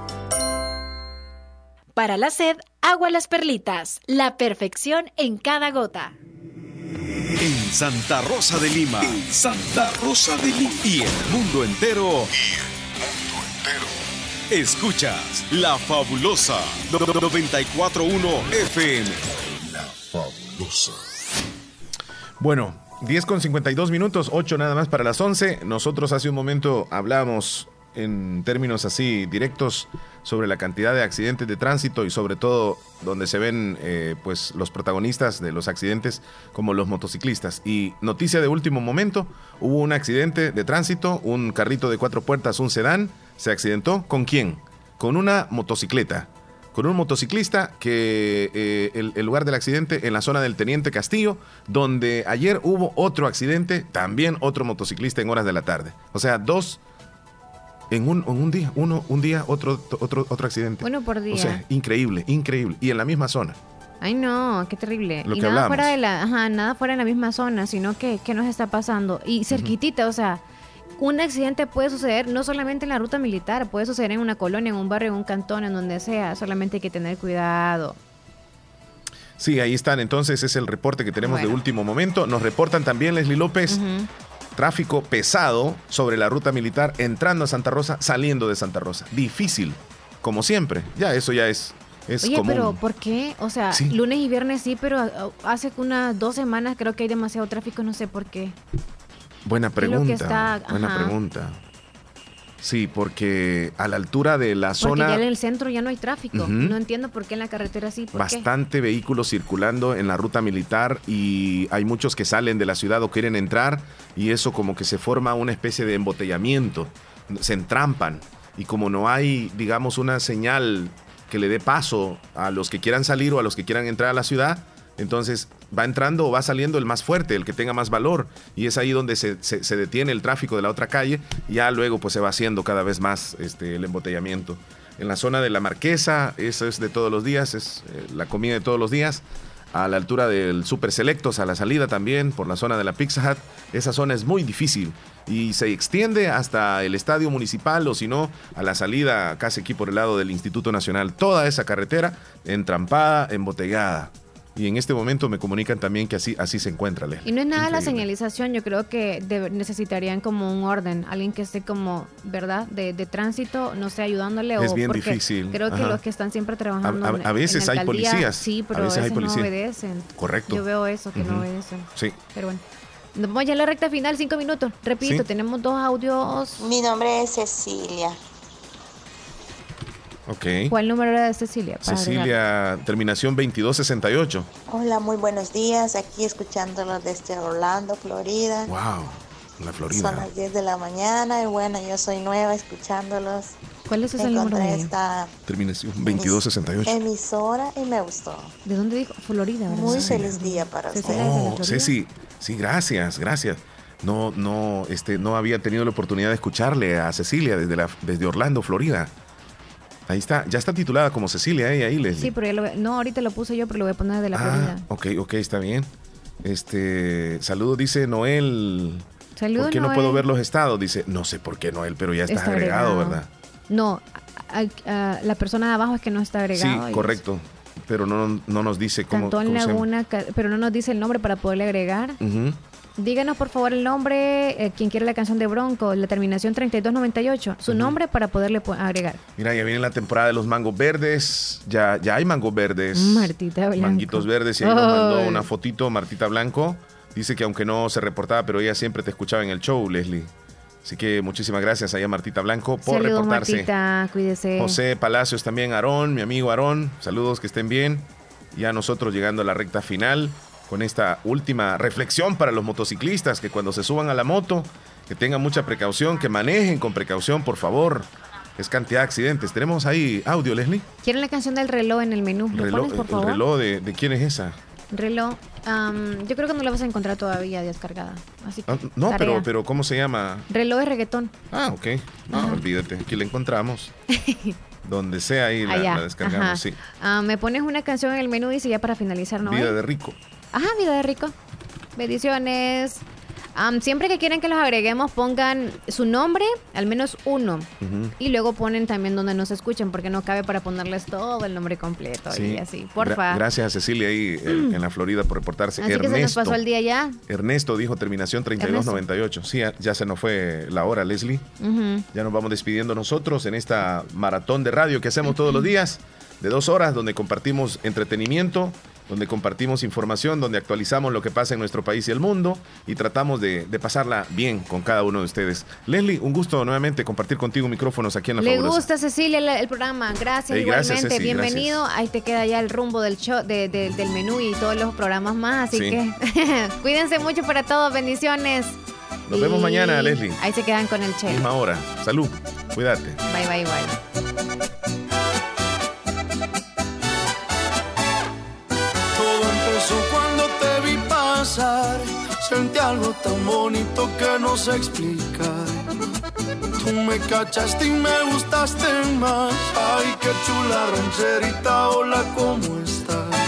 Para la sed, agua las perlitas, la perfección en cada gota. En Santa Rosa de Lima. En Santa Rosa de Lima. Y el mundo entero. Y el mundo entero. Escuchas La Fabulosa 941 FM. La Fabulosa. Bueno, 10 con 52 minutos, 8 nada más para las 11. Nosotros hace un momento hablamos en términos así directos sobre la cantidad de accidentes de tránsito y sobre todo donde se ven eh, pues los protagonistas de los accidentes como los motociclistas. Y noticia de último momento, hubo un accidente de tránsito, un carrito de cuatro puertas, un sedán, se accidentó. ¿Con quién? Con una motocicleta. Con un motociclista que eh, el, el lugar del accidente en la zona del Teniente Castillo, donde ayer hubo otro accidente, también otro motociclista en horas de la tarde. O sea, dos en un, en un día, uno, un día, otro, otro, otro accidente. Uno por día. O sea, increíble, increíble. Y en la misma zona. Ay, no, qué terrible. Lo y que nada hablamos. fuera de la, ajá, nada fuera de la misma zona, sino que qué nos está pasando. Y cerquitita, o sea, un accidente puede suceder no solamente en la ruta militar, puede suceder en una colonia, en un barrio, en un cantón, en donde sea. Solamente hay que tener cuidado. Sí, ahí están. Entonces es el reporte que tenemos de último momento. Nos reportan también Leslie López. Tráfico pesado sobre la ruta militar entrando a Santa Rosa, saliendo de Santa Rosa. Difícil, como siempre. Ya eso ya es, es Oye, común. pero ¿por qué? O sea, Sí. lunes y viernes sí, pero uh, hace unas dos semanas creo que hay demasiado tráfico, no sé por qué. Buena pregunta. está? Buena pregunta. Sí, porque a la altura de la Porque zona ya en el centro ya no hay tráfico. No entiendo por qué en la carretera sí. bastante vehículos circulando en la ruta militar y hay muchos que salen de la ciudad o quieren entrar y eso como que se forma una especie de embotellamiento, se entrampan y como no hay, digamos, una señal que le dé paso a los que quieran salir o a los que quieran entrar a la ciudad, entonces va entrando o va saliendo el más fuerte, el que tenga más valor y es ahí donde se, detiene el tráfico de la otra calle y ya luego pues se va haciendo cada vez más este, el embotellamiento en la zona de la Marquesa, eso es de todos los días, es eh, la comida de todos los días. a la altura del Super Selectos, a la salida también, por la zona de la Pizza Hut. Esa zona es muy difícil y se extiende hasta el estadio municipal o si no, a la salida casi aquí por el lado del Instituto Nacional. Toda esa carretera entrampada, embotellada. Y en este momento me comunican también que así, así se encuentra, Y no es nada la señalización, yo creo que necesitarían como un orden, alguien que esté como, ¿verdad?, de, tránsito, no sé, ayudándole. Es bien difícil. Creo que los que están siempre trabajando. A, veces hay policías. Sí, pero a veces, hay policías. no obedecen. Correcto. Yo veo eso, que no obedecen. Sí. Pero bueno. Nos vamos ya a la recta final, cinco minutos. Repito, tenemos dos audios. Mi nombre es Cecilia. ¿Cuál número era de Cecilia? Cecilia, terminación 2268. Hola, muy buenos días. Aquí escuchándolo desde Orlando, Florida. Wow, la Florida. Son las 10 de la mañana y bueno, yo soy nueva escuchándolos. ¿Cuál es ese número de esta Terminación 2268. Emisora y me gustó. ¿De dónde dijo? Florida, ¿verdad? Muy feliz día para ustedes. Oh, Ceci, sí, gracias, gracias. No, no, este, no había tenido la oportunidad de escucharle a Cecilia desde, la, desde Orlando, Florida. Ahí está, ya está titulada como Cecilia, ¿eh? ahí les. Sí, pero ya lo, no, ahorita lo puse yo, pero lo voy a poner de la ah, Ok, ok, está bien. Este, saludo, dice Noel. Saludos, ¿Por qué no puedo ver los estados? Dice, no sé por qué Noel, pero ya está, agregado, ¿verdad? No, la persona de abajo es que no está agregado. Sí, correcto. Pero no, no nos dice cómo. Cantón Laguna, pero no nos dice el nombre para poderle agregar. Díganos por favor el nombre, eh, quien quiere la canción de Bronco, la terminación 3298, su nombre para poderle agregar. Mira, ya viene la temporada de los mangos verdes, ya, ya hay mangos verdes. Martita Blanco. Manguitos verdes, y ahí nos mandó una fotito Martita Blanco. Dice que aunque no se reportaba, pero ella siempre te escuchaba en el show, Leslie. Así que muchísimas gracias a Martita Blanco por saludos, reportarse. Martita, cuídese. José Palacios también, Aarón, mi amigo Aarón. Saludos, que estén bien. Ya nosotros llegando a la recta final con esta última reflexión para los motociclistas, que cuando se suban a la moto, que tengan mucha precaución, que manejen con precaución, por favor. Es cantidad de accidentes. Tenemos ahí audio, Leslie. Quieren la canción del reloj en el menú. ¿Lo pones, por favor? ¿El reloj de, quién es esa? Reloj. yo creo que no la vas a encontrar todavía descargada. Así ah, no, pero, pero ¿cómo se llama? Reloj de reggaetón. Ah, ok. No, olvídate. Aquí la encontramos. Donde sea ahí la, descargamos, sí. Ah, me pones una canción en el menú, dice ya para finalizar, ¿no? Vida de rico. Ajá, vida de rico. Bendiciones. siempre que quieren que los agreguemos, pongan su nombre, al menos uno. Y luego ponen también donde nos escuchen, porque no cabe para ponerles todo el nombre completo y así. Porfa. gracias a Cecilia ahí en, la Florida por reportarse. Así Ernesto, que se nos pasó el día ya. Ernesto dijo terminación 3298. Sí, ya, se nos fue la hora, Leslie. Ya nos vamos despidiendo nosotros en esta maratón de radio que hacemos todos los días de dos horas, donde compartimos entretenimiento donde compartimos información, donde actualizamos lo que pasa en nuestro país y el mundo y tratamos de, pasarla bien con cada uno de ustedes. Leslie, un gusto nuevamente compartir contigo micrófonos aquí en la Le gusta, Cecilia, el, programa. Gracias, igualmente. Bienvenido. Ahí te queda ya el rumbo del show, del menú y todos los programas más. Así que cuídense mucho para todos. Bendiciones. Nos vemos mañana, Leslie. Ahí se quedan con el Che. Misma hora. Salud. Cuídate. Bye, bye, bye. Sentí algo tan bonito que no sé explicar. Tú me cachaste y me gustaste más. Ay, qué chula rancherita, hola, ¿cómo estás?